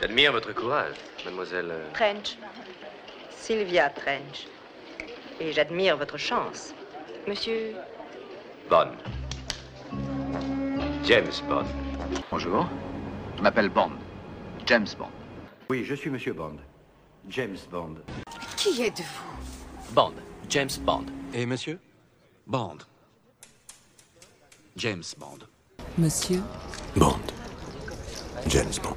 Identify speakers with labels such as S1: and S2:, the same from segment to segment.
S1: J'admire votre courage, mademoiselle. euh,
S2: Trench. Sylvia Trench. Et j'admire votre chance. Monsieur.
S1: Bond. James Bond.
S3: Bonjour. Je m'appelle Bond. James Bond.
S4: Oui, je suis Monsieur Bond. James Bond.
S2: Qui êtes-vous?
S5: Bond. James Bond.
S6: Et monsieur? Bond. James Bond.
S7: Monsieur,
S4: Bond. James Bond.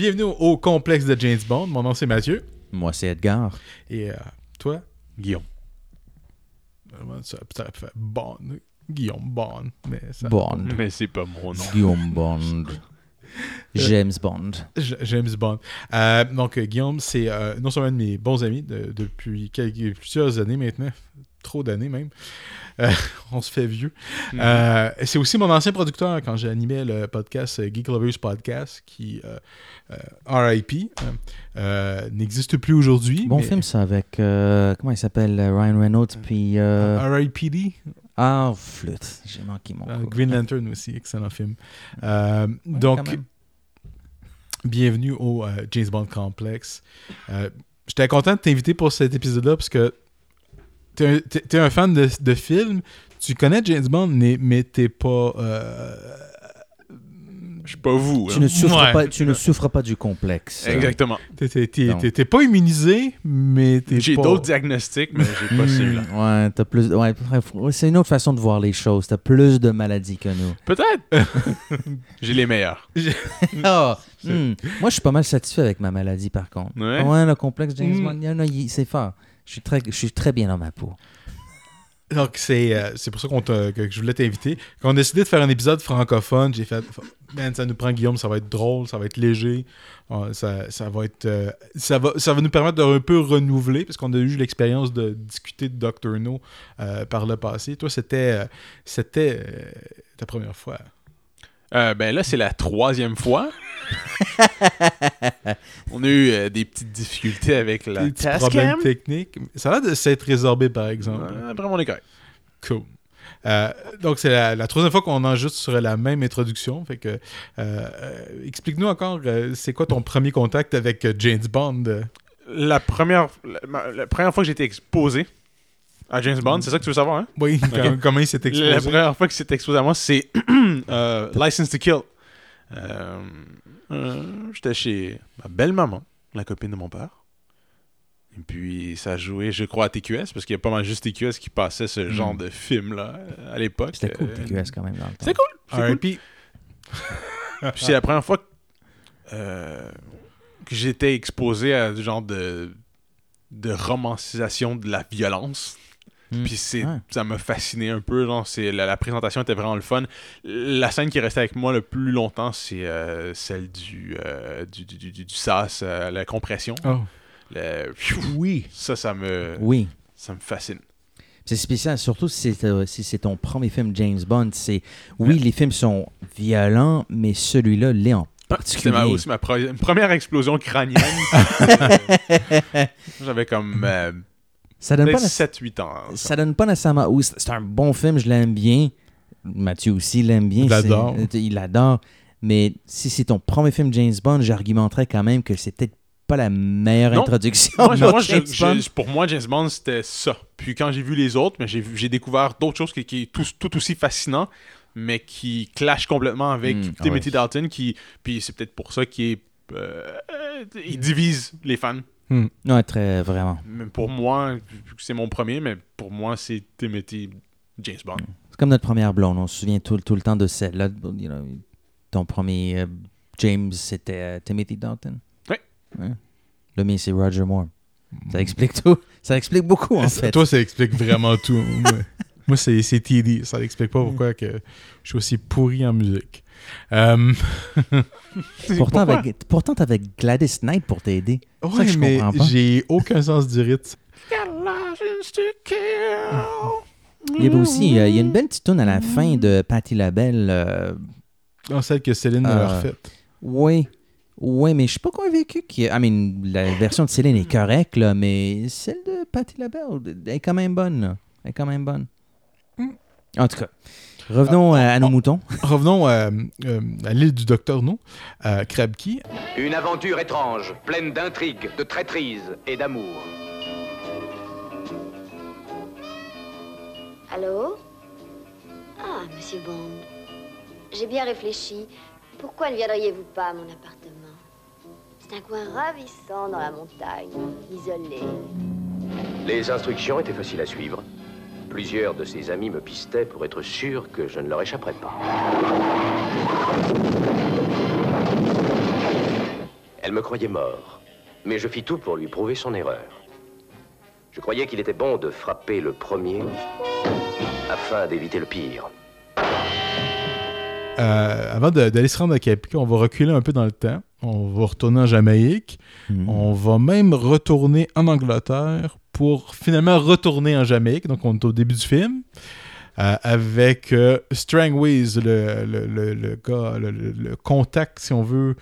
S8: Bienvenue au complexe de James Bond. Mon nom c'est Mathieu.
S9: Moi, c'est Edgar.
S8: Et euh, toi, Guillaume. Ça, ça fait Bond. Guillaume Bond. Mais ça,
S9: Bond.
S10: Mais c'est pas mon nom.
S9: Guillaume Bond. James Bond.
S8: James Bond. Euh, donc, euh, Guillaume, c'est euh, non seulement un de mes bons amis de- depuis quelques, plusieurs années maintenant, trop d'années même. Euh, on se fait vieux. Euh, c'est aussi mon ancien producteur quand j'animais le podcast euh, Geek Lovers Podcast, qui, euh, euh, RIP, euh, euh, n'existe plus aujourd'hui.
S9: Bon
S8: mais-
S9: film, ça, avec. euh, comment il s'appelle Ryan Reynolds, puis. euh,
S8: RIPD,
S9: Ah, flûte. J'ai manqué mon. Coup.
S8: Green Lantern aussi, excellent film. Euh, donc, bienvenue au euh, James Bond Complex. Euh, J'étais content de t'inviter pour cet épisode-là parce que t'es un, t'es- t'es un fan de, de films, tu connais James Bond, mais, mais t'es pas. euh,
S10: Je suis pas vous.
S9: Tu
S10: hein.
S9: ne, souffres
S8: Ouais.
S9: pas, tu ne souffres pas du complexe.
S10: Exactement.
S8: t'es- t'es- t'es-
S9: Non.
S8: t'es- t'es pas immunisé, mais t'es
S10: J'ai
S8: pas.
S10: d'autres diagnostics, mais j'ai pas
S9: Hmm,
S10: celui-là.
S9: ouais, t'as plus. Ouais, ouais, c'est une autre façon de voir les choses. T'as plus de maladies que nous.
S10: Peut-être. j'ai les meilleurs.
S9: Ah, hmm. Moi, je suis pas mal satisfait avec ma maladie, par contre.
S10: Ouais?
S9: le complexe James
S8: Hmm.
S9: Bond, il y en a, il- c'est fort. Je suis très, je suis très bien dans ma peau.
S8: Donc, c'est euh, pour ça qu'on que je voulais t'inviter. Quand on a décidé de faire un épisode francophone, j'ai fait Man, ça nous prend Guillaume, ça va être drôle, ça va être léger. Euh, ça, ça va être. euh, ça, va, ça va nous permettre de un peu renouveler, parce qu'on a eu l'expérience de discuter de Dr. No euh, par le passé. Toi, c'était euh, c'était ta première fois?
S10: Euh, ben là, c'est la troisième fois. On a eu euh, des petites difficultés avec la
S8: Des petits problèmes techniques. Ça a l'air de s'être résorbé, par exemple.
S10: Ouais, Après, on est correct.
S8: Cool. Euh, donc, c'est la, la troisième fois qu'on enregistre sur la même introduction. Fait que, euh, euh, explique-nous encore, euh, c'est quoi ton premier contact avec James Bond?
S10: La première, la, première fois que j'ai été exposé à James Bond, c'est ça que tu veux savoir, hein?
S8: Oui, com- comment il s'est
S10: La
S8: exposé.
S10: première fois que c'est exposé à moi, c'est euh, License to Kill. Euh, euh, J'étais chez ma belle-maman, la copine de mon père. Et puis, ça jouait, je crois, à TQS, parce qu'il y a pas mal juste TQS qui passait ce genre de film-là à l'époque.
S9: C'était cool, TQS, quand même. Dans le temps.
S10: C'était cool. c'était cool. Puis c'est la première fois que, euh, que j'étais exposé à ce genre de, de romancisation de la violence.
S9: Hmm.
S10: Puis c'est,
S9: Ouais.
S10: ça m'a fasciné un peu. Genre, c'est, la, la présentation était vraiment le fun. La scène qui est restée avec moi le plus longtemps, c'est euh, celle du, euh, du, du, du, du sas, euh, la compression.
S8: Oh.
S10: Le-
S9: Oui.
S10: Ça, ça me,
S9: Oui.
S10: ça me fascine.
S9: C'est spécial, surtout si c'est, si c'est ton premier film James Bond. C'est oui, les films sont violents, mais celui-là l'est en
S10: C'était
S9: particulier.
S10: ma, aussi ma pro- première explosion crânienne. J'avais comme euh,
S9: ça donne pas,
S10: peut-être
S9: nécess-
S10: 7-8 ans.
S9: ça donne pas nécessairement. Oui, c'est un bon film, je l'aime bien. Mathieu aussi l'aime bien.
S8: Il l'adore.
S9: euh, Il l'adore. Mais si c'est ton premier film James Bond, j'argumenterais quand même que c'est peut-être pas la meilleure
S10: Non.
S9: introduction.
S10: Moi,
S9: de
S10: moi, je-
S9: James
S10: je-
S9: Bond.
S10: pour moi, James Bond, c'était ça. Puis quand j'ai vu les autres, mais j'ai découvert d'autres choses qui, qui est tout, tout aussi fascinant, mais qui clashent complètement avec
S9: Mm, ah
S10: Timothy
S9: ouais.
S10: Dalton, qui, puis c'est peut-être pour ça qu'il euh, euh, il divise les fans.
S9: Ouais, très vraiment.
S10: Mais pour moi, c'est mon premier, mais pour moi, c'est Timothy James Bond.
S9: C'est comme notre première blonde. On se souvient tout, tout le temps de celle-là. You know, ton premier euh, James, c'était euh, Timothy Dalton.
S10: Oui.
S9: Ouais. Le mien, c'est Roger Moore. Ça explique tout. Ça explique beaucoup, en
S8: Ça-
S9: fait.
S8: Toi, ça explique vraiment tout. Moi, moi, c'est c'est TD. Ça n'explique pas pourquoi que je suis aussi pourri en musique. Euh,
S9: pourtant, avec, pourtant, t'avais Gladys Knight pour t'aider. Ça
S8: ouais,
S9: que je
S8: mais j'ai aucun sens du rythme.
S9: Il y avait aussi, euh, il y a une belle petite tune à la fin de Patti LaBelle. euh,
S8: Dans celle que Céline a
S9: Euh,
S8: refaite.
S9: oui. Ouais, mais je suis pas convaincu que. I mean, la version de Céline est correcte, là, mais celle de Patti LaBelle elle est quand même bonne. là. Elle est quand même bonne. En tout cas, revenons à, à nos moutons.
S8: Revenons à, euh, à l'île du Docteur No, à Krabki.
S5: Une aventure étrange, pleine d'intrigues, de traîtrise et d'amour.
S7: Allô? Ah, monsieur Bond. J'ai bien réfléchi. Pourquoi ne viendriez-vous pas à mon appartement? C'est un coin ravissant dans la montagne, isolé.
S1: Les instructions étaient faciles à suivre. Plusieurs de ses amis me pistaient pour être sûr que je ne leur échapperais pas. Elle me croyait mort, mais je fis tout pour lui prouver son erreur. Je croyais qu'il était bon de frapper le premier afin d'éviter le pire.
S8: Euh, avant d'aller se rendre à Capica, on va reculer un peu dans le temps. On va retourner en Jamaïque.
S9: Mhm.
S8: On va même retourner en Angleterre pour finalement retourner en Jamaïque. Donc, on est au début du film. euh, avec euh, Strangways, le, le, le, le gars, le, le- le contact, si on veut.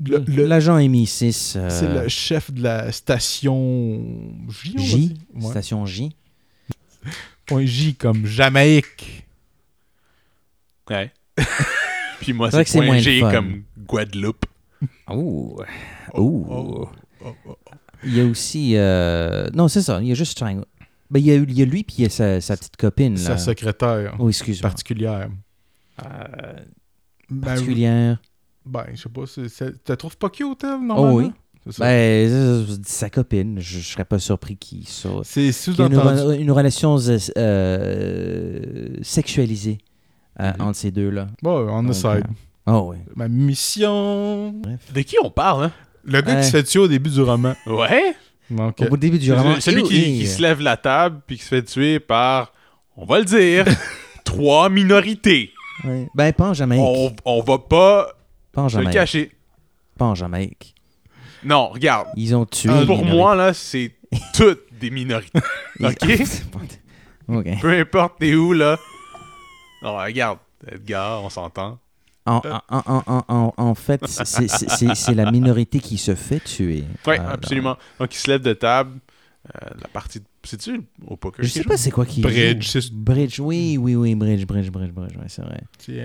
S9: L'agent MI6. euh,
S8: c'est le chef de la station J.
S9: J.
S8: Ouais.
S9: Station J.
S8: Point J comme Jamaïque.
S10: Ouais. Puis moi,
S9: C'est
S10: point G comme Guadeloupe.
S9: Ouh.
S8: Oh,
S9: Ouh.
S8: oh, oh, oh.
S9: Il y a aussi. euh, Non, c'est ça. Il y a juste Strang. Ben, il, y a, il y a lui, puis il y a sa, sa petite copine.
S8: Sa
S9: Là.
S8: secrétaire
S9: Oh, excuse-moi.
S8: particulière.
S9: Euh,
S8: Ben,
S9: particulière.
S8: Ben, je sais pas, c'est- c'est- tu la trouves pas cute, elle, normalement?
S9: Oh oui.
S8: Ça.
S9: Ben, c'est- c'est sa copine. Je, je serais pas surpris qu'il soit.
S8: c'est
S9: une,
S8: sous-entendu.
S9: re- une relation euh, sexualisée euh,
S8: Mhm.
S9: entre ces deux-là.
S8: Bon, on the
S9: Donc,
S8: side.
S9: euh, Oh, oui.
S8: Ma mission.
S10: De qui on parle, hein?
S8: Le gars qui se fait tuer au début du roman.
S10: Ouais?
S8: Donc,
S9: Au début du roman.
S10: Celui qui, se lève la table puis qui se fait tuer par, on va le dire, trois minorités.
S9: Ouais. Ben, pas en Jamaïque.
S10: On, on va pas
S9: Pas en
S10: se le
S9: Jamaïque.
S10: cacher.
S9: Pas en Jamaïque.
S10: Non, regarde.
S9: Ils ont tué. Les
S10: Pour
S9: minorités.
S10: moi, là, c'est toutes des minorités.
S9: Ils-
S10: OK?
S9: OK.
S10: Peu importe t'es où, là. Non, regarde. Edgar, on s'entend.
S9: En, en, en, en, en, fait, c'est- la minorité qui se fait tuer.
S10: Oui,
S9: Euh,
S10: absolument. Donc, il se lève de table. Euh, la partie. C'est-tu au poker?
S9: Je sais
S10: joue?
S9: pas c'est quoi qui
S8: Bridge,
S9: joue. Bridge, oui, oui, oui, bridge, bridge, bridge, bridge, ouais, c'est vrai.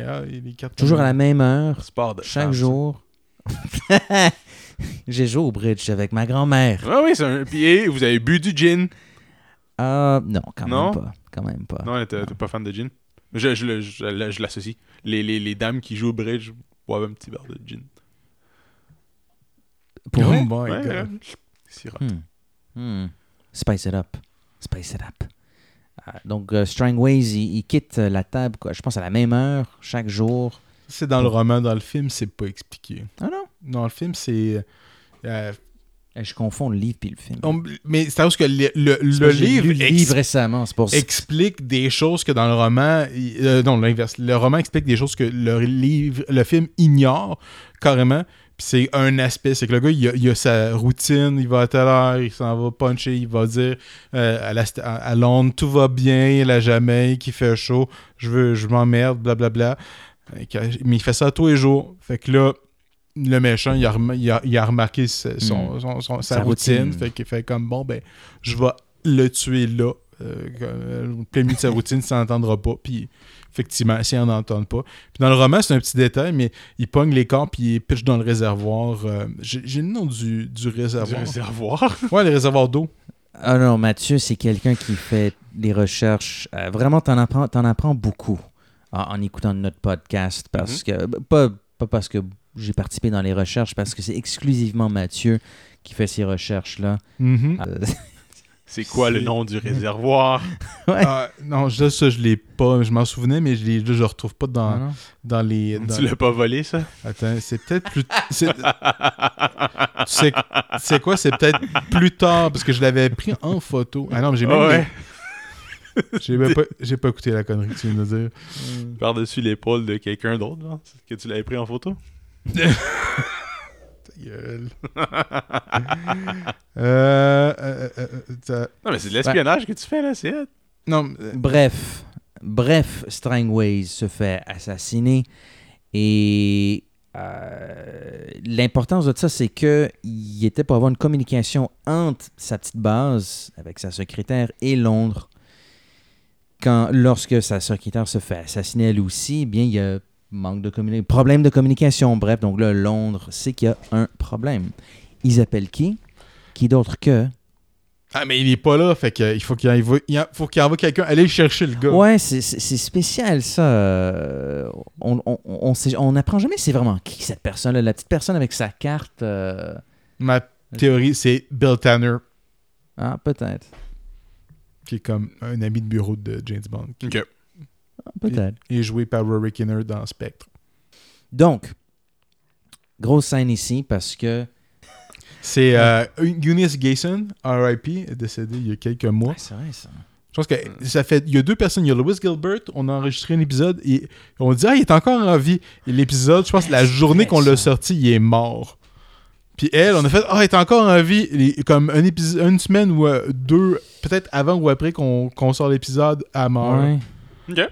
S8: ah,
S9: Toujours à la même heure,
S10: Sport de
S9: chaque jour. J'ai joué au bridge avec ma grand-mère.
S10: Ah oui, c'est un. Puis, et vous avez bu du gin?
S9: Ah, non, quand
S10: Non?
S9: même pas. Quand même pas.
S10: Non, t'es pas fan de gin? Je, je, le- je, je l'associe. Les, les, les dames qui jouent au bridge boivent un petit verre de gin.
S9: Pour
S8: Oh my
S10: Ouais,
S8: God.
S9: Hmm. Hmm. Spice it up. Spice it up. Ah, donc, euh, Strangways, il, il quitte euh, la table, quoi, je pense, à la même heure, chaque jour.
S8: C'est dans le roman, dans le film, c'est pas expliqué.
S9: Ah non?
S8: Dans le film, c'est. euh,
S9: Je confonds le livre puis le film.
S8: on- mais c'est parce que le, le- livre,
S9: lu le
S8: ex-
S9: livre récemment, pour
S8: explique des choses que dans le roman. il- euh, non, l'inverse. Le roman explique des choses que le livre, le film ignore carrément. Puis c'est un aspect, c'est que le gars, il a, il a sa routine, il va à telle heure, il s'en va puncher, il va dire euh, à, la à, à Londres, tout va bien, la Jamaïque, il fait chaud, je veux, je m'emmerde, blablabla. Que- Mais il fait ça tous les jours. Fait que là, le méchant, il a, rem- il a- il a remarqué sa- son-
S9: Mm.
S8: son- son- sa,
S9: Sa
S8: routine.
S9: routine.
S8: Fait qu'il fait comme, bon, ben, je vais le tuer là. Euh, plein milieu de sa routine, ça n'entendra pas. Puis effectivement, si on n'entend pas. Puis dans le roman, c'est un petit détail, mais il pogne les corps puis il pitch dans le réservoir. euh, J'ai le nom du, du
S10: Du
S8: réservoir?
S10: réservoir.
S8: Ouais, le réservoir d'eau.
S9: Ah non, Mathieu, c'est quelqu'un qui fait des recherches. euh, vraiment, t'en apprends, t'en apprends beaucoup en, en écoutant notre podcast. Parce que, pas, pas parce que j'ai participé dans les recherches, parce que c'est exclusivement Mathieu qui fait ces recherches-là.
S8: Mhm.
S9: Euh,
S10: C'est quoi le nom du réservoir?
S9: ouais.
S8: Ah, non, je- ça, je l'ai pas. Je m'en souvenais, mais je ne je le retrouve pas dans,
S9: Ah non?
S8: dans les. dans-
S10: Tu l'as pas volé, ça?
S8: Attends, c'est peut-être plus. c'est- tu sais, c'est quoi? C'est peut-être plus tard, parce que je l'avais pris en photo. Ah non, mais j'ai même.
S10: Ouais.
S8: J'ai pas, j'ai pas écouté la connerie que tu viens de dire.
S10: Par-dessus l'épaule de quelqu'un d'autre, que tu l'avais pris en photo?
S8: Ta gueule. euh, euh, euh, euh,
S10: Non, mais c'est de l'espionnage que tu fais, là, c'est.
S8: Non, euh,
S9: Bref, bref, Strangways se fait assassiner et euh, l'importance de ça, c'est que il était pour avoir une communication entre sa petite base avec sa secrétaire et Londres. Quand, lorsque sa secrétaire se fait assassiner elle aussi, eh bien, il y a manque de communication, problème de communication. Bref, donc là, Londres sait qu'il y a un problème. Ils appellent qui? Qui d'autre que?
S8: Ah, mais il est pas là, fait qu'il faut qu'il envoie, il faut qu'il envoie quelqu'un aller chercher le gars.
S9: Ouais, c'est- spécial ça. Euh, On, on, on, sait- on apprend jamais c'est vraiment qui cette personne-là, la petite personne avec sa carte. euh,
S8: Ma théorie, c'est Bill Tanner,
S9: Ah, peut-être.
S8: qui est comme un ami de bureau de James Bond.
S10: Ok.
S9: Peut-être.
S8: Est joué par Rory Kinner dans Spectre.
S9: Donc, grosse scène ici parce que.
S8: C'est euh, Eunice Gayson, R.I.P., est décédée il y a quelques mois.
S9: Ouais, c'est vrai ça.
S8: Je pense que ça fait. Il y a deux personnes. Il y a Lewis Gilbert, on a enregistré un épisode et on dit Ah, il est encore en vie. Et l'épisode, je pense, la journée qu'on l'a sorti, il est mort. Puis elle, on a fait Ah, il est encore en vie. Et comme un épisode, une semaine ou euh, deux, peut-être avant ou après qu'on sort l'épisode, à mort.
S9: Ouais.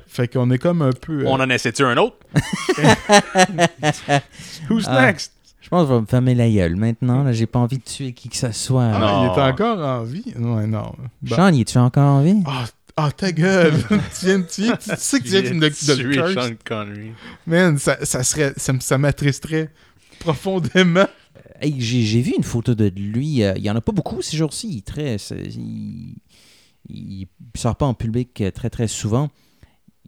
S8: Fait qu'on est comme un peu. euh,
S10: On en essaie-tu un autre? Who's
S9: Ah.
S10: next?
S9: Je pense que je vais me fermer la gueule maintenant. Là, j'ai pas envie de tuer qui que ce soit.
S8: Ah,
S10: Non.
S8: il est encore en vie. Non, non. Bon.
S9: Sean, il est-tu encore en vie?
S8: Ah, ah, ta gueule! tu, viens, tu, viens- tu sais que tu viens de me de
S10: tuer. Sean Connery.
S8: Man, ça, ça serait. Ça, ça m'attristerait profondément.
S9: Hey, j'ai j'ai vu une photo de lui. euh, il y en a pas beaucoup ces jours-ci. Il, est très, il, il sort pas en public euh, très très souvent.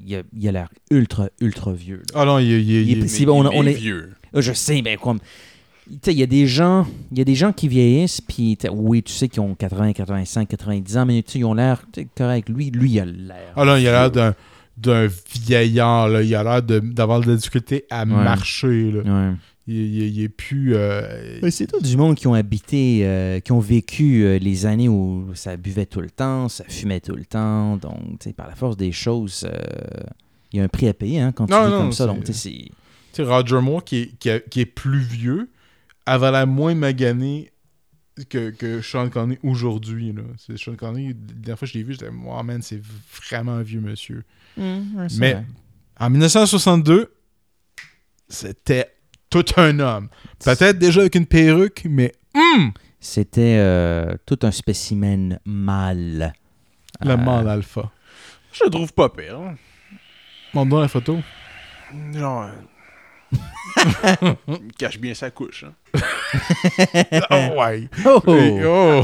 S9: Il a il a l'air ultra ultra vieux. là.
S8: Ah non, il, il- il-
S9: Il est on- on
S10: vieux.
S9: Je sais, mais comme. Tu sais, il y a des gens, il y a des gens qui vieillissent, puis oui, tu sais qu'ils ont 80, 85, 90 ans, mais tu sais, ils ont l'air tu sais, correct. Lui, lui, il a l'air.
S8: Ah non, il a l'air d'un, d'un vieillard, là. Il a l'air de- d'avoir de la difficulté à marcher, là.
S9: Ouais.
S8: Il, il- il est plus... euh,
S9: Mais c'est tout du monde qui ont habité, euh, qui ont vécu euh, les années où ça buvait tout le temps, ça fumait tout le temps. Donc, par la force des choses, euh, il y a un prix à payer hein, quand tu
S8: Non,
S9: vis comme ça. Donc, c'est.
S8: Roger Moore, qui est, qui, a- qui est plus vieux, avait l'air moins magané que, que Sean Connery aujourd'hui, Sean Connery, la dernière fois que je l'ai vu, j'étais « Wow, man, c'est vraiment un vieux monsieur. Mais en 1962, c'était tout un homme. Peut-être déjà avec une perruque, mais hum,
S9: C'était euh, tout un spécimen mâle.
S8: le
S9: Euh,
S8: mâle alpha.
S10: Je le trouve pas pire. hein.
S8: Montre-nous la photo.
S10: Genre. euh, il cache bien sa couche. hein.
S8: oh ouais.
S9: Oh!
S8: Oui, oh!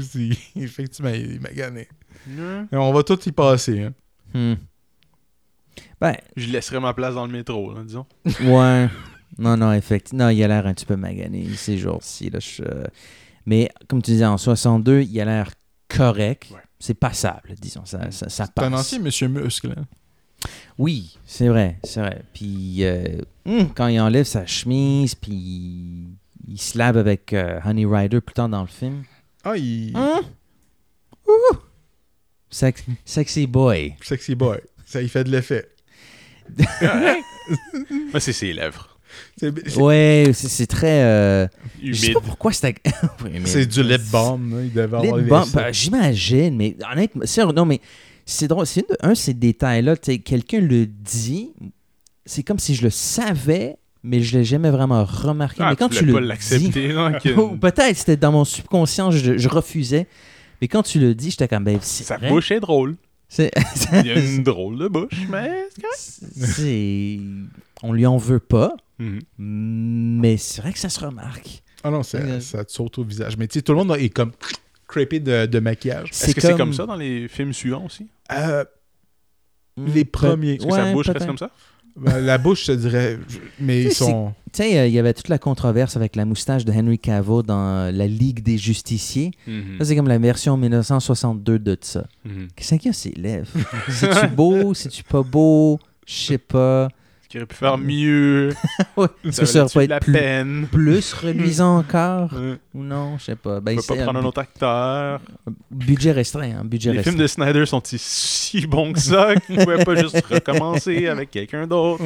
S8: Si, effectivement, il est magané. Et on va tout y passer. Hein.
S9: Hmm. Ben,
S10: Je laisserai ma place dans le métro, là, disons.
S9: ouais. Non, non, effectivement. Non, il a l'air un petit peu magané ces jours-ci. je- Mais comme tu disais, en 62, il a l'air correct.
S10: Ouais.
S9: C'est passable, disons. Ça, ça, ça
S8: C'est un
S9: passe.
S8: ancien monsieur muscle. hein.
S9: Oui, c'est vrai, c'est vrai. Puis euh, hum, quand il enlève sa chemise, puis il, se lave avec euh, Honey Rider plus tard dans le film.
S8: Ah, il...
S9: Hum? Ouh! Sex- sexy boy.
S8: Sexy boy. Ça, il fait de l'effet.
S10: Moi, c'est ses lèvres.
S8: C'est c'est-
S9: Ouais, c'est c'est très. euh, Je sais pas pourquoi. Oui, mais-
S8: c'est du lip balm. là. Il devait
S9: Lip
S8: avoir
S9: ben, J'imagine, mais honnêtement, c'est- non, mais c'est drôle. C'est une de- un de ces détails-là. Quelqu'un le dit, c'est comme si je le savais, mais je l'ai jamais vraiment remarqué.
S10: Ah,
S9: mais quand
S10: tu
S9: le
S10: pas
S9: dis,
S10: l'accepter,
S9: peut-être c'était dans mon subconscient, je, je refusais. Mais quand tu le dis, j'étais comme, ben, c'est
S10: Sa
S9: vrai.
S10: bouche est drôle.
S9: C'est-
S10: Il a une drôle de bouche, mais c'est
S9: c'est- On lui en veut pas,
S10: Mhm.
S9: mais c'est vrai que ça se remarque.
S8: Ah non, ça, ça te saute au visage. Mais tu sais, tout le monde est comme crêpé de, de maquillage.
S10: Est-ce que c'est comme ça dans les films suivants aussi?
S8: Euh,
S9: Hmm,
S8: Les premiers.
S10: Est-ce que sa bouche reste comme ça?
S8: ben, la bouche, je te dirais. Mais ils sont.
S9: Tu sais, euh, il y avait toute la controverse avec la moustache de Henry Cavill dans La Ligue des Justiciers.
S10: Mhm.
S9: Ça, c'est comme la version 1962 de ça.
S10: Mhm.
S9: Qu'est-ce qu'il y a ses lèvres? C'est-tu beau? C'est-tu pas beau? Je sais pas.
S10: Qu'il aurait pu faire mieux?
S9: Ouais,
S10: Ça
S9: ça aurait pas être
S10: la
S9: plus,
S10: peine?
S9: plus reluisant encore? Ou non? Je sais pas.
S10: On
S9: Ben,
S10: peut
S9: c'est
S10: pas prendre
S9: un
S10: un autre acteur.
S9: bu- budget restreint. Hein, budget
S10: Les films de Snyder sont-ils si bons que ça qu'ils ne pouvaient pas juste recommencer avec quelqu'un d'autre?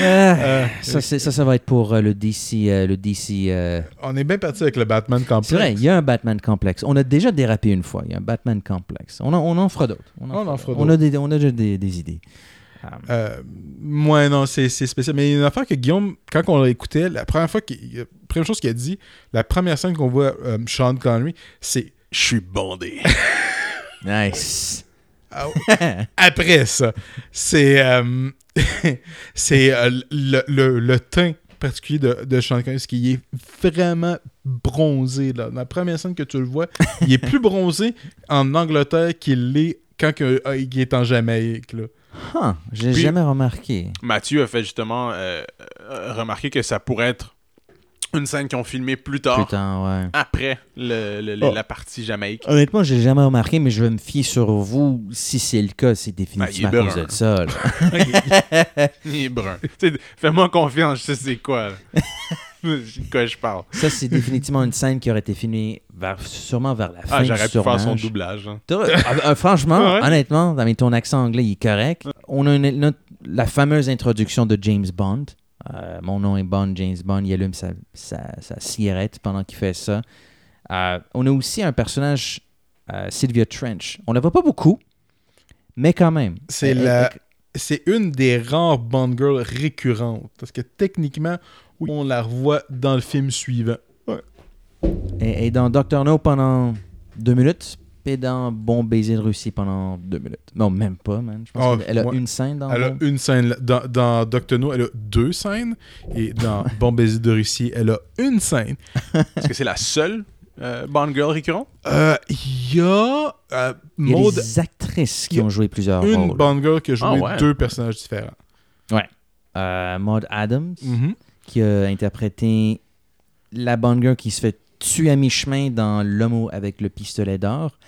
S9: Ah, ça, c'est- ça, ça va être pour euh, le DC. euh, le DC euh,
S8: On est bien parti avec le Batman Complex.
S9: C'est vrai, il y a un Batman complexe. On a déjà dérapé une fois. Il y a un Batman complexe. On en, on en fera d'autres.
S8: On en fera
S9: On a, des, on a déjà des, des idées.
S8: Euh, moi, non, c'est spécial. Mais une affaire que Guillaume, quand on l'écoutait, la première fois, la première chose qu'il a dit, la première scène qu'on voit euh, Sean Connery, c'est
S10: Je suis bondé.
S9: Nice.
S8: Ah. Après ça, c'est euh, c'est euh, le, le, le teint particulier de, de Sean Connery, qu'il est vraiment bronzé. Là. Dans la première scène que tu le vois, il est plus bronzé en Angleterre qu'il l'est quand que- euh, il est en Jamaïque. Là.
S9: Huh, J'ai
S10: Puis-
S9: jamais remarqué.
S10: Mathieu a fait justement euh, euh, remarquer que ça pourrait être une scène qu'ils ont filmée plus tard,
S9: Putain, ouais.
S10: après le- le- le-
S9: Oh.
S10: la partie Jamaïque.
S9: Honnêtement, j'ai jamais remarqué, mais je vais me fier sur vous. Si c'est le cas, c'est définitivement
S10: Ben,
S9: à cause
S10: brun.
S9: de ça.
S10: Il est brun. Fais-moi confiance, je sais c'est quoi. de quoi je parle.
S9: ça, c'est définitivement une scène qui aurait été filmée vers, sûrement vers la fin
S10: Ah,
S9: du
S10: j'aurais pu faire son
S9: tournage.
S10: doublage. hein.
S9: Ah, ah, franchement,
S10: Ouais.
S9: honnêtement, avec ton accent anglais, il est correct. On a une- notre- la fameuse introduction de James Bond. Euh, mon nom est Bond, James Bond. Il allume sa, sa- sa cigarette pendant qu'il fait ça. Euh, on a aussi un personnage, euh, Sylvia Trench. On la voit pas beaucoup, mais quand même.
S8: C'est la-
S9: elle-
S8: c'est une des rares Bond Girls récurrentes. Parce que techniquement, on la revoit dans le film suivant.
S9: Elle est dans Doctor No pendant deux minutes, et dans Bon baiser de Russie pendant deux minutes. Non, même pas, man. Je pense
S8: Ah,
S9: qu'elle a
S8: ouais.
S9: une scène dans
S8: Elle a une scène. Dans, dans Doctor No, elle a deux scènes. Et dans Bon baiser de Russie, elle a une scène.
S10: Est-ce que c'est la seule euh, Bond Girl récurrente?
S8: Euh, Il y a euh,
S9: Il y a des actrices qui ont joué plusieurs
S8: une
S9: rôles.
S8: Bond Girl qui a joué
S10: Ah ouais.
S8: deux personnages différents.
S9: Euh, Maud Adams,
S8: Mhm.
S9: Qui a interprété la bonne girl qui se fait tuer à mi-chemin dans L'homme avec le pistolet d'or.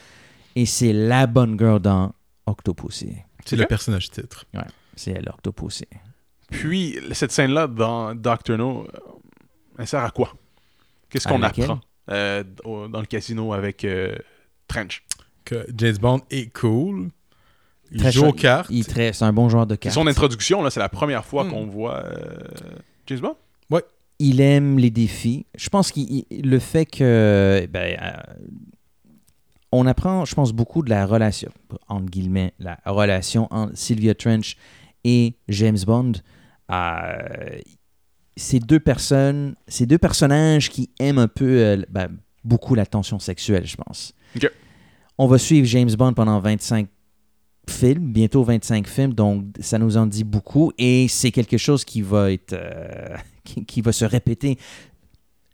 S9: Et c'est la bonne girl dans Octopussy.
S8: C'est le personnage titre.
S9: C'est elle, Octopussy.
S10: Puis, cette scène-là dans Doctor No, euh, elle sert à quoi? Qu'est-ce qu'on apprend euh, dans le casino avec euh, Trench?
S8: Que James Bond est cool. Il
S9: Très
S8: joue aux cartes.
S9: il C'est un bon joueur de cartes.
S10: son introduction, là, c'est la première fois
S8: Hmm.
S10: qu'on voit euh, James Bond?
S9: Il aime les défis. Je pense que le fait que ben, euh, on apprend, je pense, beaucoup de la relation, entre guillemets, la relation entre Sylvia Trench et James Bond. Euh, ces deux personnes, ces deux personnages qui aiment un peu euh, ben, beaucoup la tension sexuelle, je pense. On va suivre James Bond pendant 25 films, bientôt 25 films, donc ça nous en dit beaucoup et c'est quelque chose qui va être euh, qui, qui va se répéter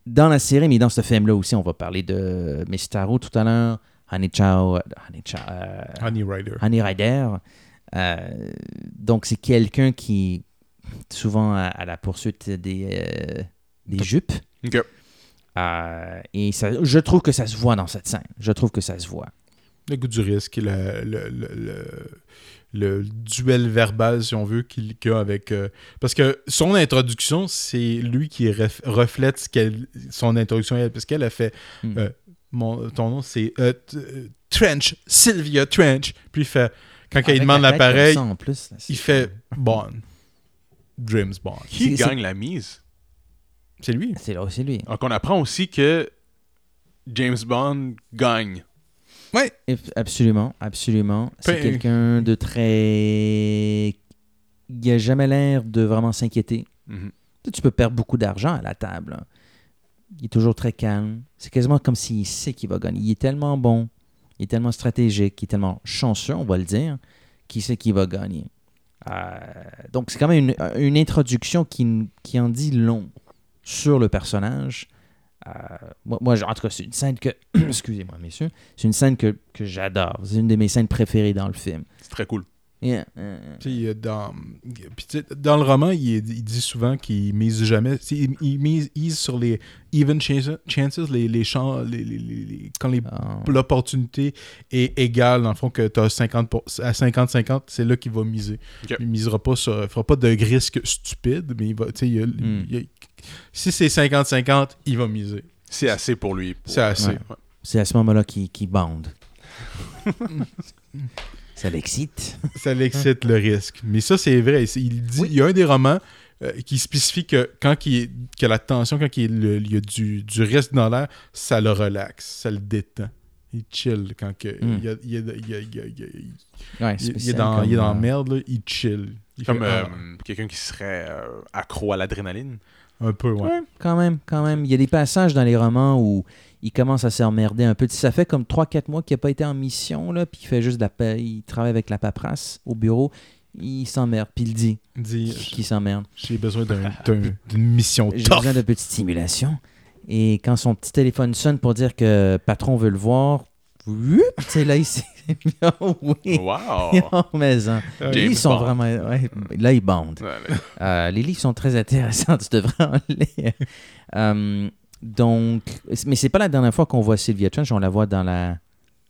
S9: dans la série, mais dans ce film-là aussi, on va parler de Miss Taro tout à l'heure, Honey Chow, Honey, Chow, euh,
S8: Honey Rider.
S9: Honey Rider. Euh, donc c'est quelqu'un qui souvent à, à la poursuite des, des jupes. Et ça, je trouve que ça se voit dans cette scène. Je trouve que ça se voit.
S8: Le goût du risque, le, le, le, le- le duel verbal, si on veut, qu'il qu'il a avec. euh, parce que son introduction, c'est lui qui ref- reflète ce qu'elle- son introduction, elle, parce qu'elle a fait.
S9: Hmm.
S8: euh, mon, ton nom, c'est euh, Trench, Sylvia Trench. Puis il fait. Quand il demande l'appareil, il fait Bond. James Bond.
S10: Qui gagne la mise?
S8: C'est lui.
S9: C'est là, c'est lui.
S10: Donc, on apprend aussi que James Bond gagne.
S9: Eff- Absolument, absolument. C'est quelqu'un de très. Il a jamais l'air de vraiment s'inquiéter.
S10: Mhm.
S9: Tu peux perdre beaucoup d'argent à la table. Il est toujours très calme. C'est quasiment comme s'il sait qu'il va gagner. Il est tellement bon, il est tellement stratégique, il est tellement chanceux, on va le dire, qu'il sait qu'il va gagner. Euh, donc, c'est quand même une, une introduction qui, qui en dit long sur le personnage. Euh, moi, moi, en tout cas, c'est une scène que. Excusez-moi, messieurs. C'est une scène que, que j'adore. C'est une de mes scènes préférées dans le film.
S10: C'est très cool.
S9: Yeah, euh,
S8: Tu sais, il y a dans, puis tu sais, dans le roman, il, il dit souvent qu'il mise jamais. Il, il mise, mise sur les even chances, chances, les, les champs, les, les- les- les- quand les-
S9: ah,
S8: l'opportunité est égale, dans le fond, que tu as 50 pour- à 50-50, c'est là qu'il va miser.
S10: Ok.
S8: Il misera pas sur. Il fera pas de risque stupide, mais il va. tu sais, il y a-
S9: Hmm.
S8: il y a- si c'est 50-50, il va miser.
S10: C'est assez pour lui. pour-
S8: C'est assez.
S9: Ouais. c'est à ce moment-là qu'il qu'il bande. Ça l'excite.
S8: ça l'excite le risque. Mais ça, c'est vrai. Il, dit, il y a un des romans euh, qui spécifie que quand il est- que la tension, quand il, y a le- il y a du, du risque dans l'air, ça le relaxe, ça le détend. Il chill quand que,
S9: Mm.
S8: il, a- a- a-
S9: Ouais,
S8: est dans, il est dans la
S9: euh,
S8: merde, là, il chill. Il
S10: Comme euh,
S8: ah,
S10: quelqu'un qui serait euh, accro à l'adrénaline.
S8: Un peu, ouais.
S9: Ouais, quand même, quand même. Il y a des passages dans les romans où il commence à s'emmerder un peu. Ça fait comme 3-4 mois qu'il n'a pas été en mission, là, puis il fait juste de la il travaille avec la paperasse au bureau. Il s'emmerde, puis il dit
S8: dit
S9: qu'il s'emmerde.
S8: J'ai besoin d'un- d'un- d'une mission
S9: J'ai besoin de petite stimulation. Et quand son petit téléphone sonne pour dire que patron veut le voir, sais, là, il s'est oh, oui.
S10: Wow!
S9: Mais hein.
S8: Euh,
S9: Les livres sont
S10: Bond.
S9: vraiment. ouais, là, ils
S10: là.
S9: Euh, les livres sont très intéressants, tu devrais en lire. Euh, donc, mais c'est pas la dernière fois qu'on voit Sylvia Trench, on la voit dans la.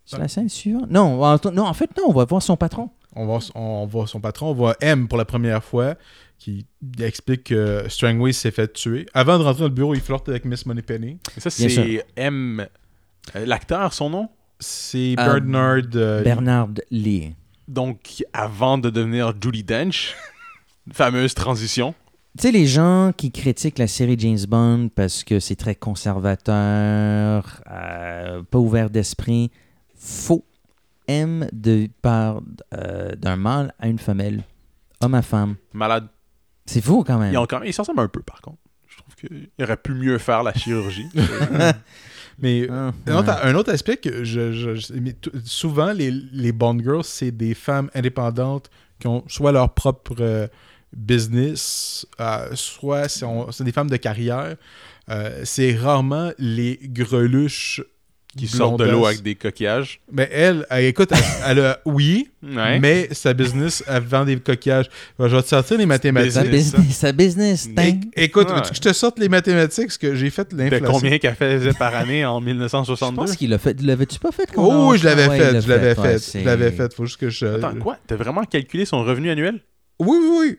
S9: C'est la scène suivante? Non, en, non, en fait, non, on va voir son patron.
S8: On voit, on voit son patron, on voit M pour la première fois, qui explique que Strangway s'est fait tuer. Avant de rentrer dans le bureau, il flirte avec Miss Moneypenny.
S10: Et ça, c'est M. euh, L'acteur, son nom?
S8: C'est
S9: Euh,
S8: Bernard. euh,
S9: Bernard Lee.
S10: Donc, avant de devenir Judy Dench, fameuse transition.
S9: Tu sais, les gens qui critiquent la série James Bond parce que c'est très conservateur, euh, pas ouvert d'esprit, faux. M de part euh, d'un mâle à une femelle, homme à femme.
S10: Malade.
S9: C'est fou quand même.
S10: Il, en- quand même- il s'en ressemble un peu, par contre. Je trouve qu'il aurait pu mieux faire la chirurgie.
S8: Mais
S9: Ah,
S8: un, autre,
S9: ouais.
S8: un autre aspect que je, souvent les, les Bond girls c'est des femmes indépendantes qui ont soit leur propre euh, business, euh, soit c'est des femmes de carrière. Euh, c'est rarement les greluches
S10: qui sortent de l'eau avec des coquillages.
S8: Mais elle, elle, écoute, elle, elle a oui,
S10: Ouais.
S8: mais sa business, elle vend des coquillages. Je vais te sortir les
S9: Sa
S8: mathématiques.
S10: business.
S9: business, sa business,
S8: écoute,
S10: Ouais.
S8: veux-tu que je te sorte les mathématiques, parce que j'ai fait
S10: De
S8: l'inflation?
S10: combien qu'elle faisait par année en
S9: Je
S10: 1962?
S9: pense qu'il l'a fait. L'avais-tu pas fait? quand
S8: Oh, oui, je l'avais
S9: Ouais,
S8: fait,
S9: l'a
S8: je l'avais fait, je l'avais fait. Faut juste que je.
S10: Attends, quoi? T'as vraiment calculé son revenu annuel?
S8: Oui, oui, oui.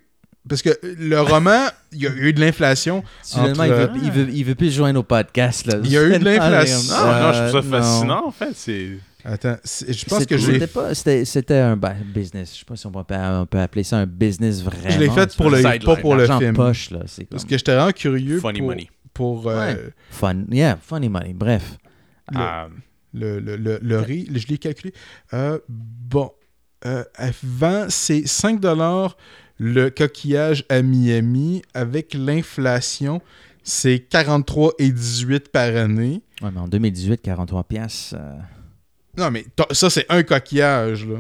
S8: Parce que le roman, il y a eu de l'inflation.
S9: Finalement,
S8: entre,
S9: il, veut, il, veut, il veut plus se joindre au podcast. Là.
S8: Il y a eu de l'inflation.
S10: Ah, non, je trouve ça
S9: Euh,
S10: fascinant, en fait. C'est...
S8: Attends, je pense que j'ai.
S9: C'était pas- C'était c'était un business. Je sais pas si on peut, on peut appeler ça un business vraiment.
S8: Je l'ai fait pour le, pas pour le film.
S9: poche, là. C'est
S8: Parce
S9: comme-
S8: que j'étais vraiment curieux
S10: Funny
S8: pour,
S10: money.
S8: pour euh,
S9: Ouais. Fun. Yeah, funny money. Bref.
S8: le,
S10: Ah,
S8: le, le, le, le riz. Je l'ai calculé. Euh, bon, euh, vend, c'est 5 le coquillage à Miami. Avec l'inflation, c'est 43,18 par année.
S9: Ouais, mais en 2018, 43 piastres. euh,
S8: Non, mais ça, c'est un coquillage, là.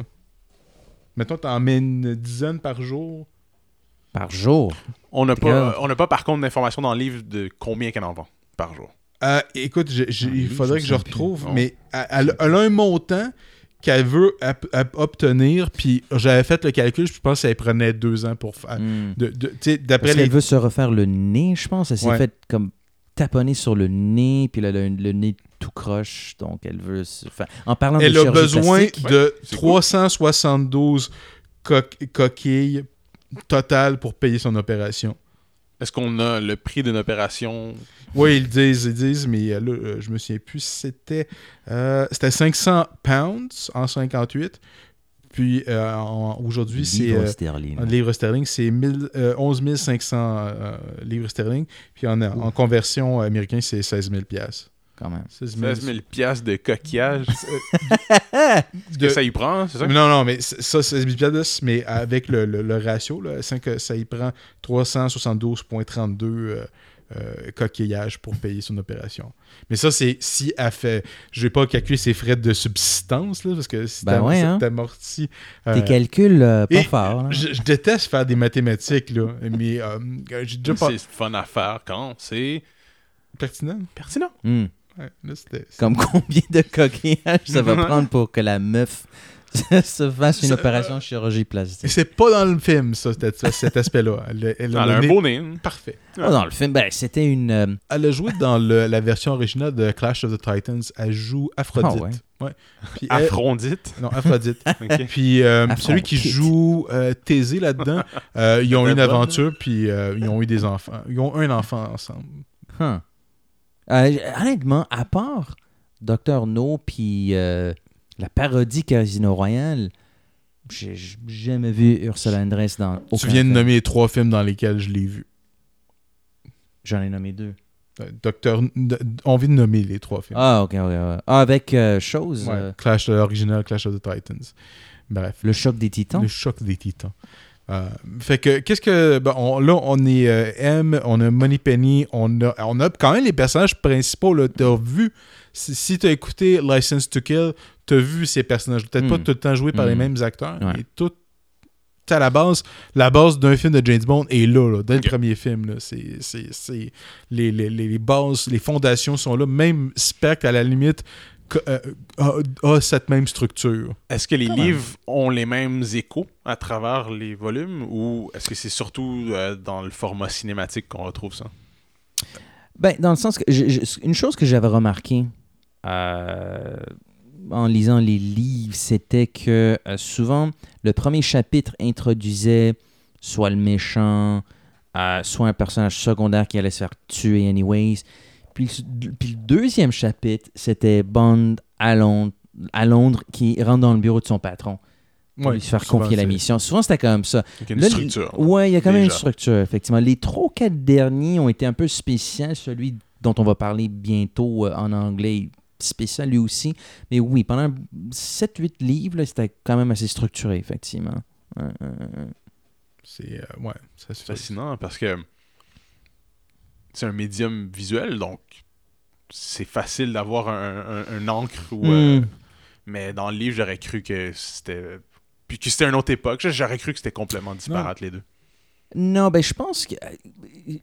S8: Mettons, t'en mets une dizaine par jour.
S9: par jour?
S10: on n'a pas, on n'a pas, par contre, d'informations dans le livre de combien qu'elle en vend par jour.
S8: Euh, écoute,
S9: Ah,
S8: il faudrait que je retrouve,
S10: plus.
S8: mais elle, elle- elle a un montant qu'elle veut obtenir, puis j'avais fait le calcul, je pense qu'elle prenait deux ans pour faire.
S9: Hmm.
S8: de- de- tu sais, D'après
S9: Parce
S8: les.
S9: qu'elle veut se refaire le nez, je pense. Elle s'est
S8: Ouais.
S9: fait comme taponner sur le nez, puis là, elle a le, le nez tout croche. Donc, elle veut se. En parlant de
S8: Elle a besoin
S9: plastique,
S8: de
S10: c'est cool.
S8: 372 co- coquilles totales pour payer son opération.
S10: Est-ce qu'on a le prix d'une opération
S8: Oui, ils le disent, ils disent, mais euh, là, euh, je me souviens plus si c'était. euh, c'était 500 pounds en 58. Puis euh, en- aujourd'hui, c'est.
S9: livre
S8: euh,
S9: sterling.
S8: en livres sterling, c'est 1000, euh, 11 500 euh, livres sterling. Puis en, en conversion américaine, c'est 16 000 piastres.
S9: Quand même.
S8: 16 000.
S10: 16 000 piastres de coquillage
S8: De-
S10: que ça y prend, c'est ça?
S8: Non, non, mais ça, 16 000 piastres, mais avec le, le- le ratio, là, ça y prend 372,32 euh, euh, coquillages pour payer son opération. Mais ça, c'est si elle fait. Je vais pas calculer ses frais de subsistance, là, parce que si
S9: Ben ouais,
S8: si
S9: hein.
S8: t'amortis, euh,
S9: Tes calculs, euh, pas là.
S8: je, je déteste faire des mathématiques, là, mais euh, j'ai déjà pas.
S10: C'est fun à faire quand c'est
S8: Pertinent?
S10: pertinent.
S9: Hmm.
S8: Ouais, là, c'était-
S9: Comme combien de coquillages ça va prendre pour que la meuf se fasse une opération de chirurgie
S8: Et
S9: plastique?
S8: c'est pas dans le film, ça, cet, cet aspect-là. Elle, elle
S10: Elle
S8: a
S10: a un beau nez.
S8: Parfait.
S9: Oh, dans le film, ben, c'était une. euh,
S8: Elle a joué dans le- la version originale de Clash of the Titans. Elle joue Aphrodite.
S9: Ah
S8: ouais. Puis elle-
S10: Aphrodite?
S8: Non, Aphrodite. Puis euh, celui qui joue euh, Thésée là-dedans, euh, ils ont eu une aventure, puis euh, ils ont eu des enfants. Ils ont un enfant ensemble.
S9: huh. Euh, honnêtement, à part Dr. No puis euh, la parodie Casino Royale, j'ai jamais vu Ursula Andress dans aucun
S8: tu viens de
S9: film.
S8: nommer les trois films dans lesquels je l'ai vu.
S9: J'en ai nommé deux.
S8: Docteur, on vient de nommer les trois films.
S9: Ah, ok, ok. ouais. Ah, avec euh, chose.
S8: Ouais,
S9: euh,
S8: Clash de l'original, Clash of the Titans. Bref.
S9: le choc des titans?
S8: Le choc des titans. Euh, fait que, qu'est-ce que. ben, on- là, on est euh, M, on a Moneypenny, on a, on a quand même les personnages principaux. là. T'as vu, si, si t'as écouté License to Kill, t'as vu ces personnages. Peut-être pas
S9: Mm.
S8: tout le temps joués par les
S9: Mm.
S8: mêmes acteurs,
S9: Ouais.
S8: mais tout. À la base, la base d'un film de James Bond est là, là, dès le premier film. Là. C'est, c'est, c'est- les, les, les, bases, les fondations sont là. Même Spectre, à la limite, euh, a, a cette même structure.
S10: Est-ce que les
S9: Quand même.
S10: livres ont les mêmes échos à travers les volumes ou est-ce que c'est surtout euh, dans le format cinématique qu'on retrouve ça?
S9: Ben, dans le sens que. je- je- une chose que j'avais remarqué euh, en lisant les livres, c'était que euh, souvent, le premier chapitre introduisait soit le méchant, euh, soit un personnage secondaire qui allait se faire tuer anyways. Puis, le- puis le deuxième chapitre, c'était Bond à Londres, à Londres qui rentre dans le bureau de son patron pour
S8: Ouais,
S9: lui faire
S8: souvent,
S9: confier la mission. Souvent, c'était comme ça.
S10: Donc, une
S9: Là,
S10: structure.
S9: Ouais, il y a quand même une structure, effectivement. Les trois ou quatre derniers ont été un peu spéciaux. Celui dont on va parler bientôt euh, en anglais, spécial lui aussi. Mais oui, pendant 7-8 livres, c'était quand même assez structuré, effectivement.
S8: C'est. euh, ouais,
S10: C'est fascinant parce que c'est un médium visuel, donc c'est facile d'avoir un, un- un encre. Ou, euh,
S9: Hmm.
S10: mais dans le livre, j'aurais cru que c'était. Puis que c'était une autre époque. J'aurais cru que c'était complètement disparate, les deux.
S9: Non, ben je pense que euh,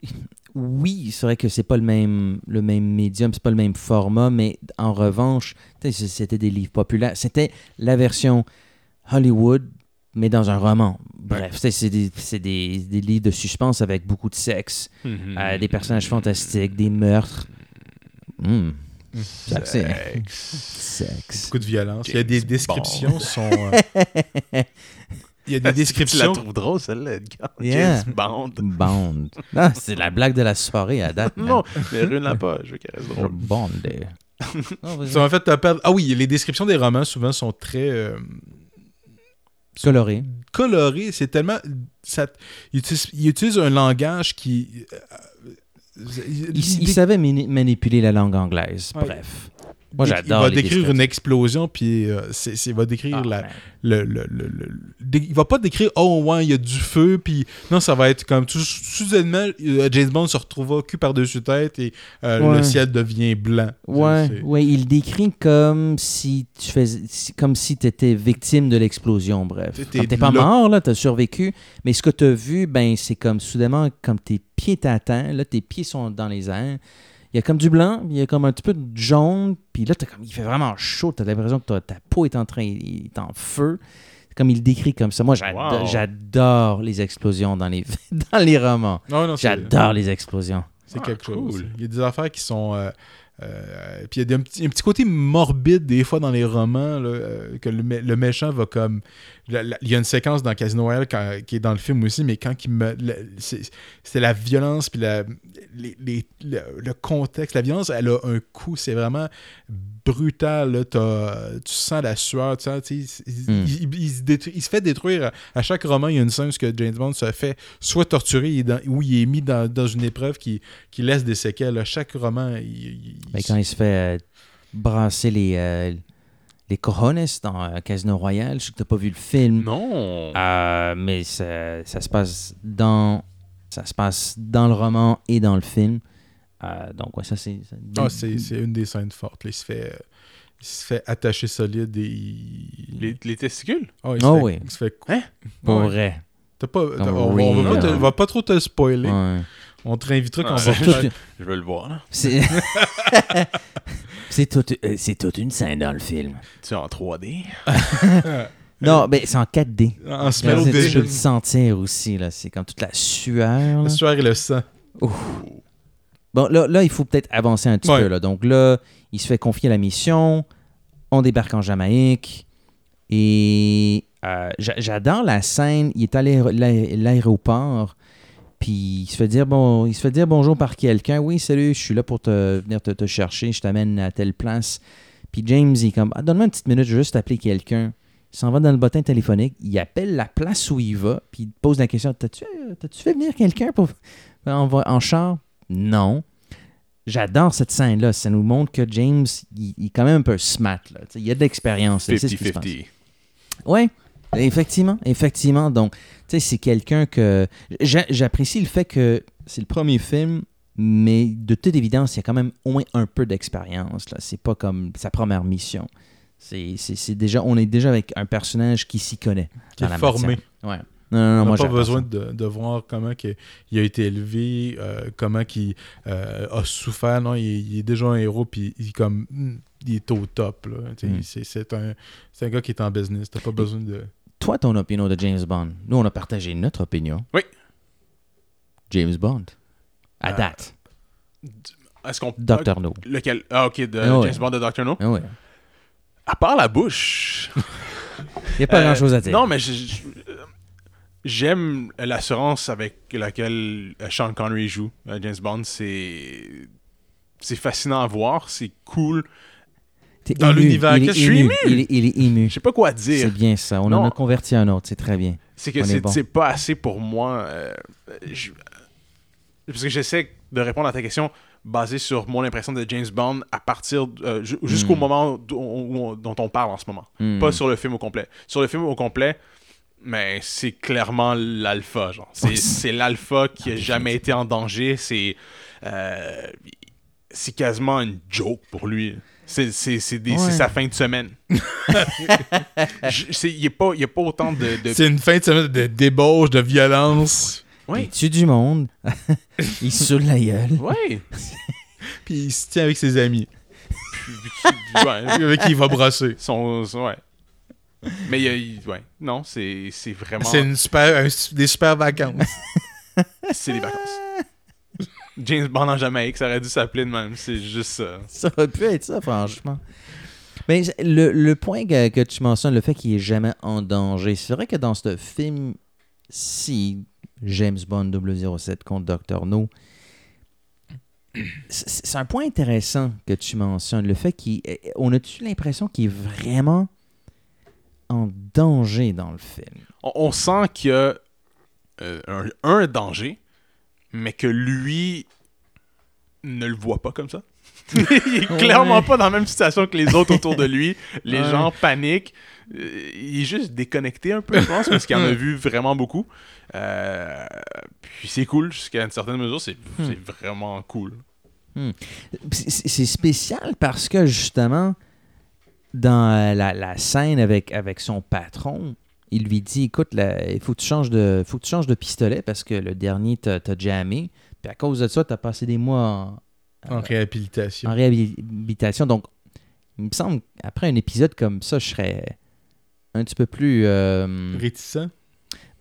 S9: oui, c'est vrai que c'est pas le même le même médium, c'est pas le même format, mais en revanche, c'était des livres populaires, c'était la version Hollywood mais dans un roman. Bref, c'est des, c'est des, des livres de suspense avec beaucoup de sexe, euh, des personnages fantastiques, des meurtres. Hmm. Sexe.
S8: Beaucoup de violence. Il y a des descriptions sont. euh, Il y a des
S10: Tu la
S8: descriptions.
S10: trouves drôle, celle-là, Edgar.
S9: Yeah.
S10: James Bond.
S9: Bond. Ah, c'est la blague de la soirée à date.
S10: Non, mais ruine-la pas. Je veux qu'elle reste drôle.
S9: Bond. euh. Non.
S8: Ça m'a fait te perdre. Ah oui, les descriptions des romans souvent sont très euh,
S9: Coloré.
S8: colorées. C'est tellement. Ça, ils, utilisent, ils utilisent un langage qui. euh,
S9: Il, il savait mani- manipuler la langue anglaise.
S8: Ouais.
S9: Bref. Moi,
S8: il-
S9: j'adore
S8: Il va
S9: les
S8: décrire une explosion, puis euh, c'est, c'est- il va décrire
S9: Ah,
S8: la,
S9: man.
S8: le, le, le- le- dé- il va pas décrire oh ouais il y a du feu puis non ça va être comme tout soudainement euh, James Bond se retrouve cul par dessus tête et euh,
S9: Ouais.
S8: le ciel devient blanc
S9: Ouais,
S8: C'est-
S9: ouais, il décrit comme si tu faisais, comme si tu étais victime de l'explosion, bref. T'es pas mort, là, t'as survécu, mais ce que t'as vu, ben, c'est comme soudainement, comme tes pieds t'atteignent, là, tes pieds sont dans les airs, il y a comme du blanc, il y a comme un petit peu de jaune, puis là, t'as comme, il fait vraiment chaud, t'as l'impression que ta- ta peau est en train, il est en feu. Comme il le décrit comme ça. Moi, j'adore,
S10: Wow.
S9: les explosions dans les, dans les romans.
S8: non non c'est-
S9: J'adore les explosions.
S8: C'est
S10: Ah,
S8: quelque chose. Il y a des affaires qui sont. euh, euh, puis il y a un petit, un petit côté morbide des fois dans les romans, là, euh, que le, mé- le méchant va comme. Il y a une séquence dans Casino Royale quand- qui est dans le film aussi, mais quand il me. c'est la violence, puis la, les- les- le, le contexte. La violence, elle a un coup, c'est vraiment brutal. là. Tu sens la sueur, tu sens, sais, il,
S9: Mm.
S8: il- il- il se fait détruire. À, chaque roman, il y a une scène où que James Bond se fait soit torturer ou il est mis dans, dans une épreuve qui, qui laisse des séquelles. À chaque roman, il, il-
S9: Ben, quand il se fait euh, brasser les, euh, les cojones dans euh, Casino Royale, je sais que t'as pas vu le film,
S10: Non.
S9: euh, mais ça, ça se passe dans ça se passe dans le roman et dans le film. Euh, donc ouais, ça c'est
S8: Ah, c'est c'est une des scènes fortes. là. Il, se fait, euh, il se fait attacher solide et il...
S10: Les, les testicules?
S8: Ah, il se
S9: Ah
S8: fait-
S9: oui.
S8: il se fait
S10: Hein?
S9: pour
S8: Ouais.
S9: vrai.
S8: T'as pas, on, on va pas te-
S9: real.
S8: on va pas trop te spoiler.
S9: Ouais.
S8: On te réinvitera quand
S10: Ah,
S8: on va
S9: C'est
S8: faire-
S9: tout-
S10: Je veux le voir,
S9: c'est c'est toute, euh, c'est toute une scène dans le film.
S10: Tu es en 3D?
S9: Non, mais c'est en 4D.
S8: en
S9: Tu
S8: smell
S9: peux
S8: vision.
S9: le sentir aussi là, c'est comme toute la sueur.
S8: La sueur et le sang.
S9: Bon, là, là, il faut peut-être avancer un petit
S8: Ouais.
S9: peu. Là. Donc là, il se fait confier la mission. On débarque en Jamaïque. Et euh, j'a- j'adore la scène. Il est à l'aéro- l'aé- l'aéroport. Puis il se fait dire bon, il se fait dire bonjour par quelqu'un. Oui, salut, je suis là pour te venir te, te chercher. Je t'amène à telle place. Puis James, il est comme ah, donne-moi une petite minute, je vais juste appeler quelqu'un. Il s'en va dans le bottin téléphonique. Il appelle la place où il va. Puis il pose la question T'as-tu euh, fait venir quelqu'un pour en, en char? Non. j'adore cette scène-là. Ça nous montre que James, il, il est quand même un peu smart. Là. Il a de l'expérience. là. C'est ce qui se passe.
S10: 50-50.
S9: Oui, effectivement, effectivement. Donc, sais, c'est quelqu'un que... j'a- J'apprécie le fait que c'est le premier film, mais de toute évidence, il y a quand même au moins un peu d'expérience. là. C'est pas comme sa première mission. C'est déjà... On est déjà avec un personnage qui s'y connaît.
S8: Qui est formé.
S9: Ouais. Non, non, non,
S8: On
S9: moi,
S8: n'a pas besoin de, de voir comment il a été élevé, euh, comment il euh, a souffert. Non, il, est- il est déjà un héros, puis il, est comme, hmm, il est au top.
S9: Mm.
S8: C'est c'est un, c'est un gars qui est en business. T'as pas besoin de...
S9: Toi, ton opinion de James Bond. Nous, on a partagé notre opinion.
S10: Oui.
S9: James Bond. À
S10: Euh,
S9: date.
S10: Est-ce qu'on.
S9: Dr. No.
S10: Lequel? Ah, ok, de
S9: Ah ouais.
S10: James Bond de Dr. No?
S9: Ah ouais.
S10: À part la bouche.
S9: Il n'y a pas
S10: Euh,
S9: grand-chose à dire.
S10: Non, mais j'aime l'assurance avec laquelle euh, Sean Connery joue James Bond. C'est c'est fascinant à voir, c'est cool.
S8: Dans l'univers, qu'est-ce que je suis
S9: ému. Il est, il est ému.
S10: Je sais pas quoi
S9: C'est
S10: dire.
S9: bien ça. On en a converti un autre. C'est très bien.
S10: C'est que c'est
S9: bon.
S10: c'est pas assez pour moi. euh, je- parce que j'essaie de répondre à ta question basée sur mon impression de James Bond à partir euh, ju- jusqu'au
S9: Hmm.
S10: moment dont on, dont on parle en ce moment.
S9: Hmm.
S10: Pas sur le film au complet. Sur le film au complet, mais c'est clairement l'alpha. C'est c'est l'alpha qui a jamais été en danger. C'est euh, c'est quasiment une joke pour lui. C'est c'est- c'est des- c'est sa fin de semaine. Il n'y a, pas- y a pas autant de... de-
S8: C'est une fin de semaine de débauche, de violence.
S10: Oui.
S9: Il tue du monde. il saoule la gueule.
S10: Ouais.
S8: Puis il se tient avec ses amis.
S10: ouais.
S8: Avec qui il va brosser.
S10: Son, son- ouais. Mais il y a- il- ouais. non, c'est c'est vraiment.
S8: C'est une super, un- des super vacances.
S10: C'est des vacances. James Bond en Jamaïque, ça aurait dû s'appeler de même. C'est juste ça.
S9: Ça aurait pu être ça, franchement. Mais le, le point que, que tu mentionnes, le fait qu'il est jamais en danger, c'est vrai que dans ce film-ci, James Bond 007 contre Dr. No, c'est c'est un point intéressant que tu mentionnes. Le fait qu'on a-tu l'impression qu'il est vraiment en danger dans le film?
S10: On, on sent qu'il y a euh, un, un danger, mais que lui ne le voit pas comme ça. il est clairement
S9: Ouais.
S10: pas dans la même situation que les autres autour de lui. Les
S9: Ouais.
S10: gens paniquent. Euh, Il est juste déconnecté un peu, je pense, parce qu'il en a vu vraiment beaucoup. Euh, puis c'est cool, jusqu'à une certaine mesure, c'est c'est vraiment cool.
S9: C'est- C'est spécial parce que justement, dans la, la scène avec, avec son patron, il lui dit Écoute, il faut que, tu changes de, faut que tu changes de pistolet parce que le dernier t'a jammé. Puis à cause de ça, tu as passé des mois en,
S8: En réhabilitation.
S9: en réhabilitation. Donc, il me semble, après un épisode comme ça, je serais un petit peu plus euh,
S8: Réticent?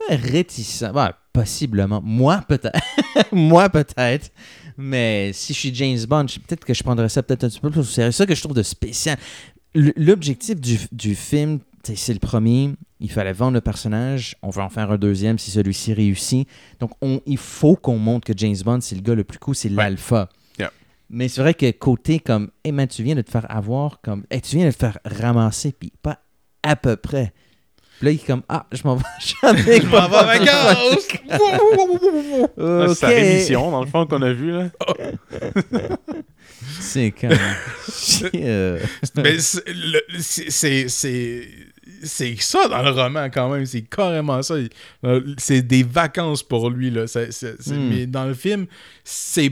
S9: Réticent. Ouais, possiblement. Moi, peut-être. Moi, peut-être. Mais si je suis James Bond, peut-être que je prendrais ça peut-être un petit peu plus au sérieux. C'est ça que je trouve de spécial. L'objectif du, du film, c'est le premier. Il fallait vendre le personnage. On va en faire un deuxième si celui-ci réussit. Donc, on, il faut qu'on montre que James Bond, c'est le gars le plus cool, c'est l'alpha.
S10: Yeah.
S9: Mais c'est vrai que côté comme, hey man, tu viens de te faire avoir, comme, hey, tu viens de te faire ramasser, puis pas à peu près. Puis là, il est comme, ah, je m'en vais, je
S8: m'en vais
S10: C'est sa rémission, dans le fond, qu'on a vu. Là.
S9: C'est quand euh,
S8: Mais c'est- le- c'est- c'est c'est- c'est ça dans le roman quand même. C'est carrément ça. Euh, C'est des vacances pour lui. Là.
S9: Hmm.
S8: Mais dans le film, c'est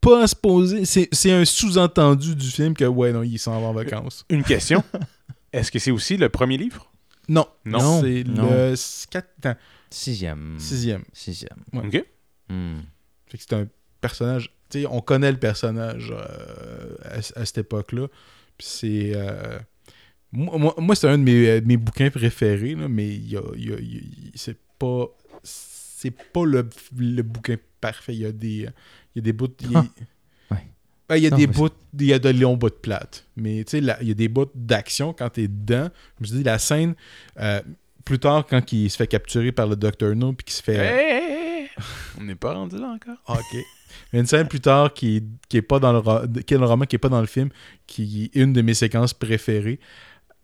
S8: pas supposé. C'est c'est un sous-entendu du film que, ouais, non, il s'en va en vacances.
S10: Une question. Est-ce que c'est aussi le premier livre?
S8: Non,
S10: Non.
S8: c'est le quatre- attends,
S9: sixième.
S8: sixième.
S9: Sixième.
S8: Ouais.
S10: OK.
S9: Hmm.
S8: Fait que c'est un personnage. Tu sais, on connaît le personnage euh, à, à cette époque-là. C'est. euh, moi, moi, c'est un de mes, euh, mes bouquins préférés, là, mais il y a, il y a- y a- c'est pas. C'est pas le, le bouquin parfait. Il y a des. Il y a des bouts. il y a-
S9: Ah, ouais.
S8: Ben, il y a
S9: Non,
S8: des bouts. Il y a de longs bouts de plate. Mais tu sais, là, il y a des bouts d'action quand t'es dedans. Je me dis, la scène. euh, plus tard, quand il se fait capturer par le Dr. No, puis qu'il se fait.
S10: Hey, hey, hey. On n'est pas rendu là encore.
S8: Ok. Il y a une scène plus tard qui, qui est pas dans le qui est le roman, qui est pas dans le film, qui est une de mes séquences préférées.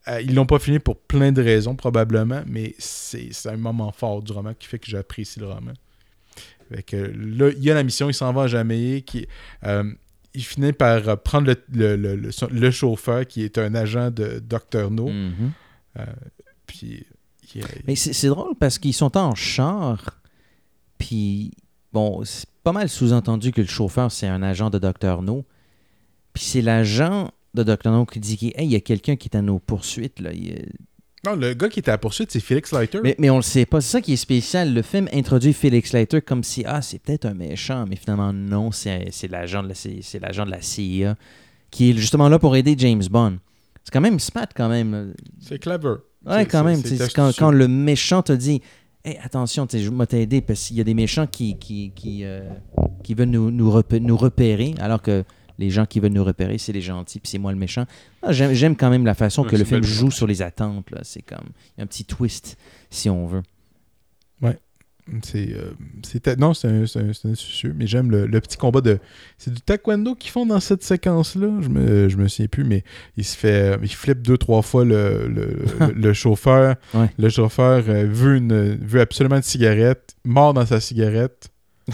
S8: Euh, ils l'ont pas fini pour plein de raisons, probablement, mais c'est c'est un moment fort du roman qui fait que j'apprécie le roman. Fait que là, il y a la mission, il s'en va à Jamaïque. qui- euh, il finit par prendre le, le, le, le- chauffeur qui est un agent de Dr. No.
S9: Mhm.
S8: Euh, puis. il-
S9: Mais c'est c'est drôle parce qu'ils sont en char, puis bon, c'est pas mal sous-entendu que le chauffeur, c'est un agent de Dr. No. Puis c'est l'agent de Dr. No qui dit Hey, il y a quelqu'un qui est à nos poursuites. Là. Il est-
S8: Non, le gars qui était à la poursuite, c'est Felix Leiter.
S9: Mais, mais on le sait pas. C'est ça qui est spécial. Le film introduit Felix Leiter comme si, ah, c'est peut-être un méchant, mais finalement, non, c'est l'agent de, la C- de la CIA qui est justement là pour aider James Bond. C'est quand même smart, quand même.
S8: C'est clever.
S9: Ouais, quand même. Quand, quand le méchant te dit Hey, attention, je vais t'aider parce qu'il y a des méchants qui, qui, qui, euh, qui veulent nous, nous, repé- nous repérer, alors que les gens qui veulent nous repérer, c'est les gentils, puis c'est moi le méchant. Ah, J'aime j'aime quand même la façon
S10: Ouais,
S9: que le film joue sur les attentes. là. C'est comme il y a un petit twist, si on veut.
S8: C'est, euh, non, c'est un, un- mais j'aime le, le petit combat de. C'est du taekwondo qu'ils font dans cette séquence-là? Je me, je me souviens plus, mais il se fait. Il flippe deux, trois fois le, le, le- chauffeur.
S9: Ouais.
S8: Le chauffeur euh, veut, une, veut absolument une cigarette. Mort dans sa cigarette.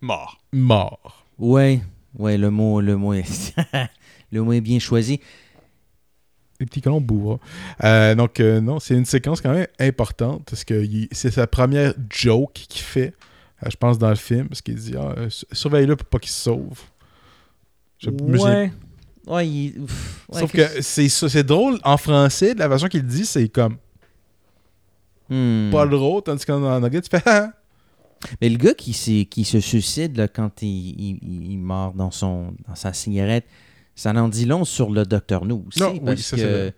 S10: Mort.
S8: Mort.
S9: Ouais, ouais, le mot, le mot, est, le mot est bien choisi.
S8: Les petits colons bourras. Euh, donc, euh, non, c'est une séquence quand même importante parce que c'est sa première joke qu'il fait, euh, je pense, dans le film. Parce qu'il dit ah, su- surveille-le pour pas qu'il se sauve. Je
S9: Ouais. Ouais, il- pff, ouais,
S8: Sauf
S9: qu'est-ce-
S8: que c'est drôle en français, de la façon qu'il dit, c'est comme
S9: Hmm.
S8: pas drôle, tandis qu'en en anglais, tu fais Ah!
S9: Mais le gars qui, qui se suicide là, quand il, il, il- il meurt dans, son, dans sa cigarette, ça en dit long sur le docteur No aussi.
S8: Non, oui,
S9: parce
S8: ça, c'est
S9: que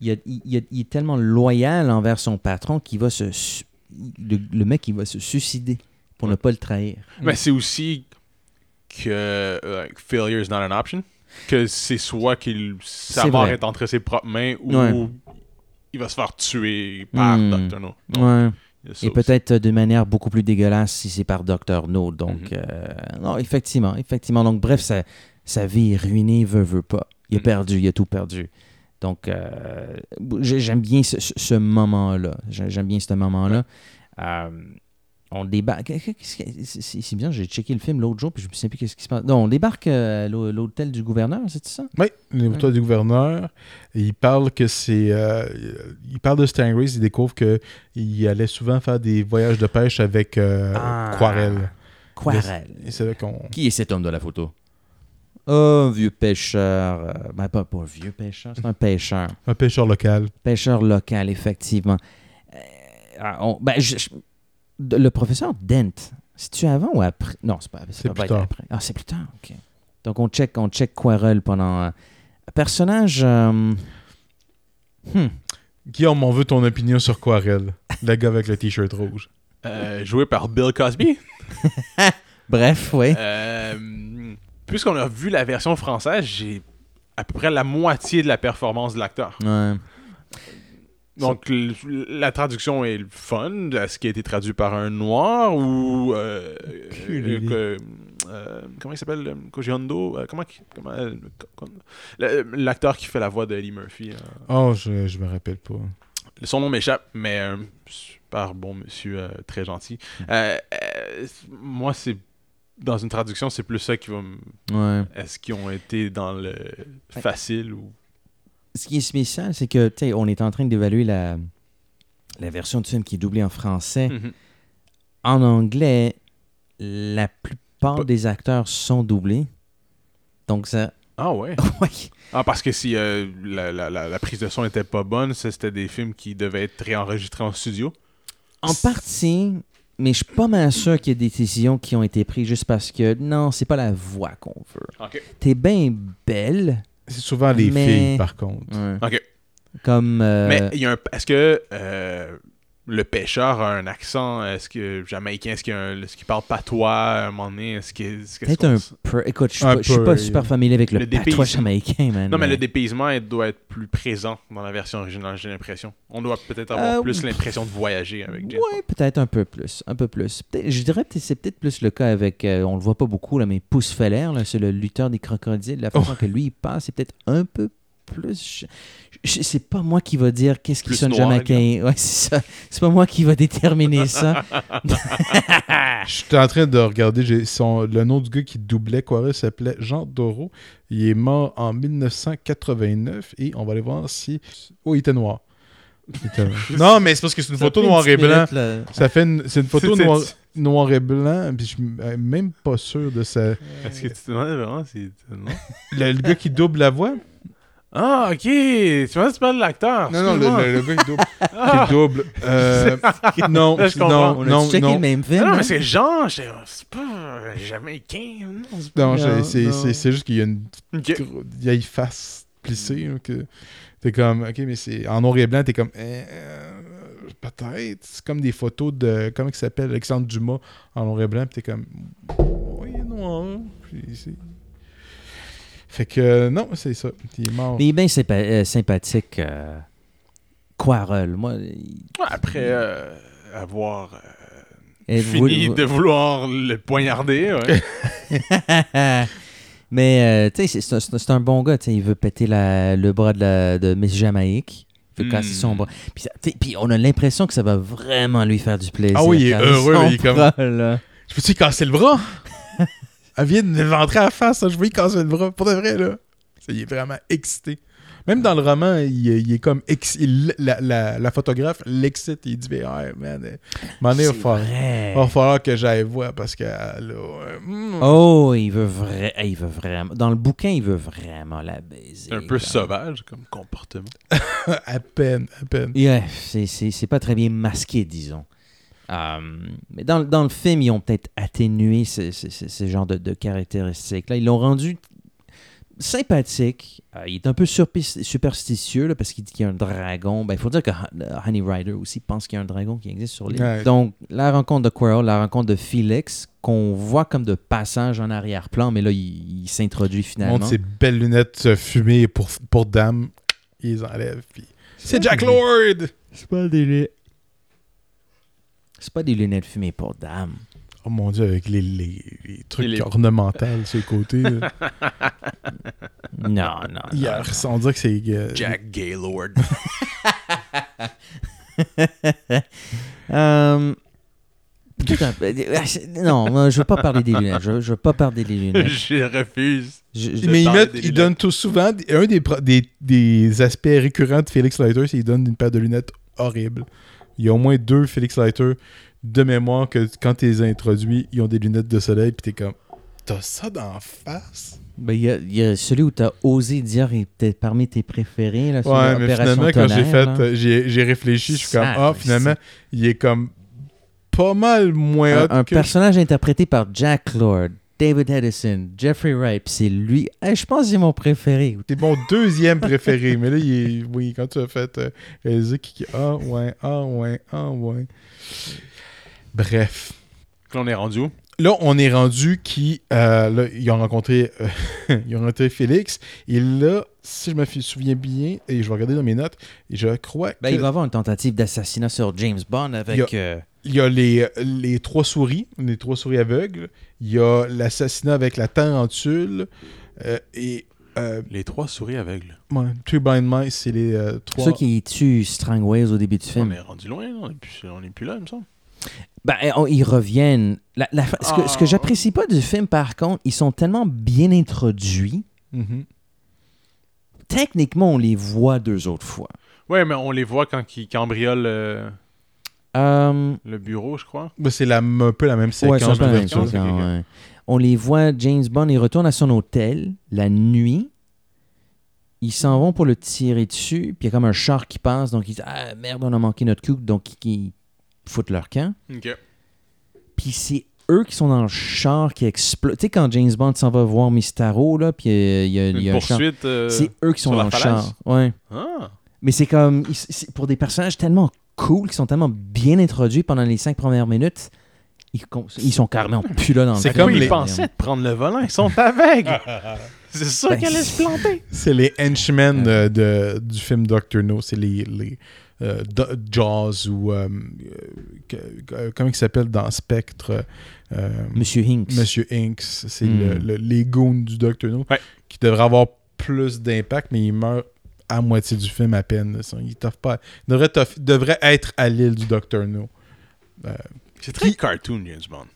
S9: il, a- il- il a- il est tellement loyal envers son patron qu'il va se. Le, le mec, il va se suicider pour ne pas le trahir.
S10: Mais c'est aussi que euh, failure is not an option. Que c'est soit qu'il sa mort
S9: vrai.
S10: est entre ses propres mains ou
S9: Ouais.
S10: il va se faire tuer par
S9: Hmm.
S10: Dr. No. Donc,
S9: Ouais.
S10: ça
S9: Et peut-être de manière beaucoup plus dégueulasse si c'est par Dr. No. Donc,
S10: Mhm.
S9: euh, non, effectivement, effectivement. Donc, bref, sa, sa vie est ruinée, veut, veut pas. Il a
S10: Mhm.
S9: perdu, il a tout perdu. Donc, euh, j'ai- j'aime bien ce, ce- moment-là. J'ai- J'aime bien ce moment-là. Euh, on débarque. C'est bien, j'ai checké le film l'autre jour, puis je me souviens plus qu'est-ce qui se passe. Non, on débarque euh, à l'hô- l'hôtel du gouverneur, c'est ça?
S8: Oui, l'hôtel du gouverneur. Il parle que c'est. euh, il parle de Stingrays, il découvre qu'il allait souvent faire des voyages de pêche avec euh,
S9: Ah.
S8: Quarel.
S9: Quarel.
S8: C'est qu'on.
S9: Qui est cet homme de la photo? Oh, un vieux pêcheur. euh, ben, pas, pas un vieux pêcheur, c'est un pêcheur.
S8: Un pêcheur local.
S9: Pêcheur local, effectivement. Euh, ah, on- ben, je- le professeur Dent, c'est-tu avant ou après? Non, c'est pas,
S8: C'est plus
S9: pas être
S8: tard.
S9: après. Ah, c'est plus tard, OK. Donc, on check, on check Quarrel pendant... euh, personnage... euh, hmm,
S8: Guillaume, on veut ton opinion sur Quarel, le gars avec le t-shirt rouge.
S10: Euh, joué par Bill Cosby.
S9: Bref, oui.
S10: Euh, Puisqu'on a vu la version française, j'ai à peu près la moitié de la performance de l'acteur.
S9: Ouais.
S10: Donc, la traduction est fun. Est-ce qu'il a été traduit par un noir ou. euh, euh, euh, comment il s'appelle euh, Koji Hondo Euh, Comment. qui- comment L'acteur qui fait la voix de Eddie Murphy.
S8: Oh, je, je me rappelle pas.
S10: son nom m'échappe, mais un super bon monsieur, très gentil. Euh, moi, c'est. Dans une traduction, c'est plus ça qui va me.
S9: Ouais.
S10: Est-ce qu'ils ont été dans le facile ou.
S9: Ce qui est spécial, c'est que, tu sais, on est en train d'évaluer la, la version du film qui est doublée en français.
S10: Mhm.
S9: En anglais, la plupart
S10: Pas-
S9: des acteurs sont doublés. Donc, ça...
S10: Ah ouais?
S9: Ouais.
S10: Ah, parce que si euh, la, la- la- la prise de son était pas bonne, ça, c'était des films qui devaient être réenregistrés en studio?
S9: En partie, mais je suis pas mal sûr qu'il y a des décisions qui ont été prises juste parce que, non, c'est pas la voix qu'on veut. T'es bien belle.
S8: C'est souvent les
S9: Mais-
S8: filles, par contre.
S9: Ouais.
S10: Ok.
S9: Comme... euh,
S10: Mais il y a un, est-ce que euh, le pêcheur a un accent Est-ce que jamaïcain Est-ce qu'il, parle patois à un moment donné Est-ce que, que-
S9: Peut-être un peu... Écoute, je suis
S8: Un
S9: pas, je suis pas super familier avec le,
S10: le
S9: patois jamaïcain, man.
S10: Non, mais le dépaysement il doit être plus présent dans la version originale, j'ai l'impression. On doit peut-être avoir
S9: Euh,
S10: plus l'impression de voyager avec James
S9: Ouais, peut-être un peu plus, un peu plus. Je dirais que c'est peut-être plus le cas avec, euh, on le voit pas beaucoup là, mais Pouce Feller, là, c'est le lutteur des crocodiles. La façon que lui il passe, c'est peut-être un peu plus. je- je- c'est pas moi qui va dire qu'est-ce qui
S10: Plus
S9: sonne
S10: noir,
S9: jamaïcain. Ouais, c'est ça. C'est pas moi qui va déterminer ça.
S8: Je suis en train de regarder j'ai son, le nom du gars qui doublait Quarel s'appelait Jean Doro. Il est mort en 1989 et on va aller voir si. Oh, il était noir. Non, mais c'est parce que c'est une
S9: Ça
S8: photo
S9: une
S8: noir et blanc.
S9: minute.
S8: Ça fait une, c'est une photo noir, noir et blanc. Puis je suis euh, même pas sûr de ça.
S10: Est-ce que tu te demandes vraiment si.
S8: Le, le gars qui double la voix?
S10: Ah, ok. Tu vois, tu parles de l'acteur.
S8: Non, non, le,
S10: excuse-moi.
S8: le- le gars qui double.
S10: Ah.
S8: qui double. Euh, non,
S10: Là, je
S8: non,
S9: On
S8: non,
S9: a checké
S8: non.
S9: le même film.
S10: Non,
S9: hein?
S10: mais c'est Jean. j'étais- C'est pas jamaïcain. Non, c'est pas-
S8: Non,
S9: Non,
S8: c'est-
S9: non.
S8: c'est c'est juste qu'il y a une vieille face plissée. que t'es comme, ok, mais c'est en noir et blanc, t'es comme, eh, euh, peut-être. C'est comme des photos de, comment il s'appelle, Alexandre Dumas en noir et blanc, puis t'es comme, oui, il est noir. Puis c'est- Fait que, euh, non, c'est ça. Il est mort.
S9: Mais il est bien sympa- euh, sympathique. euh, Quarrel. Moi, il-
S10: Après euh, avoir euh, fini
S9: vous-
S10: de vouloir le poignarder, ouais.
S9: Mais, euh, tu sais, c'est- un- bon gars. tu sais, Il veut péter la- le bras de, la, de Miss Jamaïque. Il veut
S10: Hmm.
S9: casser son bras. Puis, on a l'impression que ça va vraiment lui faire du plaisir.
S8: Ah oui, il est heureux,
S9: son
S8: il est comme-
S9: bras, là.
S8: Je peux-tu casser le bras? Elle vient de me rentrer à la face, je veux lui casser le bras. Pour de vrai, là. Ça, il est vraiment excité. Même dans le roman, il, est- il est comme. ex- il- la, la- la photographe l'excite. Il dit Ah, man, euh, m'en est, il va falloir-
S9: vrai.
S8: il va falloir que j'aille voir parce que. euh, là, euh, mm.
S9: Oh, il veut, vrai, il veut vraiment. Dans le bouquin, il veut vraiment la baiser.
S10: Un peu sauvage comme comportement.
S8: à peine, à peine.
S9: Yeah, c'est- c'est c'est pas très bien masqué, disons. Euh, mais dans, dans le film, ils ont peut-être atténué ce, ce- ce- ce genre de, de caractéristiques-là. Ils l'ont rendu sympathique. Euh, il est un peu superstitieux là, parce qu'il dit qu'il y a un dragon. Ben, il faut dire que Hon- Honey Rider aussi pense qu'il y a un dragon qui existe sur l'île.
S8: Ouais.
S9: Donc, la rencontre de Quirrell, la rencontre de Felix, qu'on voit comme de passage en arrière-plan, mais là, il, il s'introduit
S8: Il
S9: finalement.
S8: montre ses belles lunettes euh, fumées pour, pour dame. Il les enlève. Puis... C'est Jack Lord!
S9: C'est pas des C'est pas des lunettes fumées pour dame.
S8: Oh mon dieu, avec les, les, les trucs
S10: les-
S8: ornementaux sur les côtés. là.
S9: Non, non.
S8: Il y a-
S9: non,
S8: on dirait que c'est. euh,
S10: Jack Gaylord.
S9: Euh, putain, euh, non, moi, je veux pas parler des lunettes. Je, je veux pas parler des lunettes.
S10: Je refuse.
S9: Je- je-
S8: Mais ils, mettent, ils donnent tout souvent. Un des, pro- des, des aspects récurrents de Félix Leiter, c'est qu'ils donnent une paire de lunettes horribles. Il y a au moins deux Félix Leiter de mémoire que quand tu les introduis, ils ont des lunettes de soleil, puis t'es comme. T'as ça d'en face?
S9: Ben, il y, y a celui où tu as osé dire il était parmi tes préférés. Là,
S8: Ouais, mais finalement, quand j'ai fait, j'ai réfléchi, je suis comme, ah,
S9: Sacre,
S8: finalement, il est comme pas mal moins
S9: un,
S8: hot
S9: un
S8: que.
S9: personnage interprété par Jack Lord, David Edison, Jeffrey Wright, c'est lui. Hey, je pense que c'est mon préféré.
S8: C'est mon deuxième préféré, mais là, il est. Oui, quand tu as fait euh, réaliser qui. Ah, ouais, ah, ouais, ah, ouais. Bref.
S10: Là, on est rendu où?
S8: Là, on est rendu qui. euh, là, ils ont rencontré. euh, ils ont rencontré Félix. Et là, si je me souviens bien, et je vais regarder dans mes notes, et je crois
S9: Ben,
S8: que.
S9: il va y avoir une tentative d'assassinat sur James Bond avec.
S8: Il y
S9: euh,
S8: Il y a les, les trois souris, les trois souris aveugles. Il y a l'assassinat avec la tarentule. euh, et. Euh,
S10: Les trois souris aveugles.
S8: ouais, Two Blind Mice, c'est les euh, trois.
S9: ceux qui tuent Strangways au début du
S10: On
S9: film.
S10: est rendu loin, non? on est plus, on est plus là, il me semble.
S9: Ben, on- ils reviennent. La- la fa- ce que, ce que
S10: Ah.
S9: j'apprécie pas du film, par contre, ils sont tellement bien introduits.
S8: Mhm.
S9: Techniquement, on les voit deux autres fois.
S10: Ouais, mais on les voit quand ils cambriolent euh, le bureau, je crois.
S8: Ben, c'est la, un peu la même
S9: ouais, c'est un
S8: séquence
S9: peu la même chose, ouais. On les voit, James Bond, il retourne à son hôtel la nuit. Ils s'en vont pour le tirer dessus, puis il y a comme un char qui passe, donc ils disent Ah merde, on a manqué notre coup, donc ils, foutent leur camp. Puis c'est eux qui sont dans le char qui explose. Tu sais, quand James Bond s'en va voir Mystaro, là, puis euh, il y a, y a
S10: Une
S9: un char.
S10: poursuite. euh,
S9: C'est eux qui sont dans le
S10: falaise?
S9: char. Ouais.
S10: Ah.
S9: Mais c'est comme. pour des personnages tellement cool, qui sont tellement bien introduits pendant les cinq premières minutes, ils, ils sont carrément plus là dans le
S8: C'est comme
S10: ils
S8: les-
S10: pensaient de prendre le volant, ils sont aveugles. C'est ça
S9: Ben,
S10: qu'elle allait se planter.
S8: C'est les henchmen euh, de, du film Doctor No. C'est les, les euh, Jaws ou. euh, comment il s'appelle dans Spectre euh,
S9: Monsieur Hinks.
S8: Monsieur Inks. C'est
S9: Hmm.
S8: le, le- les goons du Doctor No
S10: Ouais.
S8: qui devrait avoir plus d'impact, mais il meurt à moitié du film à peine. là. Il, t'offre pas, il devrait, t'off- il devrait être à l'île du Dr. No. Euh,
S10: C'est très cartoon, James Bond.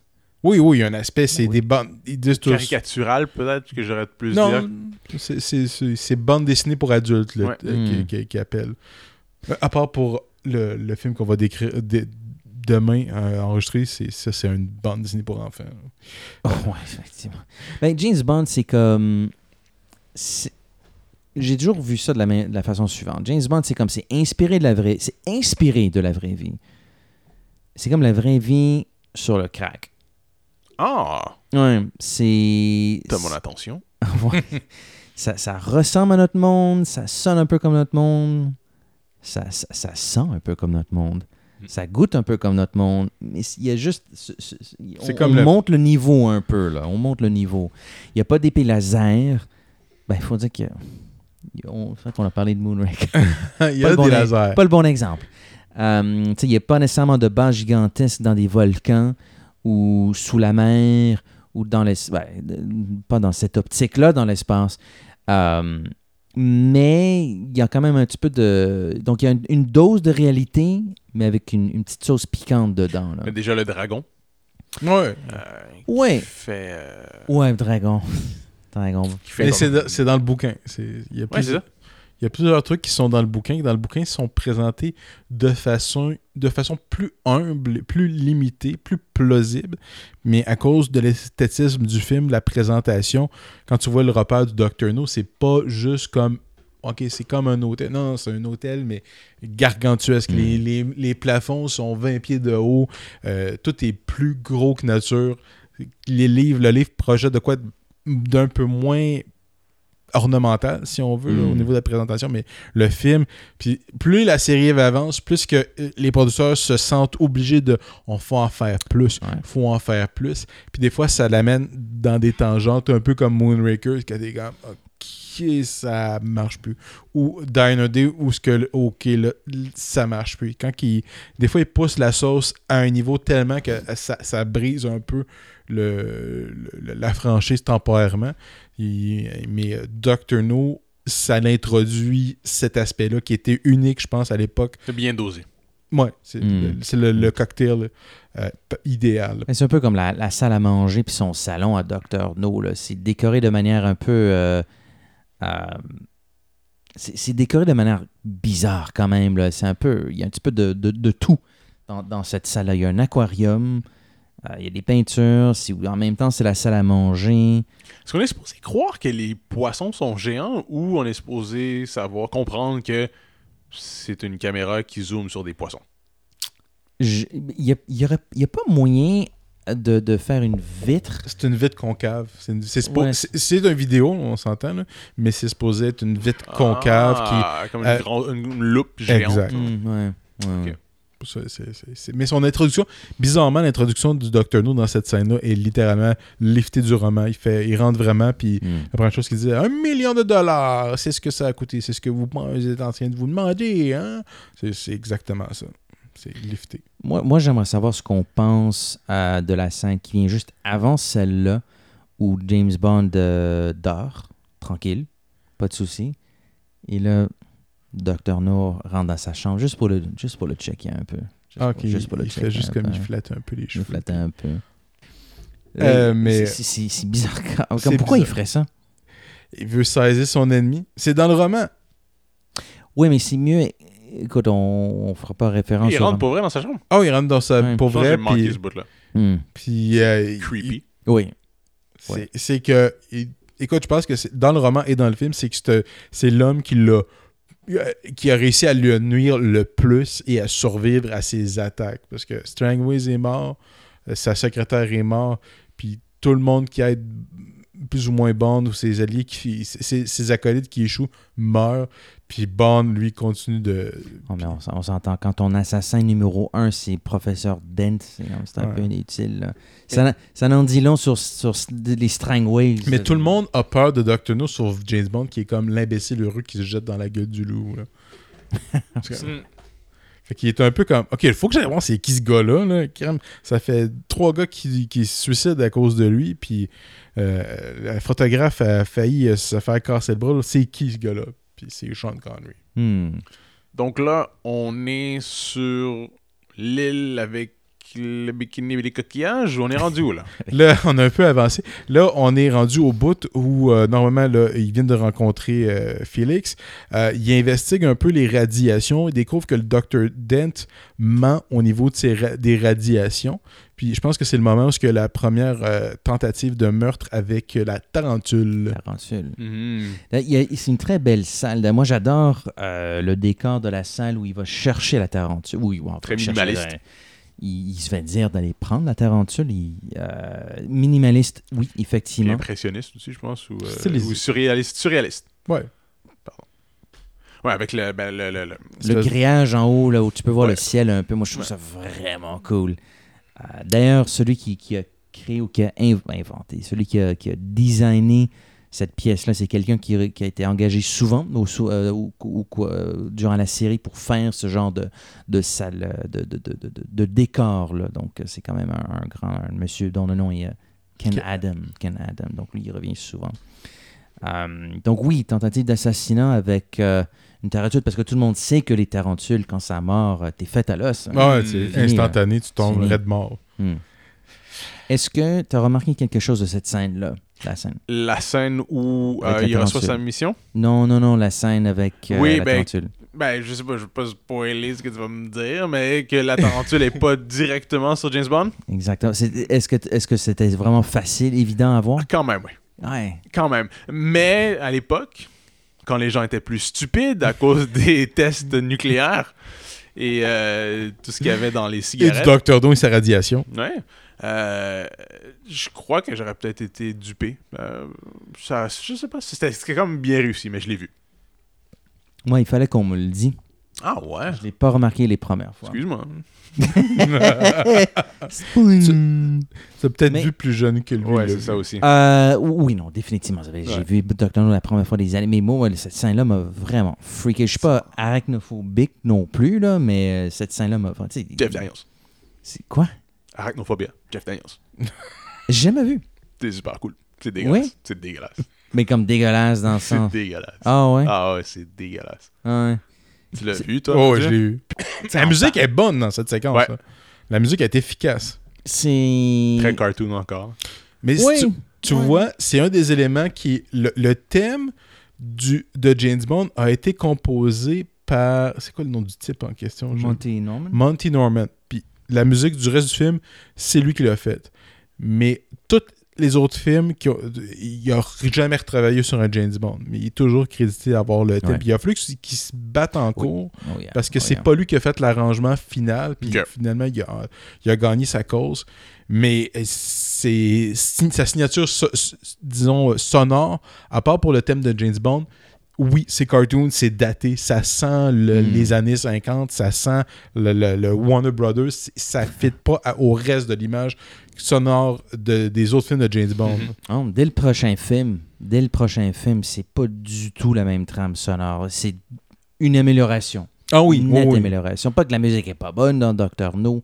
S8: oui, oui, il y a un aspect, c'est des bandes. Ils disent tous.
S10: Caricatural, peut-être, que j'aurais plus
S8: Non,
S10: dire.
S8: c'est- c'est c'est- c'est bande dessinée pour adultes là,
S10: Ouais.
S8: euh, qui,
S9: Mm.
S8: qui- qui appellent. Euh, À part pour le, le film qu'on va décrire de- demain, euh, enregistré, c'est ça, c'est une bande dessinée pour enfants.
S9: Oh, ouais, effectivement. Ben, James Bond, c'est comme. J'ai toujours vu ça de la, ma- de la façon suivante. James Bond, c'est comme c'est inspiré de la vraie. C'est inspiré de la vraie vie. C'est comme la vraie vie sur le crack.
S10: Ah,
S9: Ouais, c'est.
S10: t'as mon attention.
S9: Ça, ça ressemble à notre monde, ça sonne un peu comme notre monde, ça, ça, ça sent un peu comme notre monde,
S10: Mm.
S9: ça goûte un peu comme notre monde, mais il y a juste...
S8: C'est
S9: on,
S8: comme
S9: on
S8: le-
S9: monte le niveau un peu, là, on monte le niveau. Il n'y a pas d'épée laser, ben il faut dire que... On, en fait, on a parlé de Moonraker.
S8: il y
S9: Pas
S8: a
S9: le bon
S8: des
S9: e-
S8: lasers.
S9: Pas le bon exemple. Euh, tu sais, il n'y a pas nécessairement de base gigantesque dans des volcans ou sous la mer ou dans l'espace. pas dans cette optique-là, dans l'espace. Euh, mais il y a quand même un petit peu de. Donc, il y a une, une dose de réalité, mais avec une, une petite sauce piquante dedans. Là.
S10: Mais déjà, le dragon.
S8: Ouais.
S10: euh,
S9: Ouais.
S10: Fait. euh,
S9: Ouais, dragon.
S8: Mais c'est dans, c'est dans le bouquin. C'est- Il y, a
S10: Ouais,
S8: plus-
S10: c'est ça.
S8: il y a plusieurs trucs qui sont dans le bouquin. Dans le bouquin, ils sont présentés de façon, de façon plus humble, plus limitée, plus plausible. Mais à cause de l'esthétisme du film, la présentation, quand tu vois le repère du Dr. No, c'est pas juste comme. Ok, c'est comme un hôtel. Non, non, c'est un hôtel, mais gargantuesque. Les, les- les plafonds sont 20 pieds de haut. Euh, tout est plus gros que nature. Les livres, le livre projette de quoi d'un peu moins ornemental, si on veut, là, au niveau de la présentation, mais le film, puis plus la série avance, plus que euh, les producteurs se sentent obligés de on faut en faire plus,
S9: Ouais.
S8: faut en faire plus. Puis des fois, ça l'amène dans des tangentes, un peu comme Moonraker, qui a des gars, ok, ça marche plus. Ou Diner Day, où ce que, ok, là, ça marche plus. Quand il, des fois, il pousse la sauce à un niveau tellement que ça, ça brise un peu le, le- la franchise temporairement. Il- mais Dr. No, ça l'introduit cet aspect-là qui était unique, je pense, à l'époque.
S10: C'est bien dosé.
S8: Ouais, c'est
S9: Mm.
S8: le, c'est le- le cocktail euh, idéal.
S9: C'est un peu comme la, la salle à manger puis son salon à Dr. No. là. C'est décoré de manière un peu. euh, euh, c'est décoré de manière bizarre quand même. là. C'est un peu. Il y a un petit peu de, de- de tout dans, dans cette salle-là. Il y a un aquarium, euh, il y a des peintures. si- en même temps, c'est la salle à manger.
S10: Est-ce qu'on est supposé croire que les poissons sont géants ou on est supposé savoir, comprendre que c'est une caméra qui zoome sur des poissons?
S9: Il n'y a, y a pas moyen de, de faire une vitre?
S8: C'est une vitre concave. C'est une- c'est suppo-
S9: Ouais.
S8: c'est- c'est une vidéo, on s'entend, là, mais c'est supposé être une vitre concave
S10: Ah, comme une,
S8: euh,
S10: grande- une- une loupe géante.
S8: Exact.
S9: Ouais, ouais,
S8: Mais son introduction, bizarrement, l'introduction du Dr. No dans cette scène-là est littéralement liftée du roman. Il, fait, il rentre vraiment, puis
S9: Hmm.
S8: la première chose qu'il dit, un million de dollars, c'est ce que ça a coûté, c'est ce que vous, vous êtes en train de vous demander. Hein? C'est c'est exactement ça. C'est lifté.
S9: Moi, moi j'aimerais savoir ce qu'on pense euh, de la scène qui vient juste avant celle-là où James Bond euh, dort, tranquille, pas de souci. Et là, Dr. No rentre dans sa chambre juste pour le, juste pour le checker un peu. Juste
S8: Ah,
S9: pour-
S8: ok,
S9: juste pour le
S8: il
S9: checker
S8: fait juste comme il flatte un peu les
S9: Il
S8: cheveux.
S9: flattait un peu.
S8: Euh, mais-
S9: C'est- bizarre. Comme, pourquoi il ferait ça?
S8: Il veut saisir son ennemi. C'est dans le roman.
S9: Oui, mais c'est mieux. Écoute, on, on fera pas référence
S10: Il rentre pour vrai dans sa chambre?
S8: Oh, il rentre dans sa...
S9: Ouais.
S8: Pour
S10: Je
S8: vrai, puis...
S10: ce bout-là.
S9: Hmm.
S8: puis euh, il-
S10: Creepy.
S9: Oui.
S8: C'est
S9: Ouais.
S8: que. il- Écoute, je pense que c'est- dans le roman et dans le film, c'est que c'est l'homme qui l'a. Euh, qui a réussi à lui nuire le plus et à survivre à ses attaques. Parce que Strangways est mort, euh, sa secrétaire est mort, puis tout le monde qui aide plus ou moins Bond ou ses alliés, qui, ses, acolytes qui échouent, meurent. Puis Bond, lui, continue de.
S9: Oh, mais on, s'entend. Quand ton assassin numéro un, c'est Professeur Dent, c'est un peu inutile. là. Ça, ça en dit long sur, sur les Strangways.
S8: Mais tout le monde a peur de Dr. No sauf James Bond, qui est comme l'imbécile heureux qui se jette dans la gueule du loup. là. Fait qu'il est un peu comme, OK, il faut que j'aille voir c'est qui ce gars-là. Là. Ça fait trois gars qui, qui se suicident à cause de lui, puis euh, le photographe a failli se faire casser le bras. C'est qui ce gars-là? Puis c'est Sean Connery.
S9: Hmm.
S10: Donc là, on est sur l'île avec le bikini et les coquillages ou on est rendu où là?
S8: Là, on a un peu avancé. Là, on est rendu au bout où, euh, normalement, là, ils viennent de rencontrer euh, Félix. Euh, il investigue un peu les radiations. Il découvre que le Dr. Dent ment au niveau de ses ra- des radiations. Puis je pense que c'est le moment où a la première euh, tentative de meurtre avec euh, la tarentule.
S9: Tarentule. A- C'est une très belle salle. Moi, j'adore euh, le décor de la salle où il va chercher la tarentule. Oui, oui,
S10: Très
S9: chercher
S10: minimaliste.
S9: Il, il se fait dire d'aller prendre la tarentule. Il, euh, minimaliste, oui,
S10: Et
S9: effectivement.
S10: Impressionniste aussi, je pense, ou, euh, ou surréaliste. Surréaliste.
S8: Ouais.
S10: Ouais, avec le. ben, le, le- le-
S9: Le grillage en haut, là, où tu peux voir
S10: Ouais.
S9: le ciel un peu, moi, je trouve ça vraiment cool. Euh, D'ailleurs, celui qui, qui a créé ou qui a inv- inventé, celui qui a, qui a designé cette pièce-là, c'est quelqu'un qui, qui a été engagé souvent au, euh, ou- ou quoi, euh, durant la série pour faire ce genre de, de salle, euh, de, de, de, décor. Là. Donc, euh, c'est quand même un, un grand un monsieur dont le nom est euh, Ken Adam. Ken Adam. Donc, lui, il revient souvent. Euh, donc, oui, tentative d'assassinat avec euh, une tarentule, parce que tout le monde sait que les tarentules, quand ça euh, t'es fait à l'os. hein.
S8: Ah, c'est instantané, tu tombes raide mort.
S9: Hmm. Est-ce que tu as remarqué quelque chose de cette scène-là? La scène.
S10: La scène où euh, il reçoit sa mission?
S9: Non, non, non, la scène avec euh,
S10: Oui,
S9: la
S10: ben,
S9: tarentule.
S10: Ben, je sais pas, je veux pas spoiler ce que tu vas me dire, mais que la tarentule est pas directement sur James Bond?
S9: Exactement. Est-ce que est-ce que c'était vraiment facile, évident à voir?
S10: Quand même, oui.
S9: Ouais.
S10: Quand même. Mais à l'époque, quand les gens étaient plus stupides à cause des tests nucléaires et euh, tout ce qu'il y avait dans les
S8: Et du
S10: cigarettes.
S8: Docteur Don et sa radiation.
S10: Ouais. Euh, je crois que j'aurais peut-être été dupé. Euh, ça, je sais pas, c'était c'était comme bien réussi, mais je l'ai vu.
S9: Moi, il fallait qu'on me le dise.
S10: Ah ouais?
S9: Je l'ai pas remarqué les premières fois.
S10: Excuse-moi.
S8: Tu as peut-être
S9: Mais-
S8: vu plus jeune que lui.
S10: Ouais, c'est ça aussi.
S9: Euh, oui, non, définitivement. J'ai
S10: Ouais.
S9: vu Doctor No la première fois des années. Mais moi, ouais, cette scène-là m'a vraiment freaké. Je suis pas arachnophobique non plus, là, mais euh, cette scène-là m'a.
S10: Jeff Daniels.
S9: C'est quoi?
S10: Arachnophobia. Jeff Daniels.
S9: J'ai jamais vu.
S10: C'est super cool. C'est dégueulasse.
S9: Oui?
S10: C'est dégueulasse.
S9: Mais comme dégueulasse dans le
S10: C'est
S9: sens.
S10: dégueulasse.
S9: Ah ouais?
S10: Ah ouais, c'est dégueulasse.
S9: Ah ouais.
S10: Tu l'as vu, toi?
S8: Oh, je l'ai eu. La musique est bonne dans cette séquence.
S10: Ouais.
S8: là. La musique est efficace.
S9: C'est.
S10: Très cartoon encore.
S8: Mais si tu, tu
S9: Ouais.
S8: vois, c'est un des éléments qui. Le, le thème du, de James Bond a été composé par. C'est quoi le nom du type en question? Je-
S9: Monty Norman.
S8: Monty Norman. Puis la musique du reste du film, c'est lui qui l'a faite. Mais tous les autres films, qui ont- il n'a jamais retravaillé sur un James Bond. Mais il est toujours crédité d'avoir le thème.
S9: Ouais.
S8: Puis il a fallu qu'il qu'il se batte en cours.
S9: Oh, yeah.
S8: Parce que
S9: Oh,
S8: c'est
S9: yeah.
S8: pas lui qui a fait l'arrangement final, puis finalement, il a, il a gagné sa cause. Mais euh, c'est sa signature, so- so- disons, sonore, à part pour le thème de James Bond, oui, c'est cartoon, c'est daté, ça sent le-
S9: Mm.
S8: les années 50, ça sent le, le- le Warner Brothers, ça ne fit pas à- au reste de l'image sonore de- des autres films de James Bond.
S9: Oh, dès le prochain film, dès le prochain film, c'est pas du tout la même trame sonore. C'est une amélioration.
S8: Ah oui,
S9: Une nette
S8: oui.
S9: amélioration. Pas que la musique est pas bonne dans Doctor No,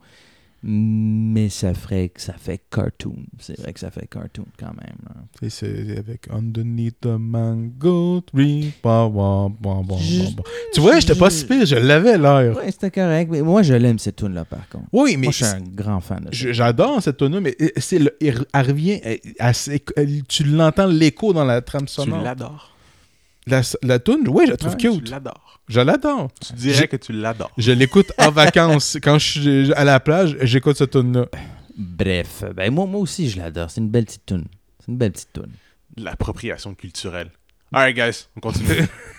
S9: mais ça ferait que ça fait cartoon. C'est vrai que ça fait cartoon quand même. là.
S8: Et C'est avec Underneath the Mango Tree. Bah, bah, bah, bah, bah, bah. Tu vois, j'étais pas si pire, je l'avais l'air.
S9: Ouais, c'était correct. Mais moi, je l'aime cette tune là par contre.
S8: Oui, mais
S9: moi, je suis un grand fan de ça.
S8: j'adore cette tune mais euh, c'est le- elle revient, elle- elle tu l'entends l'écho dans la trame
S10: Tu
S8: sonore.
S10: l'adores.
S8: La, la tune, oui, je la trouve
S10: Ouais,
S8: cute.
S10: Tu l'adores.
S8: Je l'adore.
S10: Tu dirais que tu l'adores.
S8: Je l'écoute en vacances. Quand je suis à la plage, j'écoute cette tune-là.
S9: Bref, ben moi, moi aussi, je l'adore. C'est une belle petite tune. C'est une belle petite tune.
S10: L'appropriation culturelle. Alright, guys, on continue.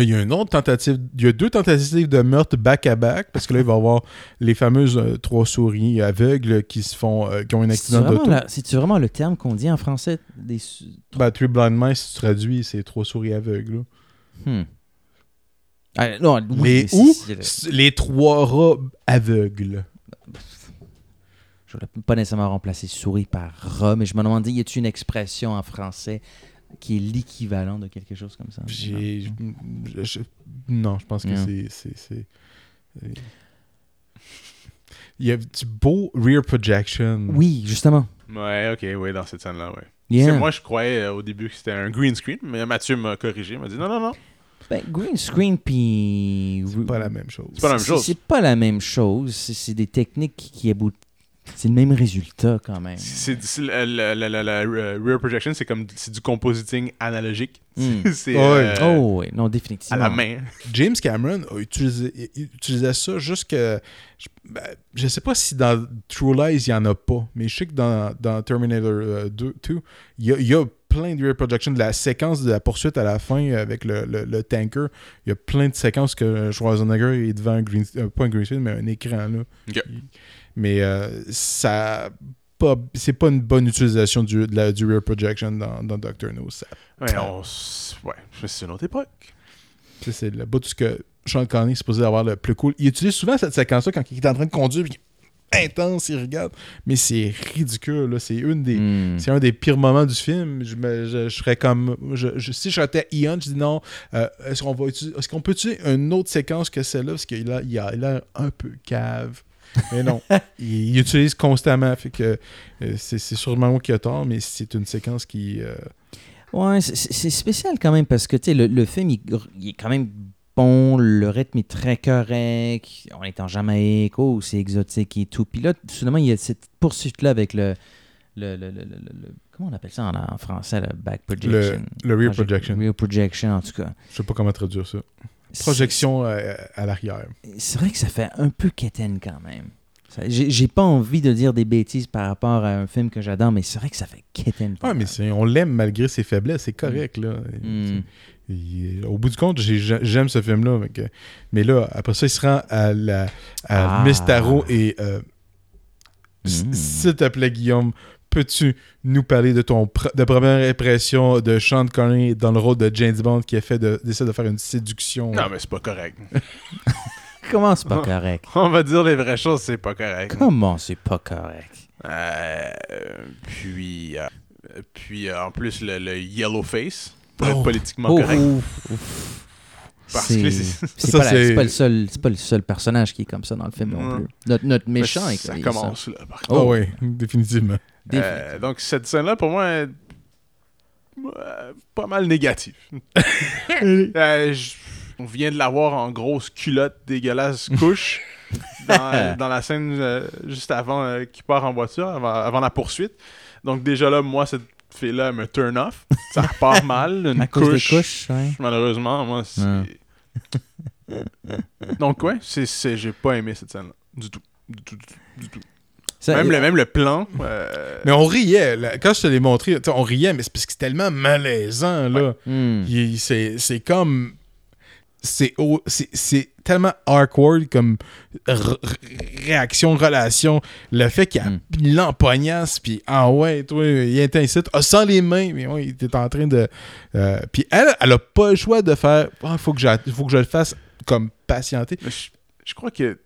S8: Il y a une autre tentative, il y a deux tentatives de meurtre back-à-back, parce que là, il va y avoir les fameuses euh, trois souris aveugles qui se font, euh, qui ont un
S9: C'est
S8: accident d'auto.
S9: c'est-tu vraiment le terme qu'on dit en français? Des
S8: Ben, Three Blind Mice, si tu traduis, c'est trois souris aveugles.
S9: Hmm. Ah, non, oui, c'est- c'est-
S8: C'est les trois rats aveugles?
S9: Je ne voulais pas nécessairement remplacer souris par rat, mais je me demandais, y a-t-il une expression en français qui est l'équivalent de quelque chose comme ça?
S8: J'ai- je- je- non, je pense que c'est- c'est. c'est- euh, Il y a du beau rear projection.
S9: Oui, justement.
S10: ouais, ok, oui, dans cette scène-là, ouais.
S9: Yeah.
S10: C'est- Moi, je croyais euh, au début que c'était un green screen, mais Mathieu m'a corrigé, m'a dit non, non, non.
S9: Ben, green screen puis.
S8: C'est pas la même chose.
S10: C'est pas la même chose.
S9: C'est pas la même chose. C'est des techniques qui, qui aboutent. C'est le même résultat quand même.
S10: C'est c'est la, la, la, la- la, euh, rear projection, c'est comme c'est du compositing analogique.
S9: Mm.
S10: c'est
S8: Ouais.
S10: euh,
S9: Oh, oui, non,
S10: à
S9: définitivement.
S10: la main.
S8: James Cameron a utilisé, il- il utilisait ça jusque. Je, ben, je sais pas si dans True Lies il y en a pas, mais je sais que dans, dans Terminator euh, 2, 2, il y a, il y a plein de rear projection. De la séquence de la poursuite à la fin avec le, le- le tanker, il y a plein de séquences que Schwarzenegger est devant un green, euh, pas un green screen, mais un écran. Là. Il- Mais euh, ça. Pas, c'est pas une bonne utilisation du, de la, du rear projection dans, dans Doctor No. Ça
S10: Ouais, on ouais, c'est une autre époque.
S8: C'est le bout de ce que Sean Connery est supposé avoir le plus cool. Il utilise souvent cette séquence-là quand il est en train de conduire, puis il est intense, il regarde. Mais c'est ridicule, là. C'est une des.
S9: Hmm.
S8: C'est un des pires moments du film. Je, me- je- je serais comme. Je, je- si j'étais Ian, je dis non. euh, est-ce qu'on va utiliser- est-ce qu'on peut utiliser une autre séquence que celle-là? Parce qu'il a, il a l'air un peu cave. Mais non. il, il utilise constamment. Fait que euh, c'est, sûrement moi qui a tort, mais c'est une séquence qui. euh,
S9: Ouais, c'est- spécial quand même parce que tu sais, le, le film, il, il est quand même bon, le rythme est très correct, on est en Jamaïque, oh, c'est exotique et tout. Puis là, soudainement, il y a cette poursuite-là avec le, le, le- le- le- Comment on appelle ça en, en français, le back projection?
S8: le rear
S9: Ah,
S8: projection.
S9: Rear projection, en tout cas.
S8: Je sais pas comment traduire ça. Projection euh, à l'arrière.
S9: C'est vrai que ça fait un peu quétaine quand même. J'ai pas envie de dire des bêtises par rapport à un film que j'adore, mais c'est vrai que ça fait quétaine.
S8: Ouais, mais on l'aime malgré ses faiblesses, c'est correct, là.
S9: Mm.
S8: Il- au bout du compte, j'ai- j'aime ce film-là. mais là, après ça, il se rend à, la, à
S9: Ah.
S8: Mistaro et... euh,
S9: Mm.
S8: S'il te plaît, Guillaume, peux-tu nous parler de ton pr- de première impression de Sean Connery dans le rôle de James Bond qui a fait de, d'essayer de faire une séduction?
S10: Non, mais c'est pas correct.
S9: Comment c'est pas correct?
S10: On va dire les vraies choses, c'est pas correct.
S9: Comment c'est pas correct?
S10: Euh, puis, euh, puis euh, en plus, le, le yellow face, pour être
S8: Oh.
S10: politiquement
S9: Oh,
S10: correct.
S9: ouf, ouf.
S10: Parce
S9: C'est pas, pas le seul, c'est pas le seul personnage qui est comme ça dans le film non plus. Notre, notre méchant
S10: Mais
S9: est
S10: ça
S9: comme
S10: commence là. par
S8: Ah
S9: Oh.
S8: oui, définitivement.
S10: Euh, donc cette scène-là, pour moi, est euh, pas mal négative. Euh, on vient de la voir en grosse culotte dégueulasse couche dans, dans la scène euh, juste avant euh, qu'il part en voiture, avant, avant la poursuite. Donc déjà là, moi, cette fille-là elle me turn off. Ça repart mal. Une
S9: À cause des
S10: couche,
S9: couches, ouais.
S10: malheureusement, moi, c'est... Donc ouais, c'est, j'ai pas aimé cette scène-là. Du tout. Du tout, du tout, du tout.
S9: Ça-
S10: même, le, même le plan. euh,
S8: Mais on riait. là. Quand je te l'ai montré, tu sais, on riait, mais c'est parce que c'est tellement malaisant, là.
S9: Hmm.
S8: C'est comme. C'est tellement awkward comme réaction, relation. Le fait qu'il a-
S9: Mm.
S8: il l'empognasse, puis ah ouais, toi, il incite, ah, sans les mains, mais ouais, il était en train de. euh, puis elle, elle a pas le choix de faire, il faut, que faut que je le fasse comme patienter.
S10: Je, je crois que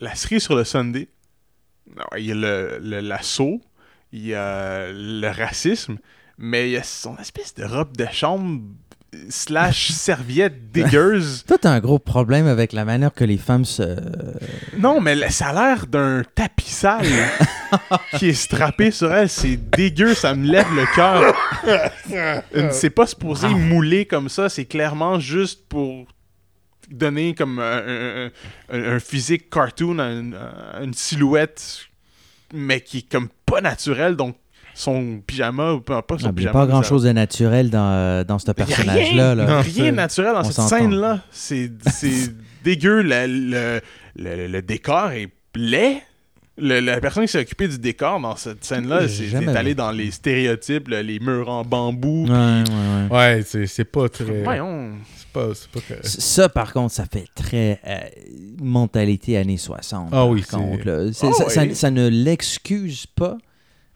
S10: la série sur le Sunday, il y a le- le- l'assaut, il y a le racisme, mais il y a son espèce de robe de chambre slash serviette dégueuse.
S9: Toi, t'as un gros problème avec la manière que les femmes se.
S10: Non, mais ça a l'air d'un tapis sale qui est strappé sur elle. C'est dégueu, ça me lève le cœur. C'est pas supposé mouler comme ça, c'est clairement juste pour donner comme un, un- un- un physique cartoon, un- un- une silhouette, mais qui est comme pas naturelle. Donc, son pyjama, ou pas, pas son
S9: Ah, mais Il n'y a
S10: pyjama.
S9: pas
S10: mais
S9: grand
S10: ça-
S9: chose de naturel dans, euh, dans ce
S10: y a
S9: personnage-là.
S10: Rien,
S9: là.
S10: rien de naturel dans
S9: On
S10: cette scène-là. C'est c'est dégueu. Le, le, le- le décor est laid. Le- la personne qui s'est occupée du décor dans cette scène-là,
S9: J'ai
S10: c'est
S9: jamais
S10: est allé
S9: vu.
S10: dans les stéréotypes, là, les murs en bambou.
S9: Ouais, ouais, ouais.
S8: Ouais, c'est c'est pas très.
S10: Voyons.
S8: C'est pas,
S9: Ça, par contre, ça fait très euh, mentalité années 60.
S8: Ah
S9: par
S8: oui, c'est-
S9: contre,
S10: Ah
S9: ça, ça ne l'excuse pas.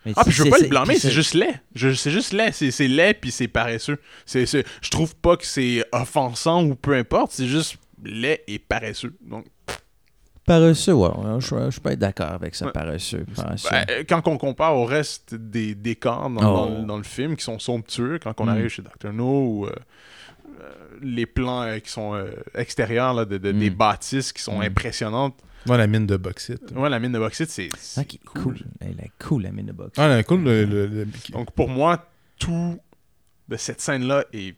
S9: Mais
S10: Ah, puis je veux pas le blâmer, c'est juste laid. C'est juste laid. C'est laid, puis c'est paresseux. C'est je trouve pas que c'est offensant ou peu importe. C'est juste laid et paresseux. Donc,
S9: Paresseux, ouais. Je, je peux être d'accord avec ça,
S10: Ouais.
S9: paresseux. paresseux.
S10: ben, quand on compare au reste des décors dans,
S9: Oh.
S10: dans le- dans le film, qui sont somptueux, quand on
S9: Mm.
S10: arrive chez Dr. No, ou euh, euh, les plans euh, qui sont euh, extérieurs là, de, de- des
S9: Mm.
S10: bâtisses qui sont
S9: Mm.
S10: impressionnantes.
S8: Ouais, la mine de bauxite.
S10: Ouais, la mine de bauxite, c'est c'est
S9: Ah, qui est cool. Elle est cool, la mine de boxe.
S8: Ah, là, cool. Le, le- le-
S10: Donc pour moi, tout de cette scène-là est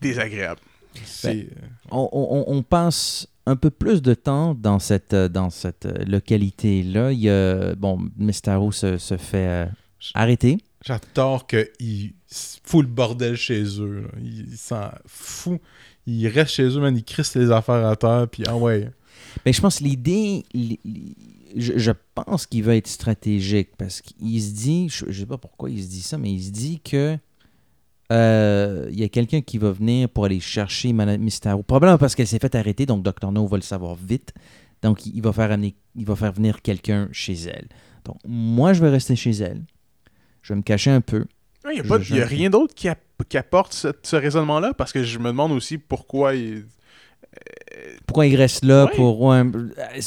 S10: désagréable.
S8: C'est-
S9: on, on- on passe un peu plus de temps dans cette, euh, dans cette euh, localité-là. Il y a, bon, Mistaro se, se fait euh, arrêter.
S8: J'adore qu'ils foutent le bordel chez eux. ils s'en foutent. Ils restent chez eux, man. Ils crissent les affaires à terre. Puis, ah ouais.
S9: Mais je pense que l'idée, li- li- je, je pense qu'il va être stratégique parce qu'il se dit, je, je sais pas pourquoi il se dit ça, mais il se dit que euh, il y a quelqu'un qui va venir pour aller chercher Madame Mystero. Probablement parce qu'elle s'est fait arrêter, donc Dr. No va le savoir vite. Donc il va faire, amener- il va faire venir quelqu'un chez elle. Donc moi, je vais rester chez elle. Je vais me cacher un peu.
S10: Il n'y a, pas- y a rien d'autre qui apporte ce, ce raisonnement-là? Parce que je me demande aussi pourquoi il.
S9: Pourquoi il reste là pour. ouais,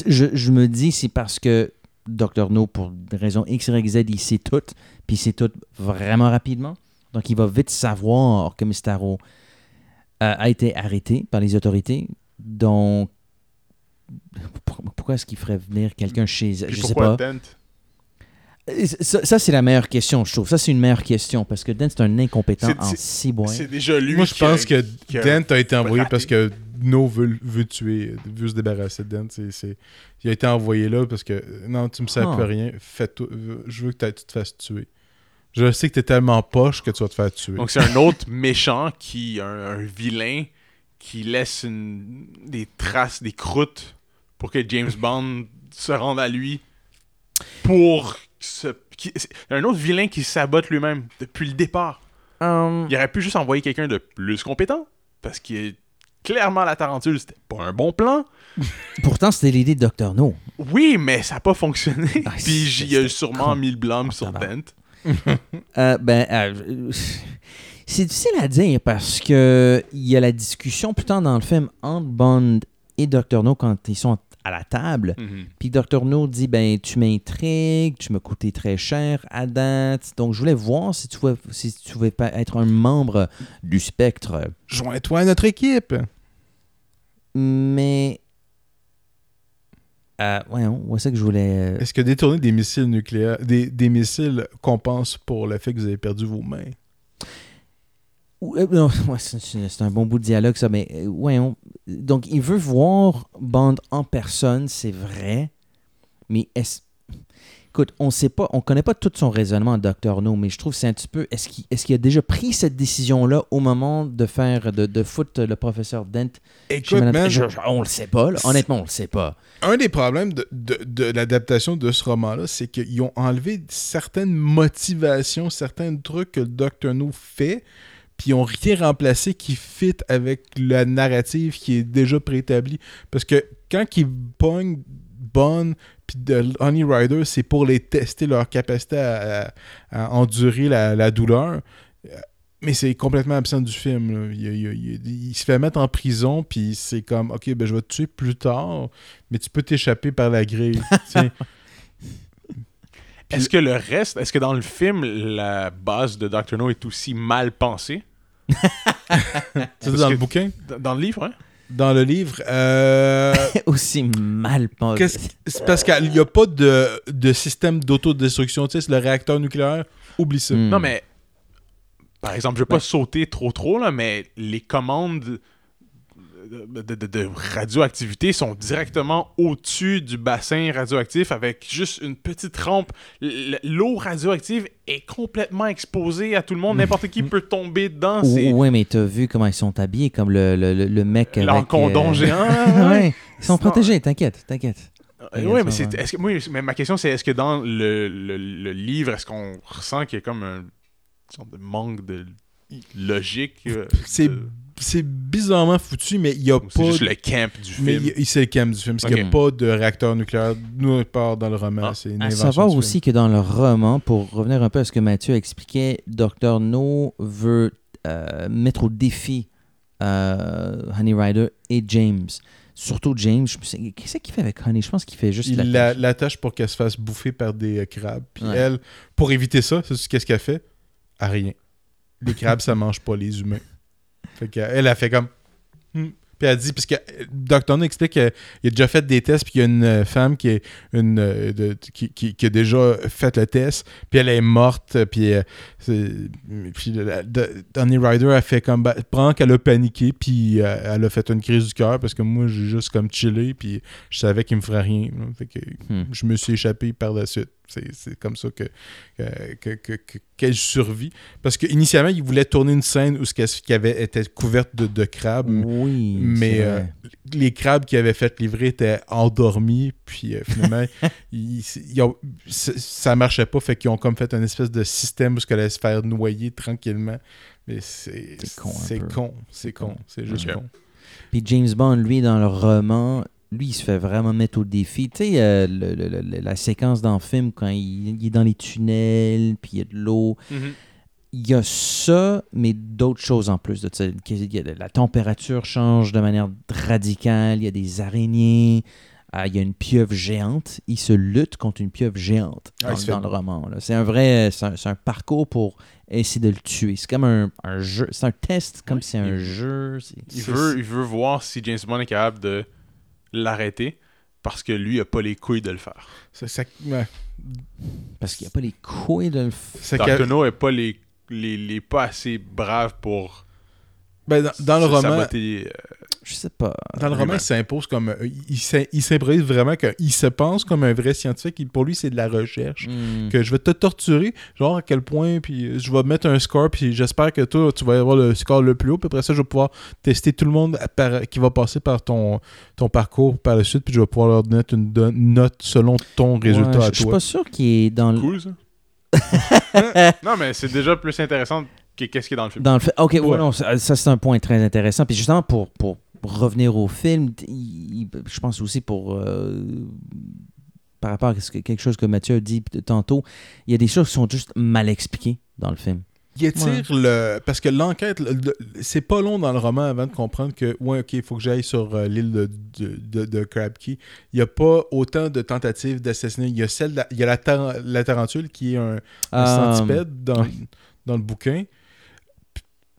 S9: je, je me dis, c'est parce que Dr. No, pour des raisons X, Y, Z, il sait tout, puis il sait tout vraiment rapidement. Donc, il va vite savoir que Mistaro euh, a été arrêté par les autorités. Donc, pour- pourquoi est-ce qu'il ferait venir quelqu'un chez
S10: Puis
S9: Je sais pas.
S10: Dent?
S9: Ça, ça, c'est la meilleure question, je trouve. Ça, c'est une meilleure question parce que Dent, c'est un incompétent
S10: C'est-
S9: en ciboire.
S10: C'est déjà lui.
S8: Moi, je pense que
S10: qui a-
S8: Dent a été envoyé parce que No veut, veut tuer, veut se débarrasser de Dent. Il a été envoyé là parce que non, tu me sers
S9: Ah.
S8: plus rien. Fais tout- je veux que t'ailles- tu te fasses tuer. Je sais que t'es tellement poche que tu vas te faire tuer.
S10: Donc, c'est un autre méchant qui. Un, un vilain qui laisse une- des traces, des croûtes pour que James Bond se rende à lui pour se. qui- c'est un autre vilain qui sabote lui-même depuis le départ.
S9: Hum,
S10: Il aurait pu juste envoyer quelqu'un de plus compétent parce que clairement la tarentule c'était pas un bon plan.
S9: Pourtant, c'était l'idée de Dr. No.
S10: Oui, mais ça n'a pas fonctionné.
S9: Ah,
S10: Puis
S9: c'est-
S10: il a
S9: c'était
S10: sûrement
S9: con.
S10: mis le blâme
S9: Ah,
S10: sur. Dent.
S9: Euh, ben, euh, c'est difficile à dire parce que il y a la discussion plus tard dans le film entre Bond et Dr. No quand ils sont à la table.
S10: Mhm.
S9: Puis Dr. No dit ben tu m'intrigues, tu m'as coûté très cher à date. Donc je voulais voir si tu pouvais, si tu pouvais pas être un membre du spectre.
S8: Joins-toi à notre équipe.
S9: Mais euh, ouais, c'est ça que je voulais. euh,
S8: Est-ce que détourner des missiles nucléaires, des, des missiles compense pour le fait que vous avez perdu vos mains?
S9: Euh, ouais, c'est un bon bout de dialogue, ça, mais euh, ouais, on- donc il veut voir Bond en personne, c'est vrai, mais est-ce. Écoute, on sait pas, on connaît pas tout son raisonnement, Dr. No, mais je trouve que c'est un petit peu. Est-ce qu'il est a déjà pris cette décision-là au moment de faire, de, de foutre le professeur Dent
S8: Écoute, man,
S9: Je- je- On le sait pas, là. honnêtement, on le sait pas.
S8: un des problèmes de, de- de l'adaptation de ce roman-là, c'est qu'ils ont enlevé certaines motivations, certains trucs que le Dr. No fait, puis ils ont rien remplacé qui fit avec la narrative qui est déjà préétablie. Parce que quand ils pognent Bond puis de Honey Rider, c'est pour les tester leur capacité à, à- à endurer la, la douleur. Mais c'est complètement absent du film. Il, il- il- il se fait mettre en prison, puis c'est comme, OK, ben, je vais te tuer plus tard, mais tu peux t'échapper par la grille.
S10: Est-ce que le reste, est-ce que dans le film, la base de Dr. No est aussi mal pensée?
S8: C'est dans le bouquin?
S10: Dans- Dans le livre, hein?
S8: Dans le livre, euh,
S9: Aussi mal pensé.
S8: c'est parce qu'il n'y a pas de, de système d'autodestruction. Tu sais, le réacteur nucléaire. Oublie ça.
S9: Hmm.
S10: Non, mais. Par exemple, je vais pas sauter trop trop, là, mais les commandes de, de- de- de radioactivité sont directement au-dessus du bassin radioactif avec juste une petite rampe. L'eau radioactive est complètement exposée à tout le monde. N'importe qui peut tomber dedans.
S9: Ouais, mais t'as vu comment ils sont habillés, comme le, le, le- mec avec...
S10: l'encondon
S9: euh,
S10: géant.
S9: ouais, ils sont protégés, t'inquiète, t'inquiète.
S10: Euh, ouais, mais, c'est, est-ce que, oui, mais ma question, c'est est-ce que dans le, le- le livre, est-ce qu'on ressent qu'il y a comme un une sorte de manque de logique euh,
S8: C'est,
S10: de-
S8: c'est bizarrement foutu, mais il n'y a pas.
S10: c'est juste le camp du
S8: Mais
S10: film
S8: il- c'est le camp du film. Parce qu'il n'y a pas de réacteur nucléaire nulle part dans le roman.
S10: Ah.
S8: c'est une
S9: À savoir
S8: du
S9: aussi que dans le roman, pour revenir un peu à ce que Mathieu expliquait, Dr. No veut euh, mettre au défi euh, Honey Rider et James. Surtout James. je me sais- Qu'est-ce qu'il fait avec Honey? Je pense qu'il fait juste
S8: Il
S9: la
S8: la-
S9: tâche.
S8: l'attache pour qu'elle se fasse bouffer par des euh, crabes. Puis
S9: Ouais.
S8: elle, pour éviter ça, c'est qu'est-ce qu'elle fait? À rien. Les crabes, ça mange pas les humains. Fait elle a fait comme. Hmm. Puis elle dit, parce que euh, Dr. No explique qu'il a déjà fait des tests, puis qu'il y a une femme qui, est une, euh, de- qui, qui- qui a déjà fait le test, puis elle est morte, puis, euh, puis la- de- Donny Ryder a fait comme, ben, prend qu'elle a paniqué, puis euh, elle a fait une crise du cœur, parce que moi, j'ai juste comme chillé, puis je savais qu'il me ferait rien. Fait que
S9: Hmm.
S8: je me suis échappé par la suite. C'est c'est comme ça que, que, que, que- qu'elle survit. Parce qu'initialement, il voulait tourner une scène où ce qu'elle qui avait été couverte de, de crabes.
S9: Oui.
S8: Mais euh, les crabes qu'il avait fait livrer étaient endormis, puis euh, finalement, ils- ils ont- ça- marchait pas, fait qu'ils ont comme fait un espèce de système où ce qu'elle allait se faire noyer tranquillement. Mais c'est
S9: C'est con
S8: c'est con, c'est con, c'est juste con.
S9: Puis James Bond, lui, dans le roman, lui, il se fait vraiment mettre au défi. Tu sais, euh, le- le- le- la séquence dans le film, quand il, il est dans les tunnels, puis il y a de l'eau, il y a ça, mais d'autres choses en plus de La température change de manière radicale, il y a des araignées, euh, il y a une pieuvre géante. Il se lutte contre une pieuvre géante
S8: Ah,
S9: dans, le roman. C'est un vrai, c'est un, parcours pour essayer de le tuer. C'est comme un, un jeu, c'est un test, comme si c'est un jeu.
S10: Il veut, il veut voir si James Bond est capable de l'arrêter parce que lui a pas les couilles de le faire.
S8: Ça- ça- ouais.
S9: Parce qu'il n'y a pas les couilles de le f-
S8: C'est
S10: Dr.
S8: que-
S10: No est pas les, les, les pas assez brave pour
S8: ben, dans, dans le roman,
S10: saboter, euh,
S9: Je sais pas.
S8: Dans le roman, il s'impose comme. euh, Il, s'im- il s'improvise vraiment qu'il se pense comme un vrai scientifique. Pour lui, c'est de la recherche.
S9: Hmm.
S8: Que je vais te torturer, genre à quel point, puis je vais mettre un score, puis j'espère que toi, tu vas avoir le score le plus haut. Puis après ça, je vais pouvoir tester tout le monde par- qui va passer par ton, ton parcours par la suite, puis je vais pouvoir leur donner une note selon ton résultat
S9: Ouais,
S8: à
S9: je- Je suis
S8: toi.
S9: pas sûr qu'il est dans le.
S10: cool ça. non mais c'est déjà plus intéressant que qu'est-ce qui est dans le film.
S9: Dans le fait, ok, ouais,
S8: Ouais.
S9: non, ça, ça, c'est un point très intéressant. Puis justement, pour, pour revenir au film, t- il- il- je pense aussi pour. euh, par rapport à ce que- quelque chose que Mathieu a dit tantôt, il y a des choses qui sont juste mal expliquées dans le film.
S8: Il étire le. Parce que l'enquête, le- le- c'est pas long dans le roman avant de comprendre que, ouais, ok, il faut que j'aille sur euh, l'île de, de, de- de Crab Key. Il n'y a pas autant de tentatives d'assassinat. Il y a, celle de la- il y a la, tar- la tarentule qui est un, un
S9: Euh,
S8: centipède dans, dans le bouquin.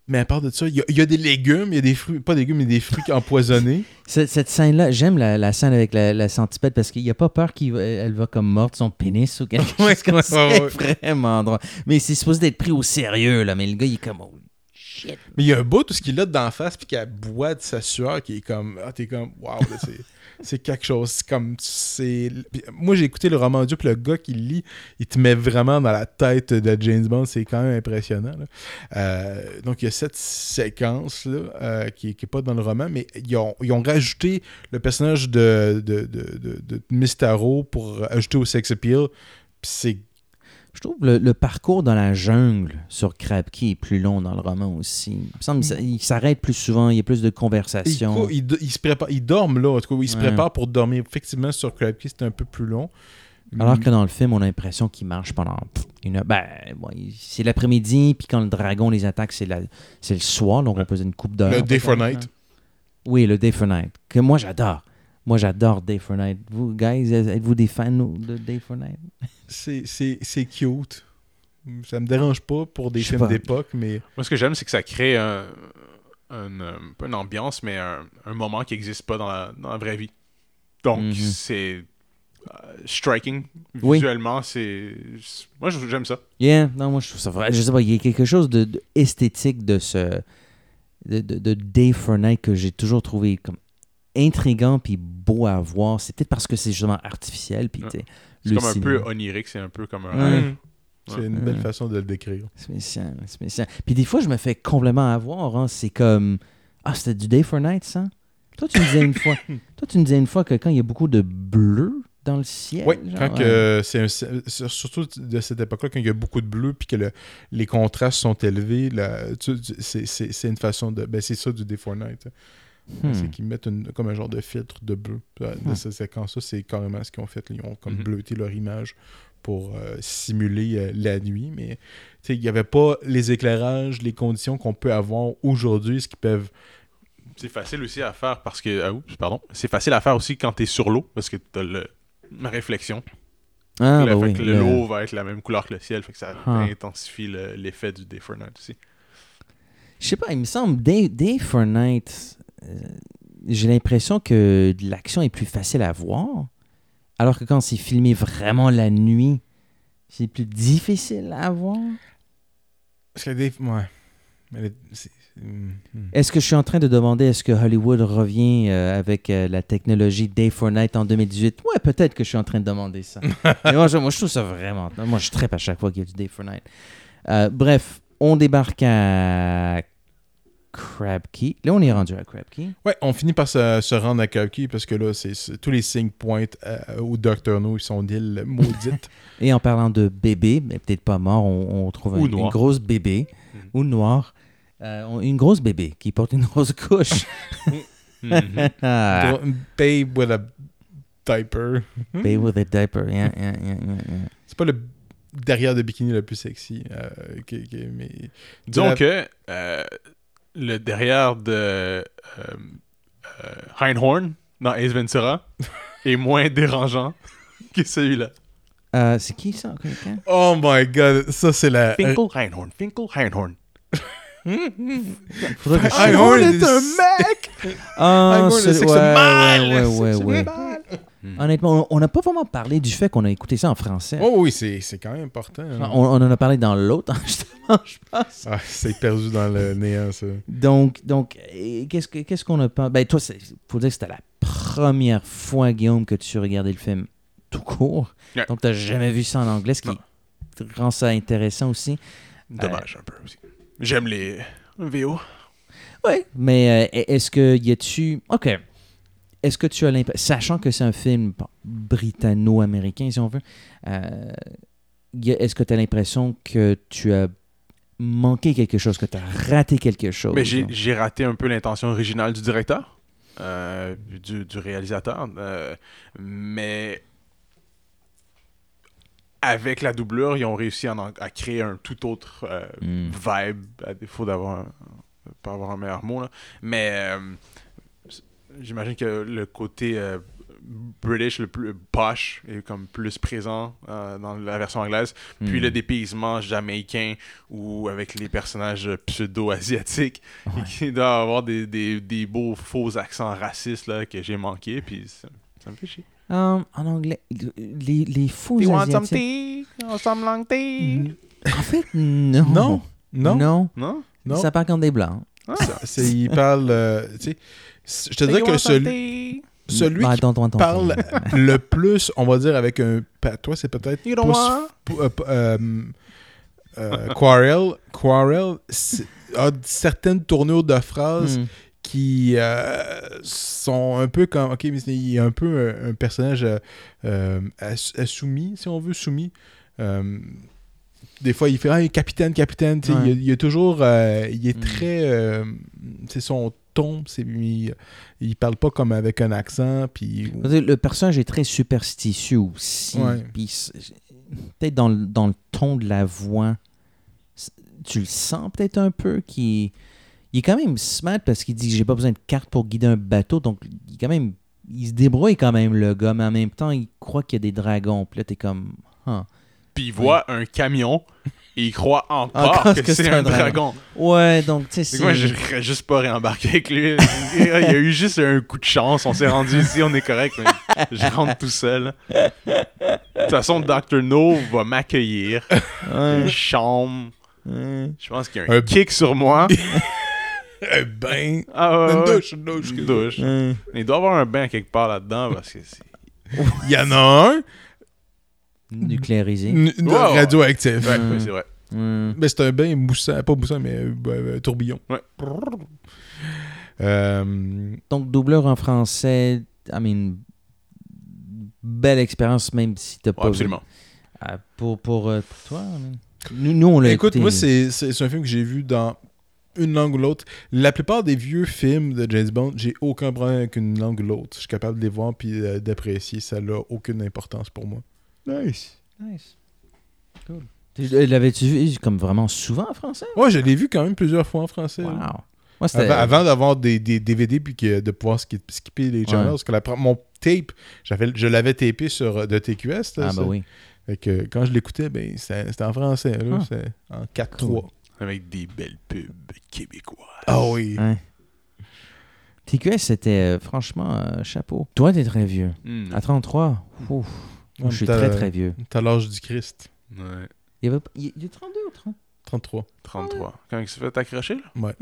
S8: Mais à part de ça, il y a, il y a des légumes, il y a des fruits, pas des légumes, mais des fruits empoisonnés.
S9: Cette, cette scène-là, j'aime la, la scène avec la, la centipède parce qu'il n'y a pas peur qu'elle va comme morte son pénis ou quelque
S8: Ouais,
S9: chose comme
S8: ouais,
S9: ça.
S8: ouais,
S9: C'est vraiment drôle. Mais c'est supposé d'être pris au sérieux, là. Mais le gars, il est comme. Oh, shit.
S8: Mais il y a un bout, tout ce qu'il a d'en face, puis qu'elle boit de sa sueur, qui est comme. Ah, t'es comme. Waouh, là, c'est. C'est quelque chose. Comme. c'est Moi, j'ai écouté le roman audio, puis le gars qui lit, il te met vraiment dans la tête de James Bond. C'est quand même impressionnant. là. Euh, donc, il y a cette séquence-là, euh, qui n'est pas dans le roman, mais ils ont, ils ont rajouté le personnage de, de, de, de, de pour ajouter au sex appeal. Puis c'est
S9: Je trouve le, le parcours dans la jungle sur Crab Key est plus long dans le roman aussi. Il me semble qu'il s'arrête plus souvent, il y a plus de conversations.
S8: il se prépare, il dorme là, en tout cas, il se
S9: Ouais.
S8: prépare pour dormir. Effectivement, sur Crab Key, c'est un peu plus long.
S9: Alors que dans le film, on a l'impression qu'il marche pendant une heure. Ben, bon, c'est l'après-midi, puis quand le dragon les attaque, c'est la- c'est le soir, donc on pose une coupe d'heure.
S8: Le Day for Night.
S9: Oui, le Day for Night. Que moi, j'adore. Moi, j'adore Day for Night. Vous, guys, êtes-vous des fans de Day for Night?
S8: C'est- C'est c'est cute. Ça me dérange pas pour des films d'époque, mais
S10: Moi ce que j'aime c'est que ça crée un, un, euh, pas une ambiance mais un, un moment qui n'existe pas dans la, dans la vraie vie. Donc
S9: Mhm.
S10: c'est euh, striking
S9: Oui.
S10: visuellement c'est moi j'aime ça.
S9: Yeah, non, moi je trouve ça vrai. Je sais pas, il y a quelque chose de, de esthétique de ce. de, de, de Day for Night que j'ai toujours trouvé comme intrigant puis beau à voir. C'est peut-être parce que c'est justement artificiel. Puis,
S10: Ouais.
S9: sais,
S10: C'est comme un peu onirique, c'est un peu comme un
S9: Ouais.
S10: rêve.
S8: c'est
S10: Ouais.
S8: une belle
S9: Ouais.
S8: façon de le décrire.
S9: Spécial, spécial. Puis des fois, je me fais complètement avoir. hein. C'est comme. Ah, c'était du Day for Night, ça? Toi, tu me disais une fois. Toi, tu me disais une fois que quand il y a beaucoup de bleu dans le ciel.
S8: Oui,
S9: genre,
S8: quand
S9: ouais.
S8: que c'est un- surtout de cette époque-là, quand il y a beaucoup de bleu puis que le- les contrastes sont élevés, c'est une façon de. Ben, c'est ça du Day for Night.
S9: Hmm.
S8: C'est qu'ils mettent une- comme un genre de filtre de bleu. Euh, De
S9: Hmm.
S8: cette séquence-là, c'est carrément ce qu'ils ont fait. Ils ont comme
S10: Mhm.
S8: bleuté leur image pour euh, simuler euh, la nuit. Mais il n'y avait pas les éclairages, les conditions qu'on peut avoir aujourd'hui, ce qui peuvent.
S10: C'est facile aussi à faire parce que ah, oups, pardon, c'est facile à faire aussi quand tu es sur l'eau parce que tu as le la réflexion.
S9: Ah,
S10: Le-
S9: bah oui.
S10: que
S9: le-
S10: l'eau va être la même couleur que le ciel, fait que ça
S9: Ah.
S10: intensifie le- l'effet du Day for Night aussi.
S9: Je sais pas, il me semble, Day, Day for Night, j'ai l'impression que l'action est plus facile à voir, alors que quand c'est filmé vraiment la nuit, c'est plus difficile à voir.
S8: Parce que des. Ouais. Hmm, hmm.
S9: Est-ce que je suis en train de demander est-ce que Hollywood revient euh, avec euh, la technologie Day for Night en 2018 Ouais, peut-être que je suis en train de demander ça. Mais moi, je, moi, je trouve ça vraiment. Moi, je tripe à chaque fois qu'il y a du Day for Night. Euh, bref, on débarque à Crab Key. Là, on est rendu à Crab Key.
S8: Ouais, on finit par se, se rendre à Kirky parce que là, c'est c'est- tous les signes pointent euh, au Dr. No. Ils sont d'île maudite.
S9: Et en parlant de bébé, mais peut-être pas mort, on, on trouve
S10: Ou
S9: un- une grosse bébé, ou noire, euh, une grosse bébé qui porte une grosse couche. Ah,
S8: Dro- Babe with a diaper.
S9: baby with a diaper. yeah, yeah, yeah, yeah, yeah.
S8: C'est pas le derrière de bikini le plus sexy. euh, que- que- mais...
S10: Disons
S8: La-
S10: que euh, le derrière de euh, euh, Einhorn dans Ace Ventura est moins dérangeant que celui-là.
S9: Euh, c'est qui ça?
S8: Oh my god, ça c'est la.
S10: Finkel Einhorn, Finkel Einhorn.
S9: Faudrait que je-
S8: Einhorn est
S10: un
S8: mec!
S9: Ah, c'est- ouais, ouais, ouais, ouais, ouais.
S8: Mal.
S9: Honnêtement, on- n'a pas vraiment parlé du fait qu'on a écouté ça en français.
S8: Oh oui, c'est c'est quand même important. hein.
S9: On, on en a parlé dans l'autre, justement, je pense.
S8: Ah, c'est perdu dans le néant, ça.
S9: Donc, donc qu'est-ce que- qu'est-ce qu'on a pas. Ben, toi, il faut dire que c'était la première fois, Guillaume, que tu regardais le film tout court. Donc, tu n'as jamais vu ça en anglais, ce qui
S10: Non.
S9: rend ça intéressant aussi.
S10: Dommage un peu aussi. J'aime les VO.
S9: Oui. Mais euh, est-ce que y a-tu. OK. Est-ce que tu as l'impression. Sachant que c'est un film britanno-américain, si on veut, euh, est-ce que tu as l'impression que tu as manqué quelque chose, que tu as raté quelque chose?
S10: Mais j'ai raté un peu l'intention originale du directeur, euh, du, du réalisateur. euh, mais avec la doublure, ils ont réussi à, créer un tout autre
S9: Hmm.
S10: vibe, à défaut d'avoir un, pas avoir un meilleur mot. Là. Mais j'imagine que le côté euh, British, le plus posh, est comme plus présent euh, dans la version anglaise. Puis
S9: Hmm.
S10: le dépaysement jamaïcain ou avec les personnages pseudo-asiatiques qui doivent avoir des, des, des beaux faux accents racistes là, que j'ai manqué. Puis ça, ça me fait chier.
S9: Um, en anglais, les, les faux
S10: Do you want some tea? Or some long tea?
S9: En fait, non.
S8: Non, non,
S9: Non.
S10: Non?
S8: non?
S9: Ça part contre des blancs.
S10: Ah.
S8: C'est- il parle. euh, tu sais, c- je te dirais que celui, celui
S9: Bah,
S8: qui
S9: attends, attends, attends.
S8: parle le plus, on va dire, avec un patois, c'est peut-être.
S10: You don't
S8: plus-
S10: want?
S8: p- euh, euh, euh, Quarel, Quarel c'est- a certaines tournures de phrases
S9: Hmm.
S8: qui euh, sont un peu comme. Ok, mais c'est- il est un peu un, un personnage euh, euh, soumis, si on veut, soumis. Des fois, il fait Ah, capitaine, capitaine.
S9: Ouais.
S8: Il, a toujours. euh, il est
S9: Mm.
S8: très. euh, c'est son ton. c'est- Il, il parle pas comme avec un accent. Puis.
S9: Le personnage est très superstitieux aussi.
S8: Ouais.
S9: Puis c'est- peut-être dans, le- dans le ton de la voix, tu le sens peut-être un peu qu'il il est quand même smart parce qu'il dit j'ai pas besoin de carte pour guider un bateau. Donc il est quand même il se débrouille quand même le gars, mais en même temps il croit qu'il y a des dragons. Puis là t'es comme ah.
S10: Puis il voit un camion et il croit encore
S9: Encore
S10: que,
S9: que
S10: c'est un dragon.
S9: Ouais, donc tu sais
S10: C'est que moi, je juste pas réembarqué avec lui. Il y a eu juste un coup de chance. On s'est rendu ici, on est correct, mais je rentre tout seul. De toute façon, Dr. No va m'accueillir. Une chambre. Je pense qu'il y a un
S8: Un-
S10: kick sur moi.
S8: Un bain.
S10: Ah ouais,
S8: Une douche, une douche.
S10: Une douche. Il doit y avoir un bain quelque part là-dedans parce que c'est.
S8: Il y en a un.
S9: Nucléarisé.
S8: n- radioactif.
S10: Ouais, ouais, c'est vrai.
S8: Mais c'est un bain moussant, pas moussant, mais euh, euh, tourbillon.
S10: Ouais.
S8: Euh,
S9: Donc, doubleur en français, I mean, belle expérience, même si t'as
S10: Ouais,
S9: pas
S10: absolument.
S9: vu. Ah, pour, pour, euh, pour toi, I mean. nous, nous, on l'a
S8: écoute,
S9: écouté.
S8: moi, c'est un film que j'ai vu dans une langue ou l'autre. La plupart des vieux films de James Bond, j'ai aucun problème avec une langue ou l'autre. Je suis capable de les voir puis euh, d'apprécier. Ça n'a aucune importance pour moi.
S9: Nice. Nice. Cool. Tu- euh, L'avais-tu vu comme vraiment souvent en français?
S8: Ouais, je l'ai vu quand même plusieurs fois en français.
S9: Wow. c'était...
S8: Avant, avant d'avoir des, des DVD puis que- de pouvoir ski- skipper les channels.
S9: Ouais.
S8: Parce que la mon tape, j'avais, je l'avais tapé sur euh, de TQS. là,
S9: Ah, bah oui.
S8: Fait que quand je l'écoutais, ben, c'était en français. Là,
S9: Ah.
S8: en 4-3.
S9: Cool.
S10: Avec des belles pubs québécoises.
S8: Ah oui.
S9: Ouais. TQS, c'était euh, franchement euh, chapeau. Toi, t'es très vieux.
S10: Hmm.
S9: À 33, ouf. Moi, je suis
S8: T'as-
S9: très très vieux.
S8: T'as l'âge du Christ.
S10: Ouais.
S9: Il y avait il il y a 32 ou 30
S8: 33.
S10: 33. Quand il s'est fait accrocher, là?
S8: Ouais.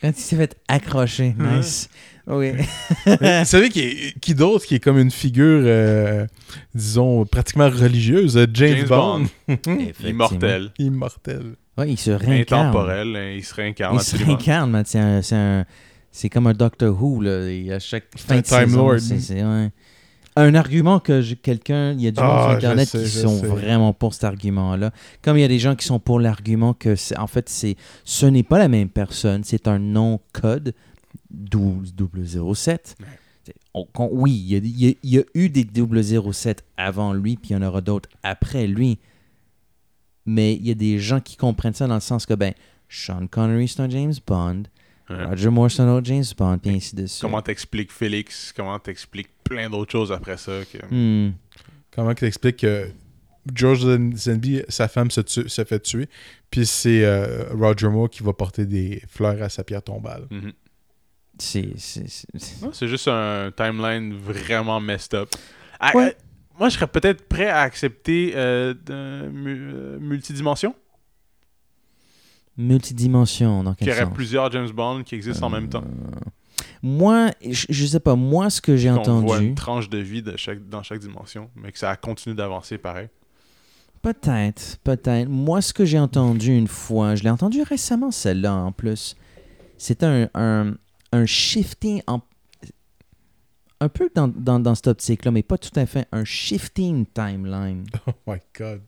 S9: Quand il s'est fait accrocher,
S10: Ouais.
S9: nice. Oui.
S8: Mais Vous savez qui, est- qui d'autre qui est comme une figure, euh, disons, pratiquement religieuse? euh, James,
S10: James
S8: Bond.
S10: Immortel.
S8: Immortel.
S9: Ouais, il se réincarne.
S10: Intemporel. hein, Il se réincarne
S9: Il se réincarne, man. C'est un- c'est comme un Doctor Who, là. Et à chaque fin
S8: un
S9: de
S8: Time
S9: saison,
S8: Lord.
S9: c'est- c'est ouais. Un argument que quelqu'un, il y a du monde
S8: Ah,
S9: sur
S8: je
S9: Internet
S8: sais,
S9: qui sont
S8: sais.
S9: vraiment pour cet argument-là. Comme il y a des gens qui sont pour l'argument que, c'est- en fait, c'est ce n'est pas la même personne, c'est un nom-code 007. C'est- on- qu'on- oui, il y, a, il y a- il y a eu des 007 avant lui, puis il y en aura d'autres après lui. Mais il y a des gens qui comprennent ça dans le sens que, ben, Sean Connery, c'est un James Bond. Roger Moore, c'est un autre James Bond, puis ainsi de suite.
S10: Comment t'expliques Félix? Comment t'expliques plein d'autres choses après ça? que-
S9: Hmm.
S8: Comment tu expliques que George Zenby, sa femme se, tue- se fait tuer, puis c'est euh, Roger Moore qui va porter des fleurs à sa pierre tombale.
S10: Mhm.
S9: C'est- c'est- c'est-
S10: Non, C'est juste un timeline vraiment messed up. Ah,
S9: Ouais.
S10: euh, moi, je serais peut-être prêt à accepter euh, mu- euh, multidimension.
S9: Multidimension, dans
S10: Qu'il
S9: quel
S10: y aurait
S9: sens?
S10: plusieurs James Bond qui existent en même temps.
S9: Moi, je, je sais pas, moi, ce que j'ai
S10: On voit
S9: entendu,
S10: une tranche de vie de chaque, dans chaque dimension, mais que ça continue d'avancer pareil.
S9: peut-être, peut-être. Moi, ce que j'ai entendu une fois, je l'ai entendu récemment, celle-là, en plus. C'est un, un, un shifting en... Un peu dans, dans, dans cette optique-là, mais pas tout à fait. Un shifting timeline.
S8: Oh my god.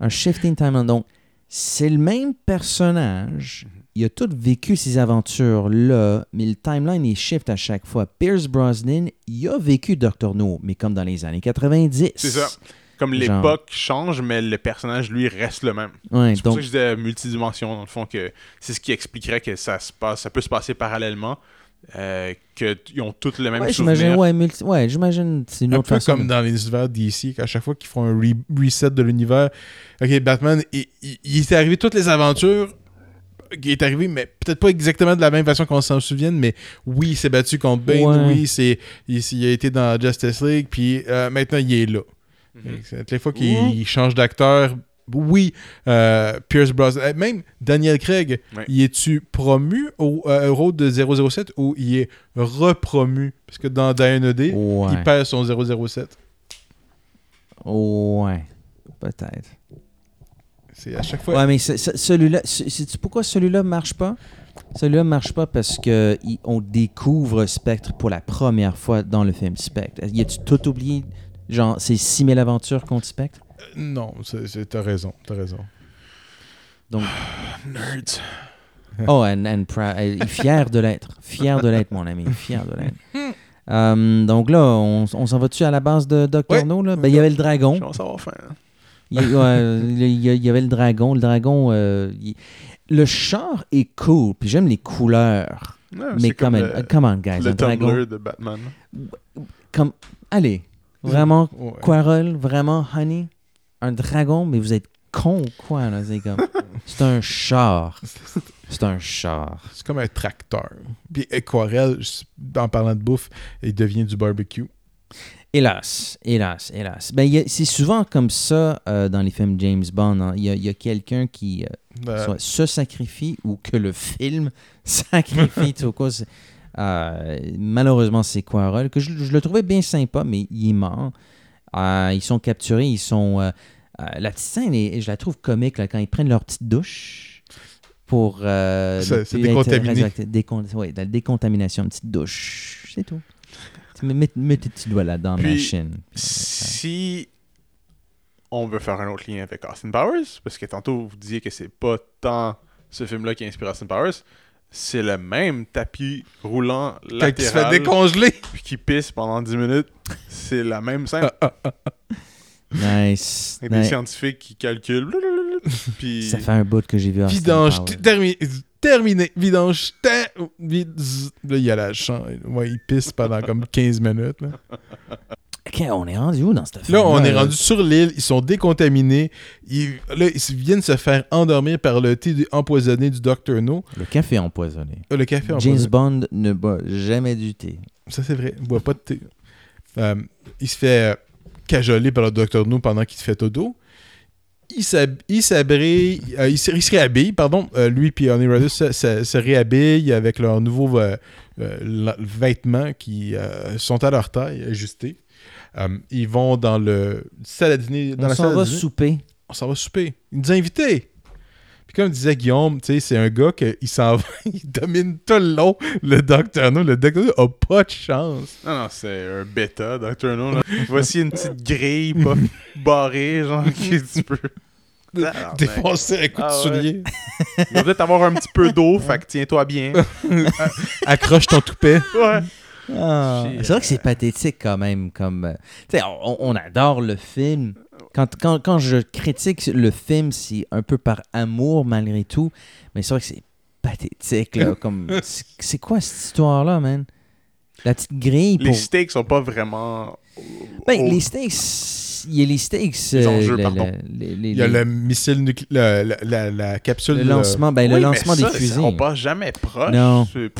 S9: un shifting timeline. Donc, c'est le même personnage. Il a tout vécu ces aventures-là, mais le timeline est shift à chaque fois. Pierce Brosnan, il a vécu Dr. No, mais comme dans les années 90.
S10: C'est ça. Comme
S9: Genre.
S10: l'époque change, mais le personnage, lui, reste le même.
S9: Ouais,
S10: C'est pour
S9: donc,
S10: ça que je disais multidimension, dans le fond, que c'est ce qui expliquerait que ça se passe, ça peut se passer parallèlement, euh, qu'ils ont tous le même
S9: ouais, j'imagine, ouais, multi- ouais, j'imagine, c'est une
S8: Un
S9: autre
S8: peu
S9: façon.
S8: comme dans les univers DC, qu'à chaque fois qu'ils font un re- reset de l'univers, ok, Batman, il, il, il est arrivé toutes les aventures qui est arrivé, mais peut-être pas exactement de la même façon qu'on s'en souvienne, mais oui, il s'est battu contre Bane,
S9: Ouais.
S8: oui, c'est, il, il a été dans Justice League, puis euh, maintenant il est là. Que Toutes les fois qu'il il change d'acteur, oui, euh, Pierce Brosnan, euh, même Daniel Craig,
S10: Ouais.
S8: il est-tu promu au, euh, au rôle de 007 ou il est repromu? Parce que dans Diana D,
S9: Ouais.
S8: il perd son 007.
S9: Ouais, peut-être.
S8: C'est à chaque fois.
S9: Ouais, mais ce- ce- celui-là, ce- sais-tu pourquoi celui-là marche pas? Celui-là marche pas parce que il- on découvre Spectre pour la première fois dans le film Spectre. Y a-tu tout oublié? Genre, c'est 6000 aventures contre Spectre?
S8: Non, c'est- c'est- t'as raison, t'as raison.
S9: Donc,
S10: Nerds.
S9: oh, and, and fier de l'être. Fier de l'être, mon ami. Fier de l'être. Euh, donc là, on, on s'en va-tu à la base de Dr.
S8: Ouais.
S9: No? Là? Ben, il y avait le dragon.
S10: Je faim. hein.
S9: Il y, a- il avait le dragon. Le dragon, euh, il- le char est cool. Puis j'aime les couleurs. Mais
S10: comme le,
S9: come on, guys.
S10: le
S9: un dragon.
S10: De Batman.
S9: Comme, allez, vraiment,
S8: Ouais.
S9: Quarrel, vraiment, honey, un dragon, mais vous êtes con ou quoi, là? C'est comme, c'est un char. C'est un char.
S8: C'est comme un tracteur. Puis Aquarelle, je- en parlant de bouffe, il devient du barbecue.
S9: Hélas, hélas, hélas. Ben, c'est souvent comme ça euh, dans les films James Bond. hein. Il y a, quelqu'un qui euh, soit se sacrifie ou que le film sacrifie. tout. C'est- euh, malheureusement, c'est Quarrel, que je, je le trouvais bien sympa, mais il est mort. Euh, ils sont capturés, ils sont... la petite scène, est- je la trouve comique là, quand ils prennent leur petite douche pour...
S8: c'est décontaminé.
S9: Décon- ouais, la décontamination, une petite douche, c'est tout. Tu mets, tes petits doigts là-dedans,
S10: Puis,
S9: machine.
S10: Si on veut faire un autre lien avec Austin Powers, parce que tantôt vous disiez que c'est pas tant ce film-là qui inspire Austin Powers, c'est le même tapis roulant
S8: Quand il se fait
S10: latéral
S8: décongeler.
S10: puis qui pisse pendant 10 minutes, c'est la même scène.
S9: Nice.
S10: Avec des
S9: Nice.
S10: scientifiques qui calculent. Puis
S9: Ça fait un bout que j'ai vu Austin
S8: Vidange,
S9: Powers.
S8: terminé. Terminé. Vidange. Là, il y a la chambre. Ouais, il pisse pendant comme 15 minutes. là.
S9: On est rendu où dans cette film
S8: Là, on est rendu sur l'île, ils sont décontaminés. Ils, là, ils viennent se faire endormir par le thé empoisonné du Dr. No.
S9: Le café empoisonné.
S8: Euh, Le café
S9: James
S8: empoisonné.
S9: Bond ne boit jamais du thé.
S8: Ça, c'est vrai. Il boit pas de thé. Euh, il se fait cajoler par le Dr. No pendant qu'il se fait dodo. Il il s'habille, euh, il, se, il se réhabille, pardon. Euh, lui et Honey Rider se, se- se réhabillent avec leurs nouveaux euh, vêtements qui sont à leur taille, ajustés. Euh, ils vont dans le salle à dîner. Dans
S9: On
S8: la
S9: s'en
S8: salle à
S9: va
S8: dîner.
S9: souper.
S8: On s'en va souper. Il nous a invités. Puis comme disait Guillaume, tu sais, c'est un gars qui s'en va, il domine tout le long le Docteur No. Le Docteur No a pas de chance.
S10: Non, non, c'est un bêta, Dr. No. là. Voici une petite grille pas barrée, genre, que tu peux.
S8: Défoncer un coup de
S10: Ah ouais.
S8: soulier.
S10: Il va peut-être avoir un petit peu d'eau, fait que tiens-toi bien.
S8: Accroche ton toupet.
S10: Ouais.
S9: Ah, c'est vrai que c'est pathétique quand même. Comme, euh, on adore le film. Quand, quand, quand je critique le film, c'est un peu par amour malgré tout. Mais c'est vrai que c'est pathétique. Là, comme, c'est c'est quoi cette histoire-là, man? La petite grille
S10: Les steaks sont pas vraiment.
S9: Ben, les steaks, il y a les steaks...
S10: Les
S9: euh,
S10: enjeux,
S9: le-
S10: pardon.
S9: le-
S8: Il y a
S9: les-
S8: le missile nucléaire, la, la, la capsule.
S9: le
S8: de-
S9: lancement, ben, le
S10: Oui, mais
S9: lancement
S10: ça,
S9: des fusées.
S10: On passe jamais proche.
S9: Non.
S10: Pff,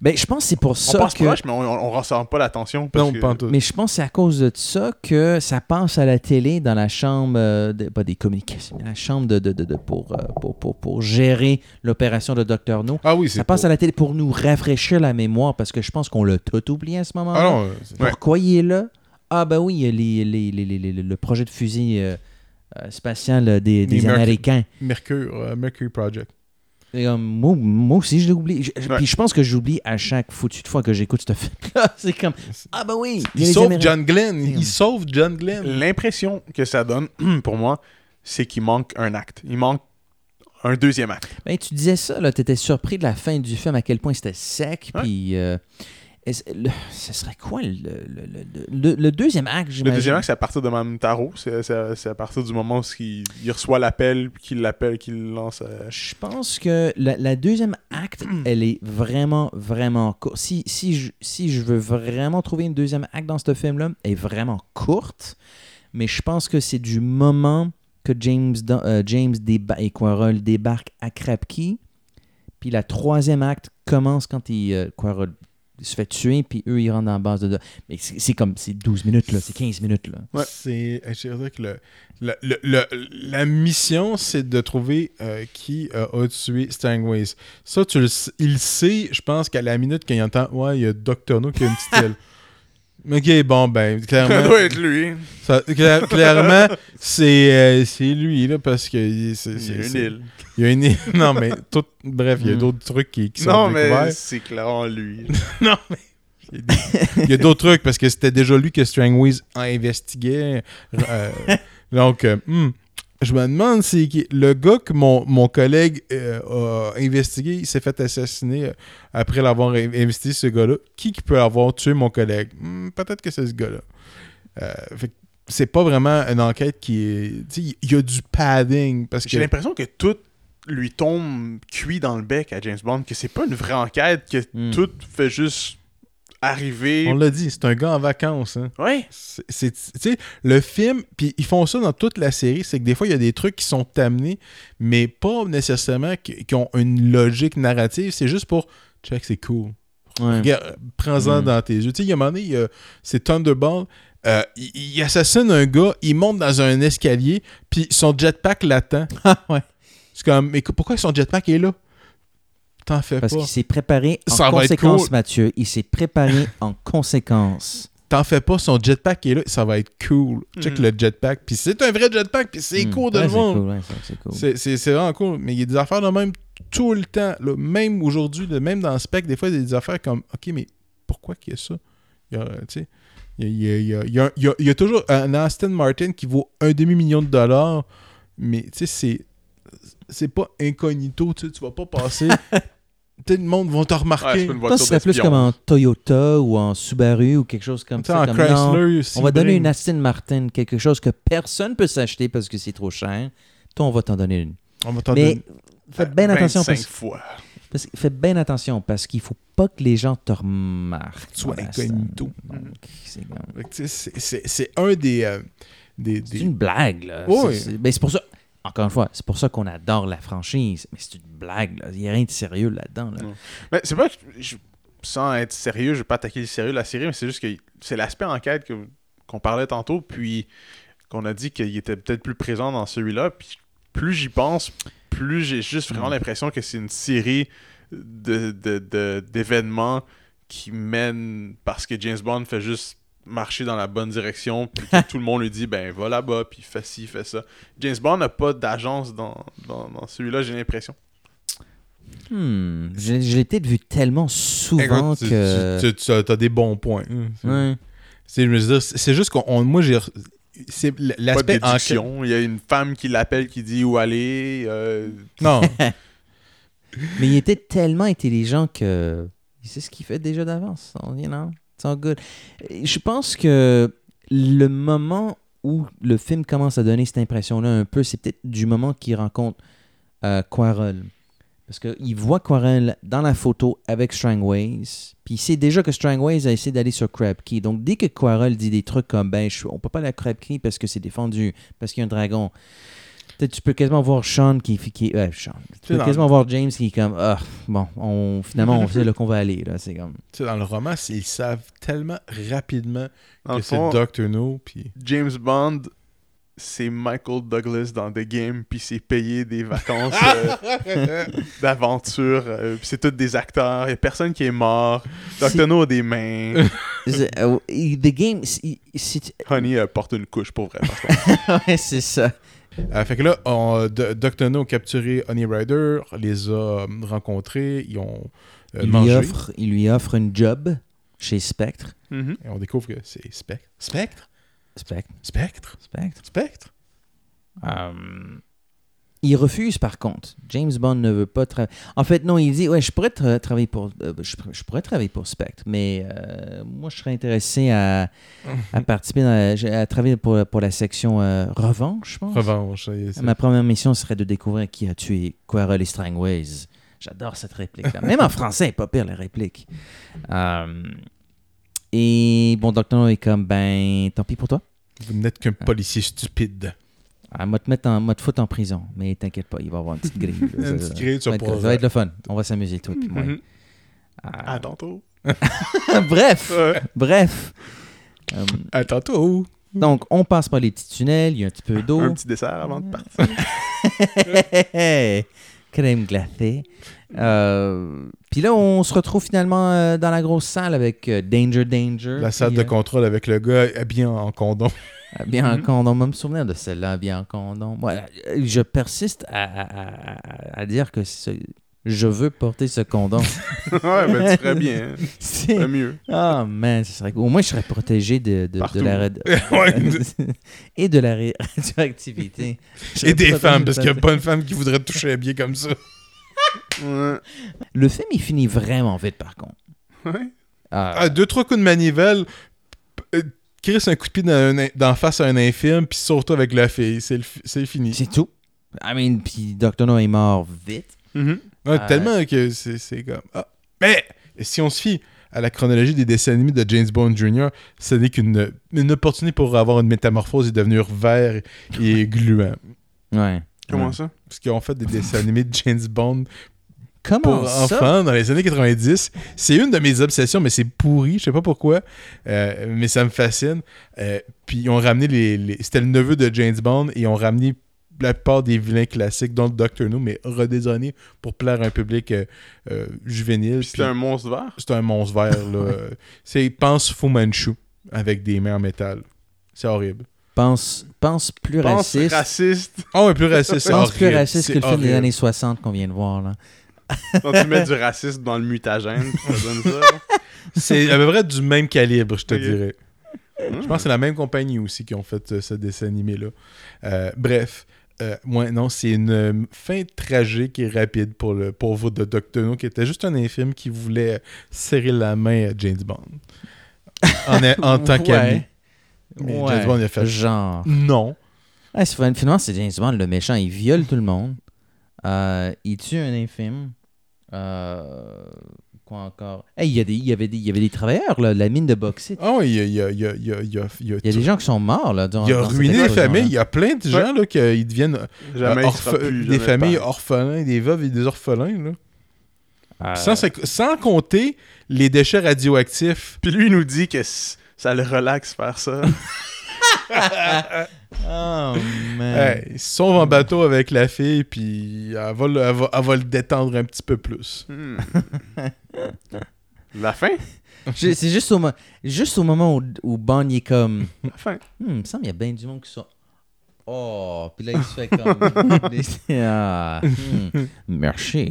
S9: Ben, je pense que c'est pour
S10: On
S9: ça
S10: passe
S9: que...
S10: proche, mais on, on, on ressent pas l'attention. parce
S8: Non,
S10: que-
S8: pas tout.
S9: Mais je pense que c'est à cause de ça que ça passe à la télé dans la chambre, euh, de- pas des communications, mais la chambre de, de, de, de- pour, euh, pour, pour, pour gérer l'opération de Dr. No.
S8: Ah oui, c'est
S9: Ça passe à la télé pour nous rafraîchir la mémoire parce que je pense qu'on l'a tout oublié à ce moment-là.
S8: Ah euh,
S9: Pourquoi il est là? Ah ben oui, il y a les, les, les, les- les- le projet de fusil euh, spatial des, Américains.
S8: Mercure, euh, Mercury Project.
S9: Et, euh, moi, moi aussi, je l'oublie. Je- je-
S10: Ouais.
S9: Puis je pense que j'oublie à chaque foutue fois que j'écoute ce film-là. C'est comme, ah ben oui, il
S8: sauve. John Glenn. Il sauve John Glenn.
S10: L'impression que ça donne, pour moi, c'est qu'il manque un acte. Il manque un deuxième acte.
S9: Ben, tu disais ça, là, tu étais surpris de la fin du film, à quel point c'était sec.
S10: Ouais.
S9: Puis, euh, ce serait quoi le, le, le- le- le deuxième acte,
S10: Le deuxième acte, c'est à partir de Mme Tarot. C'est à partir du moment où il, il reçoit l'appel, puis qu'il l'appelle, qu'il lance. euh,
S9: Je pense que la, la deuxième acte, elle est vraiment, vraiment courte. Si, si, je, si je veux vraiment trouver une deuxième acte dans ce film-là, elle est vraiment courte. Mais je pense que c'est du moment que James, euh, James déba- et Quarrel débarquent à Krapke. Puis la troisième acte commence quand il, euh, Quarrel se fait tuer, puis eux, ils rentrent dans la base de... Mais c'est comme, c'est 12 minutes, là, c'est 15 minutes, là.
S10: Ouais.
S8: C'est, je dirais que le, le- le- le- la mission, c'est de trouver euh, qui euh, a tué Stangways. Ça, tu le, il le sait, je pense qu'à la minute quand il entend, ouais, il y a Dr. No qui a une petite aile. Ok, bon, ben,
S10: Ça
S8: clairement,
S10: doit être lui.
S8: ça- cla- clairement, c'est, euh, c'est lui, là, parce que il- c'est,
S10: Il y
S8: c'est-
S10: a une île.
S8: Il y a une île. Non, mais tout, bref, il y a
S9: Mm.
S8: d'autres trucs qui, qui sont
S10: Non, mais c'est clairement lui.
S8: Non, mais. Il y a d'autres trucs parce que c'était déjà lui que Strangways investiguait. Euh, donc, euh, hmm, je me demande si le gars que mon, mon collègue euh, a investigué, il s'est fait assassiner euh, après l'avoir in- investigué, ce gars-là. Qui, qui peut avoir tué mon collègue? Hmm, Peut-être que c'est ce gars-là. Euh, fait que c'est pas vraiment une enquête qui est. Il y a du padding parce
S10: J'ai
S8: que.
S10: l'impression que tout lui tombe cuit dans le bec à James Bond, que c'est pas une vraie enquête, que
S9: Hmm.
S10: tout fait juste arriver.
S8: On l'a dit, c'est un gars en vacances. Hein.
S10: Ouais.
S8: C'est, c'est- tu sais, le film, puis ils font ça dans toute la série, c'est que des fois, il y a des trucs qui sont amenés, mais pas nécessairement qui, qui ont une logique narrative. C'est juste pour, check, c'est cool.
S9: Ouais.
S8: Prends-en
S9: Mm.
S8: dans tes yeux. Tu sais, il y a un moment donné, c'est Thunderball. euh, il, il assassine un gars, il monte dans un escalier, puis son jetpack l'attend.
S9: Ouais.
S8: C'est comme, mais pourquoi son jetpack est là? T'en fais
S9: Parce
S8: pas.
S9: qu'il s'est préparé en
S8: Ça va être
S9: conséquence,
S8: cool.
S9: Mathieu. Il s'est préparé en conséquence.
S8: T'en fais pas, son jetpack est là, ça va être cool. Check
S10: Mhm.
S8: le jetpack. Puis c'est un vrai jetpack, puis c'est
S9: Hmm.
S8: cool de
S9: Ouais,
S8: le
S9: c'est
S8: voir.
S9: cool, ouais, ça, c'est cool.
S8: C'est- C'est c'est vraiment cool. Mais il y a des affaires de même tout le temps. là. Même aujourd'hui, là, même dans Spec, des fois, il y a des affaires comme OK, mais pourquoi qu'il y a ça? Il y a, tu sais, il y a, il y a- il y a- il y a- il y a toujours un Aston Martin qui vaut un demi-million de dollars. Mais tu sais, c'est. C'est pas incognito, tu sais, tu vas pas passer. Tout le monde va te
S10: Ouais,
S8: remarquer.
S9: que ce serait plus comme en Toyota ou en Subaru ou quelque chose comme ça.
S8: en
S9: comme, non,
S8: Chrysler,
S9: on va donner
S8: Sebring.
S9: une Aston Martin, quelque chose que personne peut s'acheter parce que c'est trop cher. Toi, on va t'en donner une.
S8: On va t'en donner-
S9: faites bien attention
S10: 25
S9: parce
S10: fois.
S9: parce que- fais bien attention parce qu'il faut pas que les gens te remarquent.
S8: Soit incognito.
S9: c'est
S8: un des. euh, des,
S9: C'est
S8: des-
S9: une blague, là.
S8: Oui.
S9: C'est- c'est- ben, c'est pour ça. Encore une fois, c'est pour ça qu'on adore la franchise, mais c'est une blague, là. Il n'y a rien de sérieux là-dedans, là.
S10: Mais c'est pas je- sans être sérieux, je vais pas attaquer le sérieux de la série, mais c'est juste que c'est l'aspect enquête que- qu'on parlait tantôt, puis qu'on a dit qu'il était peut-être plus présent dans celui-là, puis plus j'y pense, plus j'ai juste vraiment
S9: Mm.
S10: l'impression que c'est une série de, de- de- d'événements qui mènent parce que James Bond fait juste marcher dans la bonne direction, puis que tout le monde lui dit ben va là-bas, puis fais ci, fais ça. James Bond n'a pas d'agence dans, dans, dans celui-là, j'ai l'impression.
S9: Hmm, je, je l'ai peut-être vu tellement souvent
S8: Écoute, tu-
S9: que.
S8: tu, tu- tu as des bons points. hein.
S9: Ouais.
S8: C'est juste qu'on. on- Moi, j'ai. C'est
S10: Pas de
S8: l'aspect
S10: déduction. Il y a une femme qui l'appelle qui dit où aller. euh,
S8: Non.
S9: Mais il était tellement intelligent que. Il sait ce qu'il fait déjà d'avance. You know? It's all good. Je pense que le moment où le film commence à donner cette impression-là un peu, c'est peut-être du moment qu'il rencontre euh. Parce qu'il voit Quarrel dans la photo avec Strangways, puis il sait déjà que Strangways a essayé d'aller sur Crab Key. Donc dès que Quarrel dit des trucs comme ben on peut pas aller à Crab Key parce que c'est défendu, parce qu'il y a un dragon. Peut-être tu peux quasiment voir Sean qui, qui euh, Sean. Tu peux quasiment voir James qui est comme ah bon on finalement on sait là qu'on va aller là c'est comme
S8: Tu sais, dans le roman, c'est- ils savent tellement rapidement
S10: Dans
S8: que c'est Doctor No. Puis...
S10: James Bond, c'est Michael Douglas dans The Game, puis c'est payé des vacances euh, d'aventure. euh, puis c'est tous des acteurs. Il n'y a personne qui est mort. Doctor No a des mains.
S9: Euh, the game
S10: Honey euh, porte une couche pour vrai.
S9: ouais, c'est ça
S8: Euh, fait que là, on, D- Dr. No a capturé Honey Rider, les a euh, rencontrés, ils ont euh,
S9: il lui
S8: mangé.
S9: offre il lui offre un job chez Spectre
S10: Mhm.
S8: Et on découvre que c'est Spectre. Spectre?
S9: Spectre
S8: Spectre
S9: Spectre
S8: Spectre
S9: il refuse par contre. James Bond ne veut pas travailler. En fait, non, il dit ouais, je pourrais tra- travailler pour, euh, je, pourrais travailler pour Spectre, mais euh, moi, je serais intéressé à, à participer, dans la- à travailler pour, pour la section euh, revanche, je pense.
S8: Revanche.
S9: Ma première mission serait de découvrir qui a tué Quarrel et Strangways. J'adore cette réplique-là. Même en français, pas pire la réplique. Et bon, Docteur No est comme ben, tant pis pour toi.
S8: Vous n'êtes qu'un policier stupide.
S9: Ah, moi te mettre en moi te foutre en prison, mais t'inquiète pas, il va y avoir une petite grille.
S8: Une
S9: Ça-
S8: petite grille, tu vas
S9: va ça va être le fun. On va s'amuser puis moi.
S10: Mhm.
S9: Ah.
S10: À tantôt.
S9: bref,
S10: Ouais.
S9: bref. Euh,
S8: À tantôt.
S9: donc on passe par les petits tunnels, il y a un petit peu d'eau.
S10: Un petit dessert avant de partir.
S9: Crème glacée. Euh, puis là, on se retrouve finalement euh, dans la grosse salle avec euh, Danger Danger.
S8: La salle de
S9: euh,
S8: contrôle avec le gars habillé en, condom.
S9: Bien en
S10: Mhm.
S9: condom. Je me souvenir de celle-là, bien en condom. Euh, Je persiste à, à- à- à- à dire que ce- je veux porter ce condom.
S10: ouais, ben tu ferais bien. hein.
S9: C'est-
S10: Ferais mieux.
S9: Ah, man, ce serait... au moins je serais protégé de, de, de la et de la radioactivité.
S8: Et des femmes, parce qu'il n'y a pas une femme qui voudrait toucher un biais comme ça.
S10: Ouais.
S9: Le film, il finit vraiment vite, par contre.
S10: Ouais.
S9: Ah,
S8: Ah, deux, trois coups de manivelle. euh, Chris un coup de pied dans, face à un infirme, puis surtout avec la fille. C'est, le fini.
S9: c'est tout. I mean, puis Dr. No est mort vite.
S8: Ouais,
S9: Euh,
S8: Tellement que c'est, c'est comme. Ah. Mais si on se fie à la chronologie des dessins animés de James Bond Jr., ce n'est qu'une une opportunité pour avoir une métamorphose et devenir vert et gluant.
S9: Ouais.
S10: Comment
S9: Ouais.
S10: ça?
S8: Parce qu'ils ont fait des dessins animés de James Bond
S9: Comment
S8: pour
S9: ça?
S8: enfants dans les années 90. C'est une de mes obsessions, mais c'est pourri, je sais pas pourquoi, euh, mais ça me fascine. Euh, puis ils ont ramené les, les- C'était le neveu de James Bond et ils ont ramené la plupart des vilains classiques, dont Doctor No, mais redésigné pour plaire à un public euh, euh, juvénile.
S10: Puis un monstre vert?
S8: c'est un monstre vert. là. C'est pense Fu Manchu avec des mains en métal. C'est horrible.
S9: Pense, pense plus
S10: Pense
S9: raciste.
S10: raciste.
S8: Oh, un plus raciste, c'est
S9: Pense
S8: horrible.
S9: plus raciste que le film des années 60 qu'on vient de voir. Là.
S10: Quand tu mets du racisme dans le mutagène, ça donne ça. là.
S8: C'est à peu près du même calibre, je te dirais. Je pense que c'est la même compagnie aussi qui ont fait euh, ce dessin animé-là. Euh, bref, euh, ouais, non, c'est une euh, fin tragique et rapide pour le pauvre de Dr. No, qui était juste un infirme qui voulait serrer la main à James Bond. En, en tant
S9: Ouais.
S8: qu'ami. Mais
S9: Ouais,
S8: James Bond, il a fait
S9: Genre.
S8: non.
S9: Ouais, finalement, c'est James Bond, le méchant. Il viole tout le monde. Euh, il tue un infime. Euh, quoi encore? Hey, il y, a des- il y avait des- il y avait des travailleurs, là, de la mine de bauxite.
S8: Ah oui, il y a, il y a, il y a, il y a, il y a, il y a
S9: Il y a des gens qui sont morts, là. Dans,
S8: Il a
S9: dans cette
S8: ruiné les familles. Il y a plein de gens là, qui ils deviennent euh,
S10: Jamais plus
S8: des
S10: jamais
S8: familles orphelins, des veuves et des orphelins. Là.
S9: Euh,
S8: Sans, sans compter les déchets radioactifs.
S10: Puis lui, il nous dit que ça le relaxe faire ça.
S9: Oh, man.
S8: Hey, ils se sauvent en bateau avec la fille, puis elle va, le- elle va- elle va le détendre un petit peu plus.
S10: Hmm. La fin?
S9: Je- C'est juste au, juste au moment où, où il est comme.
S10: La fin.
S9: Hmm, il me semble qu'il y a bien du monde qui sont. Oh, puis là il se fait comme. ah, hmm, merci.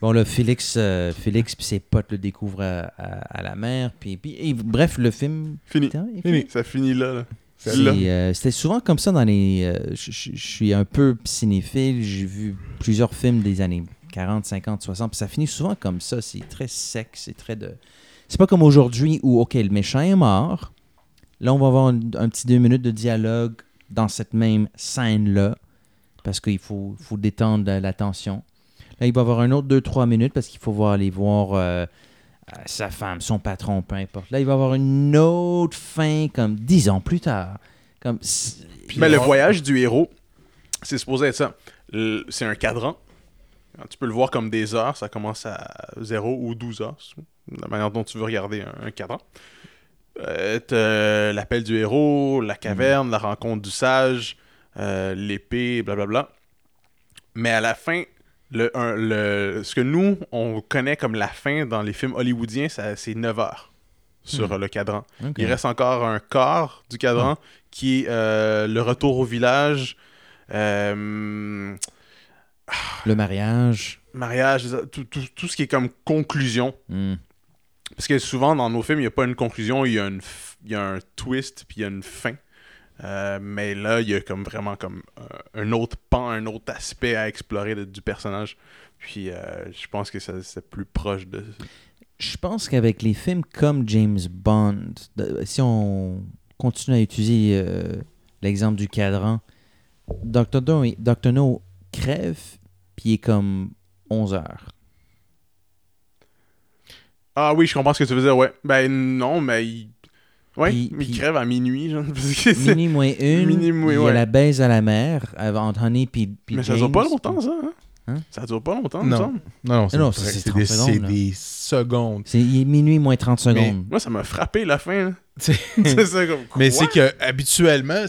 S9: Bon, là, Félix, euh, Félix puis ses potes le découvrent à, à- à la mer. Puis, puis- et bref, le film.
S10: Fini. Ça finit là. là.
S9: C'est,
S10: Là.
S9: euh, C'était souvent comme ça dans les. euh, je- suis un peu cinéphile. J'ai vu plusieurs films des années 40, 50, 60. Puis ça finit souvent comme ça. C'est très sec. C'est très de. C'est pas comme aujourd'hui où, OK, le méchant est mort. Là, on va avoir un, un petit deux minutes de dialogue dans cette même scène-là. Parce qu'il faut, faut détendre la, la tension. Là, il va y avoir un autre deux, trois minutes parce qu'il faut voir, aller voir euh, euh, sa femme, son patron, peu importe. Là, il va y avoir une autre fin comme dix ans plus tard. Comme,
S10: Mais le voyage du héros, c'est supposé être ça. C'est un cadran. Tu peux le voir comme des heures. Ça commence à 0 ou 12 heures. La manière dont tu veux regarder un, un cadran. Euh, L'appel du héros, la caverne, la rencontre du sage, euh, l'épée, blablabla. Mais à la fin, le, un- le, ce que nous, on connaît comme la fin dans les films hollywoodiens, c'est 9 heures sur euh, le cadran. Il reste encore un quart du cadran qui est euh, le retour au village, euh,
S9: le mariage.
S10: mariage, tout, tout- tout ce qui est comme conclusion.
S9: Hmm.
S10: Parce que souvent dans nos films, il n'y a pas une conclusion, il y a, une f- y a un twist, puis il y a une fin. Euh, mais là, il y a comme vraiment comme euh, un autre pan, un autre aspect à explorer du personnage. Puis euh, je pense que c'est plus proche de...
S9: Je pense qu'avec les films comme James Bond, si on continue à utiliser l'exemple du cadran, Dr. No. No crève, puis il est comme 11 heures.
S10: Ah oui, je comprends ce que tu veux dire, ouais. Ben non, mais il... Ouais,
S9: Puis-
S10: il
S9: puis-
S10: crève à minuit, genre.
S9: Minuit moins une,
S10: Minuit moins-
S9: il y a
S10: ouais.
S9: la baise à la mer avant entre Honey puis, puis
S10: Mais ça
S9: James,
S10: dure pas longtemps, ça, hein?
S9: Hein?
S10: Ça dure pas longtemps, il me
S8: Non.
S10: semble.
S8: Non, non, c'est
S9: Non, c'est- 30
S8: des,
S9: secondes,
S8: c'est
S9: minuit moins 30 secondes.
S10: Moi, ça m'a frappé, la fin, là.
S8: C'est-
S10: ça, comme...
S8: Mais
S10: quoi?
S8: c'est que habituellement,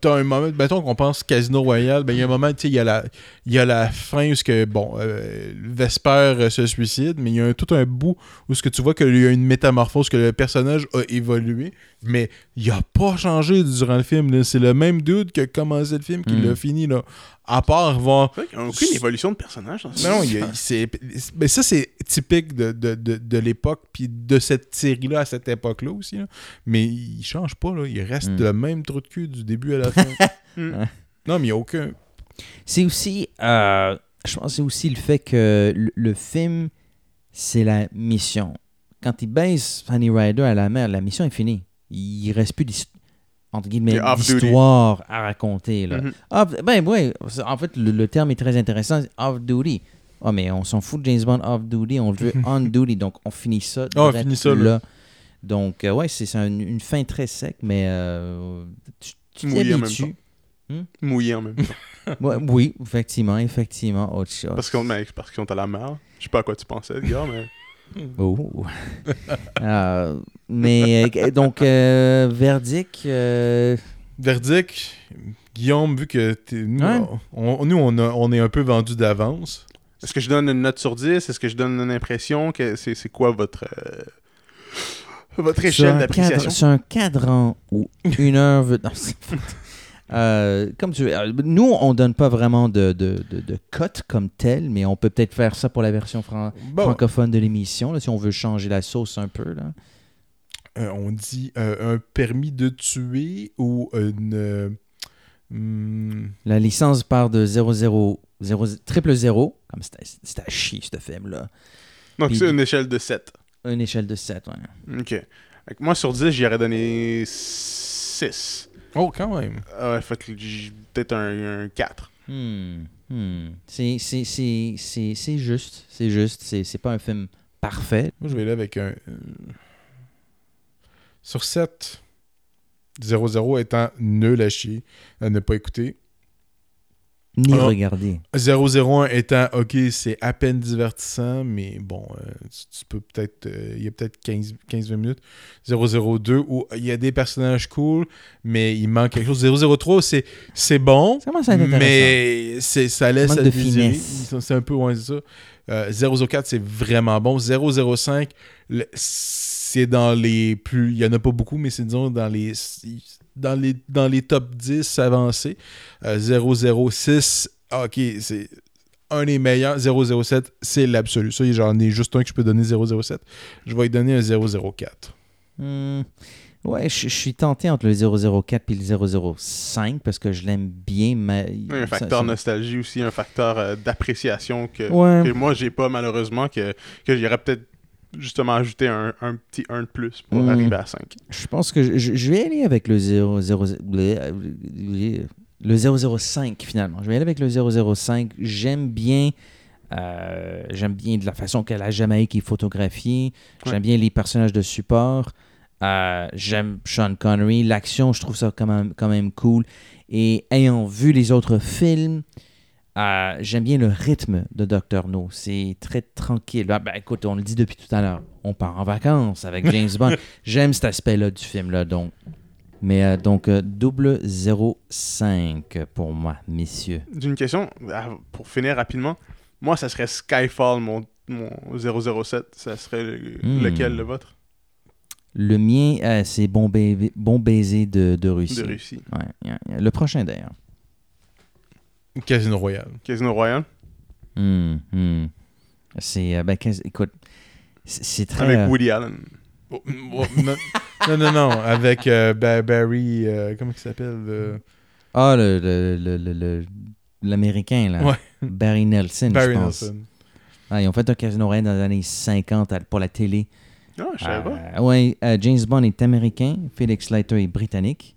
S8: t'as un moment, mettons qu'on pense Casino Royale, ben il y a un moment, tu sais, il y a la, il y a la fin où ce que bon, euh, Vesper euh, se suicide, mais il y a un- tout un bout où ce que tu vois qu'il y a une métamorphose, que le personnage a évolué, mais il a pas changé durant le film. C'est le même dude qui a commencé le film qui
S9: Mm.
S8: l'a fini là. À part voir.
S10: C'est vrai qu'il y a aucune évolution de personnage dans ce
S8: Non,
S10: film.
S8: il y a- c'est, mais ça, c'est typique de, de, de, de l'époque, puis de cette série-là à cette époque-là aussi. là. Mais il change pas, là. il reste
S9: Mm.
S8: le même trou de cul du début à la fin.
S10: Mm.
S8: non, mais il n'y a aucun.
S9: C'est aussi, euh, je pense, que c'est aussi le fait que le, le film, c'est la mission. Quand il baisse Fanny Ryder à la mer, la mission est finie. Il reste plus d'hist- entre guillemets
S10: est
S9: d'histoire à raconter. Là.
S10: Mhm.
S9: Off- ben oui, en fait, le, le terme est très intéressant. Off-duty. Ah, mais on s'en fout de James Bond off-duty, on le veut on-duty, donc on finit ça.
S8: Ah, on finit ça, là.
S9: Donc, euh, ouais, c'est c'est un- une fin très sec, mais euh, tu tu
S10: Mouillé en même
S9: t'habitues.
S10: Mouillé en même temps.
S9: Ouais, oui, effectivement, effectivement, autre chose.
S10: Parce qu'on qu'ils sont à la mer. Je sais pas à quoi tu pensais, Edgar, mais...
S9: Oh. Euh, mais euh, donc, euh, verdict. euh,
S8: Verdict, Guillaume, vu que t'es- nous, on, nous, on, a- on est un peu vendu d'avance.
S10: Est-ce que je donne une note sur 10? Est-ce que je donne une impression? que C'est c'est quoi votre... euh, Votre échelle
S9: un
S10: d'appréciation?
S9: Sur un cadran où une heure veut. non, c'est- Euh, comme tu veux. Nous, on donne pas vraiment de, de, de, de cote comme tel, mais on peut peut-être faire ça pour la version fran-
S8: Bon,
S9: francophone de l'émission, si on veut changer la sauce un peu. Là.
S8: Euh, on dit euh, un permis de tuer ou une. euh, hmm,
S9: La licence part de 00, 0, triple 0, comme c'était c'était à chier ce film-là.
S10: Donc c'est une échelle de 7.
S9: Une échelle de 7, ouais.
S10: OK. Moi, sur 10, j'y aurais donné 6.
S8: Oh, quand même.
S10: Ah ouais, fait que j'ai peut-être un, un 4.
S9: Hmm. Hmm. C'est c'est- c'est- c'est- c'est juste. C'est juste. C'est c'est pas un film parfait.
S8: Moi, je vais aller avec un. Sur 7, 0-0 étant nul à chier, à ne pas écouter.
S9: Ni
S8: Alors,
S9: regarder.
S8: 001 étant, ok, c'est à peine divertissant, mais bon, euh, tu, tu peux peut-être. euh, Il y a peut-être 15 15-20 minutes. 002 où il y a des personnages cool, mais il manque quelque chose. 003, c'est c'est bon,
S9: Ça
S8: mais c'est- ça laisse à
S9: de.
S8: C'est un peu moins ça. Euh, 004, c'est vraiment bon. 005, le- c'est dans les plus. Il y en a pas beaucoup, mais c'est disons dans les. Dans les, dans les top 10 avancés. Euh, 006, ah, ok, c'est un des meilleurs. 007, c'est l'absolu. Ça, j'en ai juste un que je peux donner 007. Je vais lui donner un 004.
S9: Hmm. Ouais, je je suis tenté entre le 004 et le 005 parce que je l'aime bien, mais...
S10: Un facteur
S9: ça-
S10: nostalgie aussi, un facteur euh, d'appréciation que,
S9: Ouais.
S10: que moi j'ai pas malheureusement, que, que j'aurais peut-être justement ajouté un, un petit 1 de plus pour
S9: Mm.
S10: arriver à 5.
S9: Je pense que je, je- je vais aller avec le 0, 0, le 005 finalement. Je vais aller avec le 005. J'aime bien, euh, j'aime bien de la façon que la Jamaïque est photographiée. J'aime
S10: Ouais.
S9: bien les personnages de support. Euh, j'aime Sean Connery. L'action, je trouve ça quand même, quand même cool. Et ayant vu les autres films, euh, j'aime bien le rythme de Dr. No. C'est très tranquille. Ah, ben, écoute, on le dit depuis tout à l'heure. On part en vacances avec James Bond. J'aime cet aspect-là du film-là. Donc. Mais euh, donc, euh, double 05 pour moi, messieurs.
S10: D'une question, ah, pour finir rapidement, moi ça serait Skyfall, mon, mon 007. Ça serait le-
S9: Hmm.
S10: lequel le vôtre
S9: Le mien, euh, c'est bon, baiser- bon baiser de, de Russie.
S10: De Russie.
S9: Ouais. Le prochain, d'ailleurs.
S8: Casino Royale.
S10: Casino Royale
S9: Hmm, hmm. C'est. euh, ben, écoute, c'est c'est très.
S10: Avec
S9: euh,
S10: Woody Allen.
S8: Oh, oh, non, non, non, non, avec euh, Ba- Barry. euh, comment il s'appelle euh,
S9: Ah, le- le- le- le- le- l'américain, là.
S8: Ouais.
S9: Barry Nelson,
S8: Barry
S9: je pense.
S8: Nelson.
S9: Ah, ils ont fait un casino Royale dans les années 50 à- pour la télé.
S10: Ah, je savais pas.
S9: Euh, ouais, euh, James Bond est américain, Felix Leiter est britannique.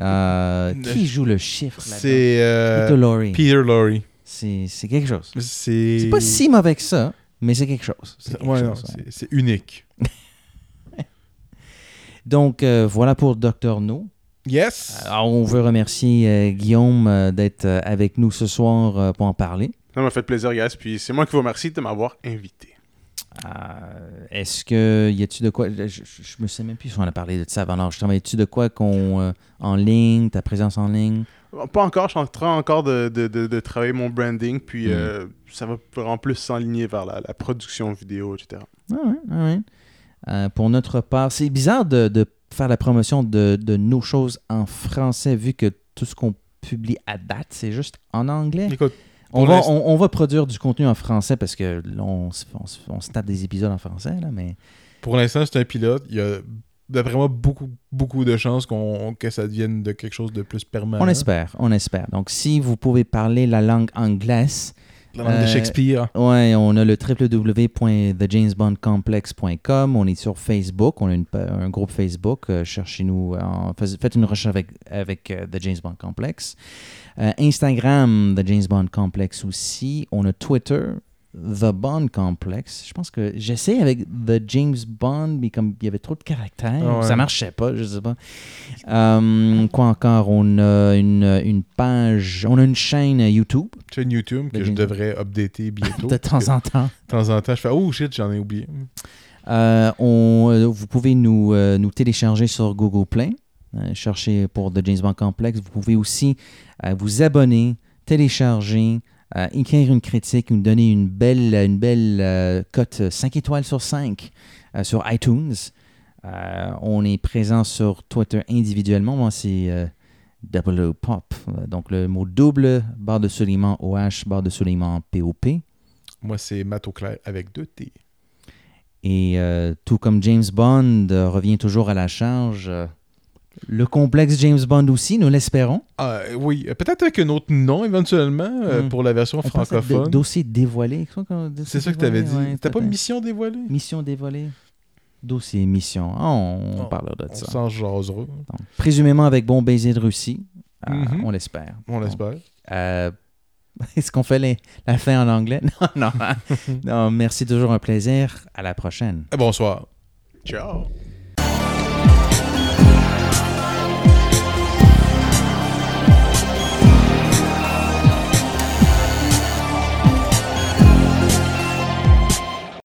S9: Euh, qui joue le chiffre là-dedans?
S8: C'est euh,
S9: Peter Lorre.
S8: Peter Lorre.
S9: C'est c'est quelque chose.
S8: C'est
S9: C'est pas si mauvais que ça, mais c'est quelque chose. C'est quelque
S8: Ouais,
S9: chose,
S8: non,
S9: ouais.
S8: c'est- c'est unique.
S9: Donc, euh, voilà pour Dr. No.
S8: Yes.
S9: Alors, on veut remercier euh, Guillaume euh, d'être euh, avec nous ce soir euh, pour en parler.
S10: Ça m'a fait plaisir, guys. Puis c'est moi qui vous remercie de m'avoir invité.
S9: Euh, Est-ce que y a-tu de quoi je, je, je me sais même plus si on a parlé de ça avant l'enregistrement. Y a-tu de quoi qu'on euh, en ligne, ta présence en ligne?
S10: Pas encore, je suis en train encore de, de, de- de travailler mon branding, puis
S9: Mm.
S10: euh, ça va vraiment plus s'enligner vers la, la production vidéo, etc.
S9: Ah ouais, ah ouais. Euh, pour notre part, c'est bizarre de, de faire la promotion de, de nos choses en français vu que tout ce qu'on publie à date, c'est juste en anglais.
S8: Écoute,
S9: On va,
S8: l'instant-
S9: on, on va produire du contenu en français parce que là, on, se- on tape des épisodes en français, là, mais
S8: Pour l'instant, c'est un pilote. Il y a d'après moi beaucoup, beaucoup de chances qu'on, que ça devienne de quelque chose de plus permanent.
S9: on espère, on espère. Donc, si vous pouvez parler la langue anglaise,
S8: La langue de
S9: euh,
S8: Shakespeare.
S9: Ouais, on a le www.thejamesbondcomplex.com. On est sur Facebook. On a une un groupe Facebook. Euh, Cherchez-nous. fais- Faites une recherche avec, avec euh, The James Bond Complex. Euh, Instagram, The James Bond Complex aussi. On a Twitter, The Bond Complex. Je pense que j'essaie avec The James Bond, mais comme il y avait trop de caractères,
S8: Ah ouais.
S9: ça marchait pas, je sais pas. Euh, quoi encore? On a une, une page, on a une chaîne YouTube.
S8: Chaîne YouTube que
S9: The
S8: je
S9: James-
S8: devrais updater bientôt.
S9: De temps en temps.
S8: De temps en temps, je fais Oh shit, j'en ai oublié.
S9: Euh, on, vous pouvez nous, euh, nous télécharger sur Google Play. Euh, cherchez pour The James Bond Complex. Vous pouvez aussi euh, vous abonner, télécharger, euh, écrire une critique, nous donner une belle, une belle euh, cote 5 étoiles sur 5 euh, sur iTunes. Euh, on est présent sur Twitter individuellement. Moi, c'est Double O Pop. Donc, le mot double, barre de soulignement OH, barre de soulignement POP.
S8: Moi, c'est Matt Auclair avec deux T.
S9: Et tout comme James Bond revient toujours à la charge, le complexe James Bond aussi, nous l'espérons.
S8: Ah, oui, peut-être avec un autre nom éventuellement euh,
S9: Hmm.
S8: pour la version
S9: On
S8: francophone.
S9: dossier dévoilé.
S8: C'est ça que tu avais dit.
S9: ouais,
S8: T'as pas mission dévoilée?
S9: Mission dévoilée. Dossier mission. Ah, on,
S8: Oh,
S9: parlera de
S8: On
S9: ça.
S8: jasera.
S9: Donc, présumément avec bon baiser de Russie. Euh,
S8: Mhm.
S9: On l'espère.
S8: On l'espère.
S9: euh, Est-ce qu'on fait les- la fin en anglais? Non, non. non, merci, toujours un plaisir. À la prochaine.
S8: Bonsoir.
S10: Ciao.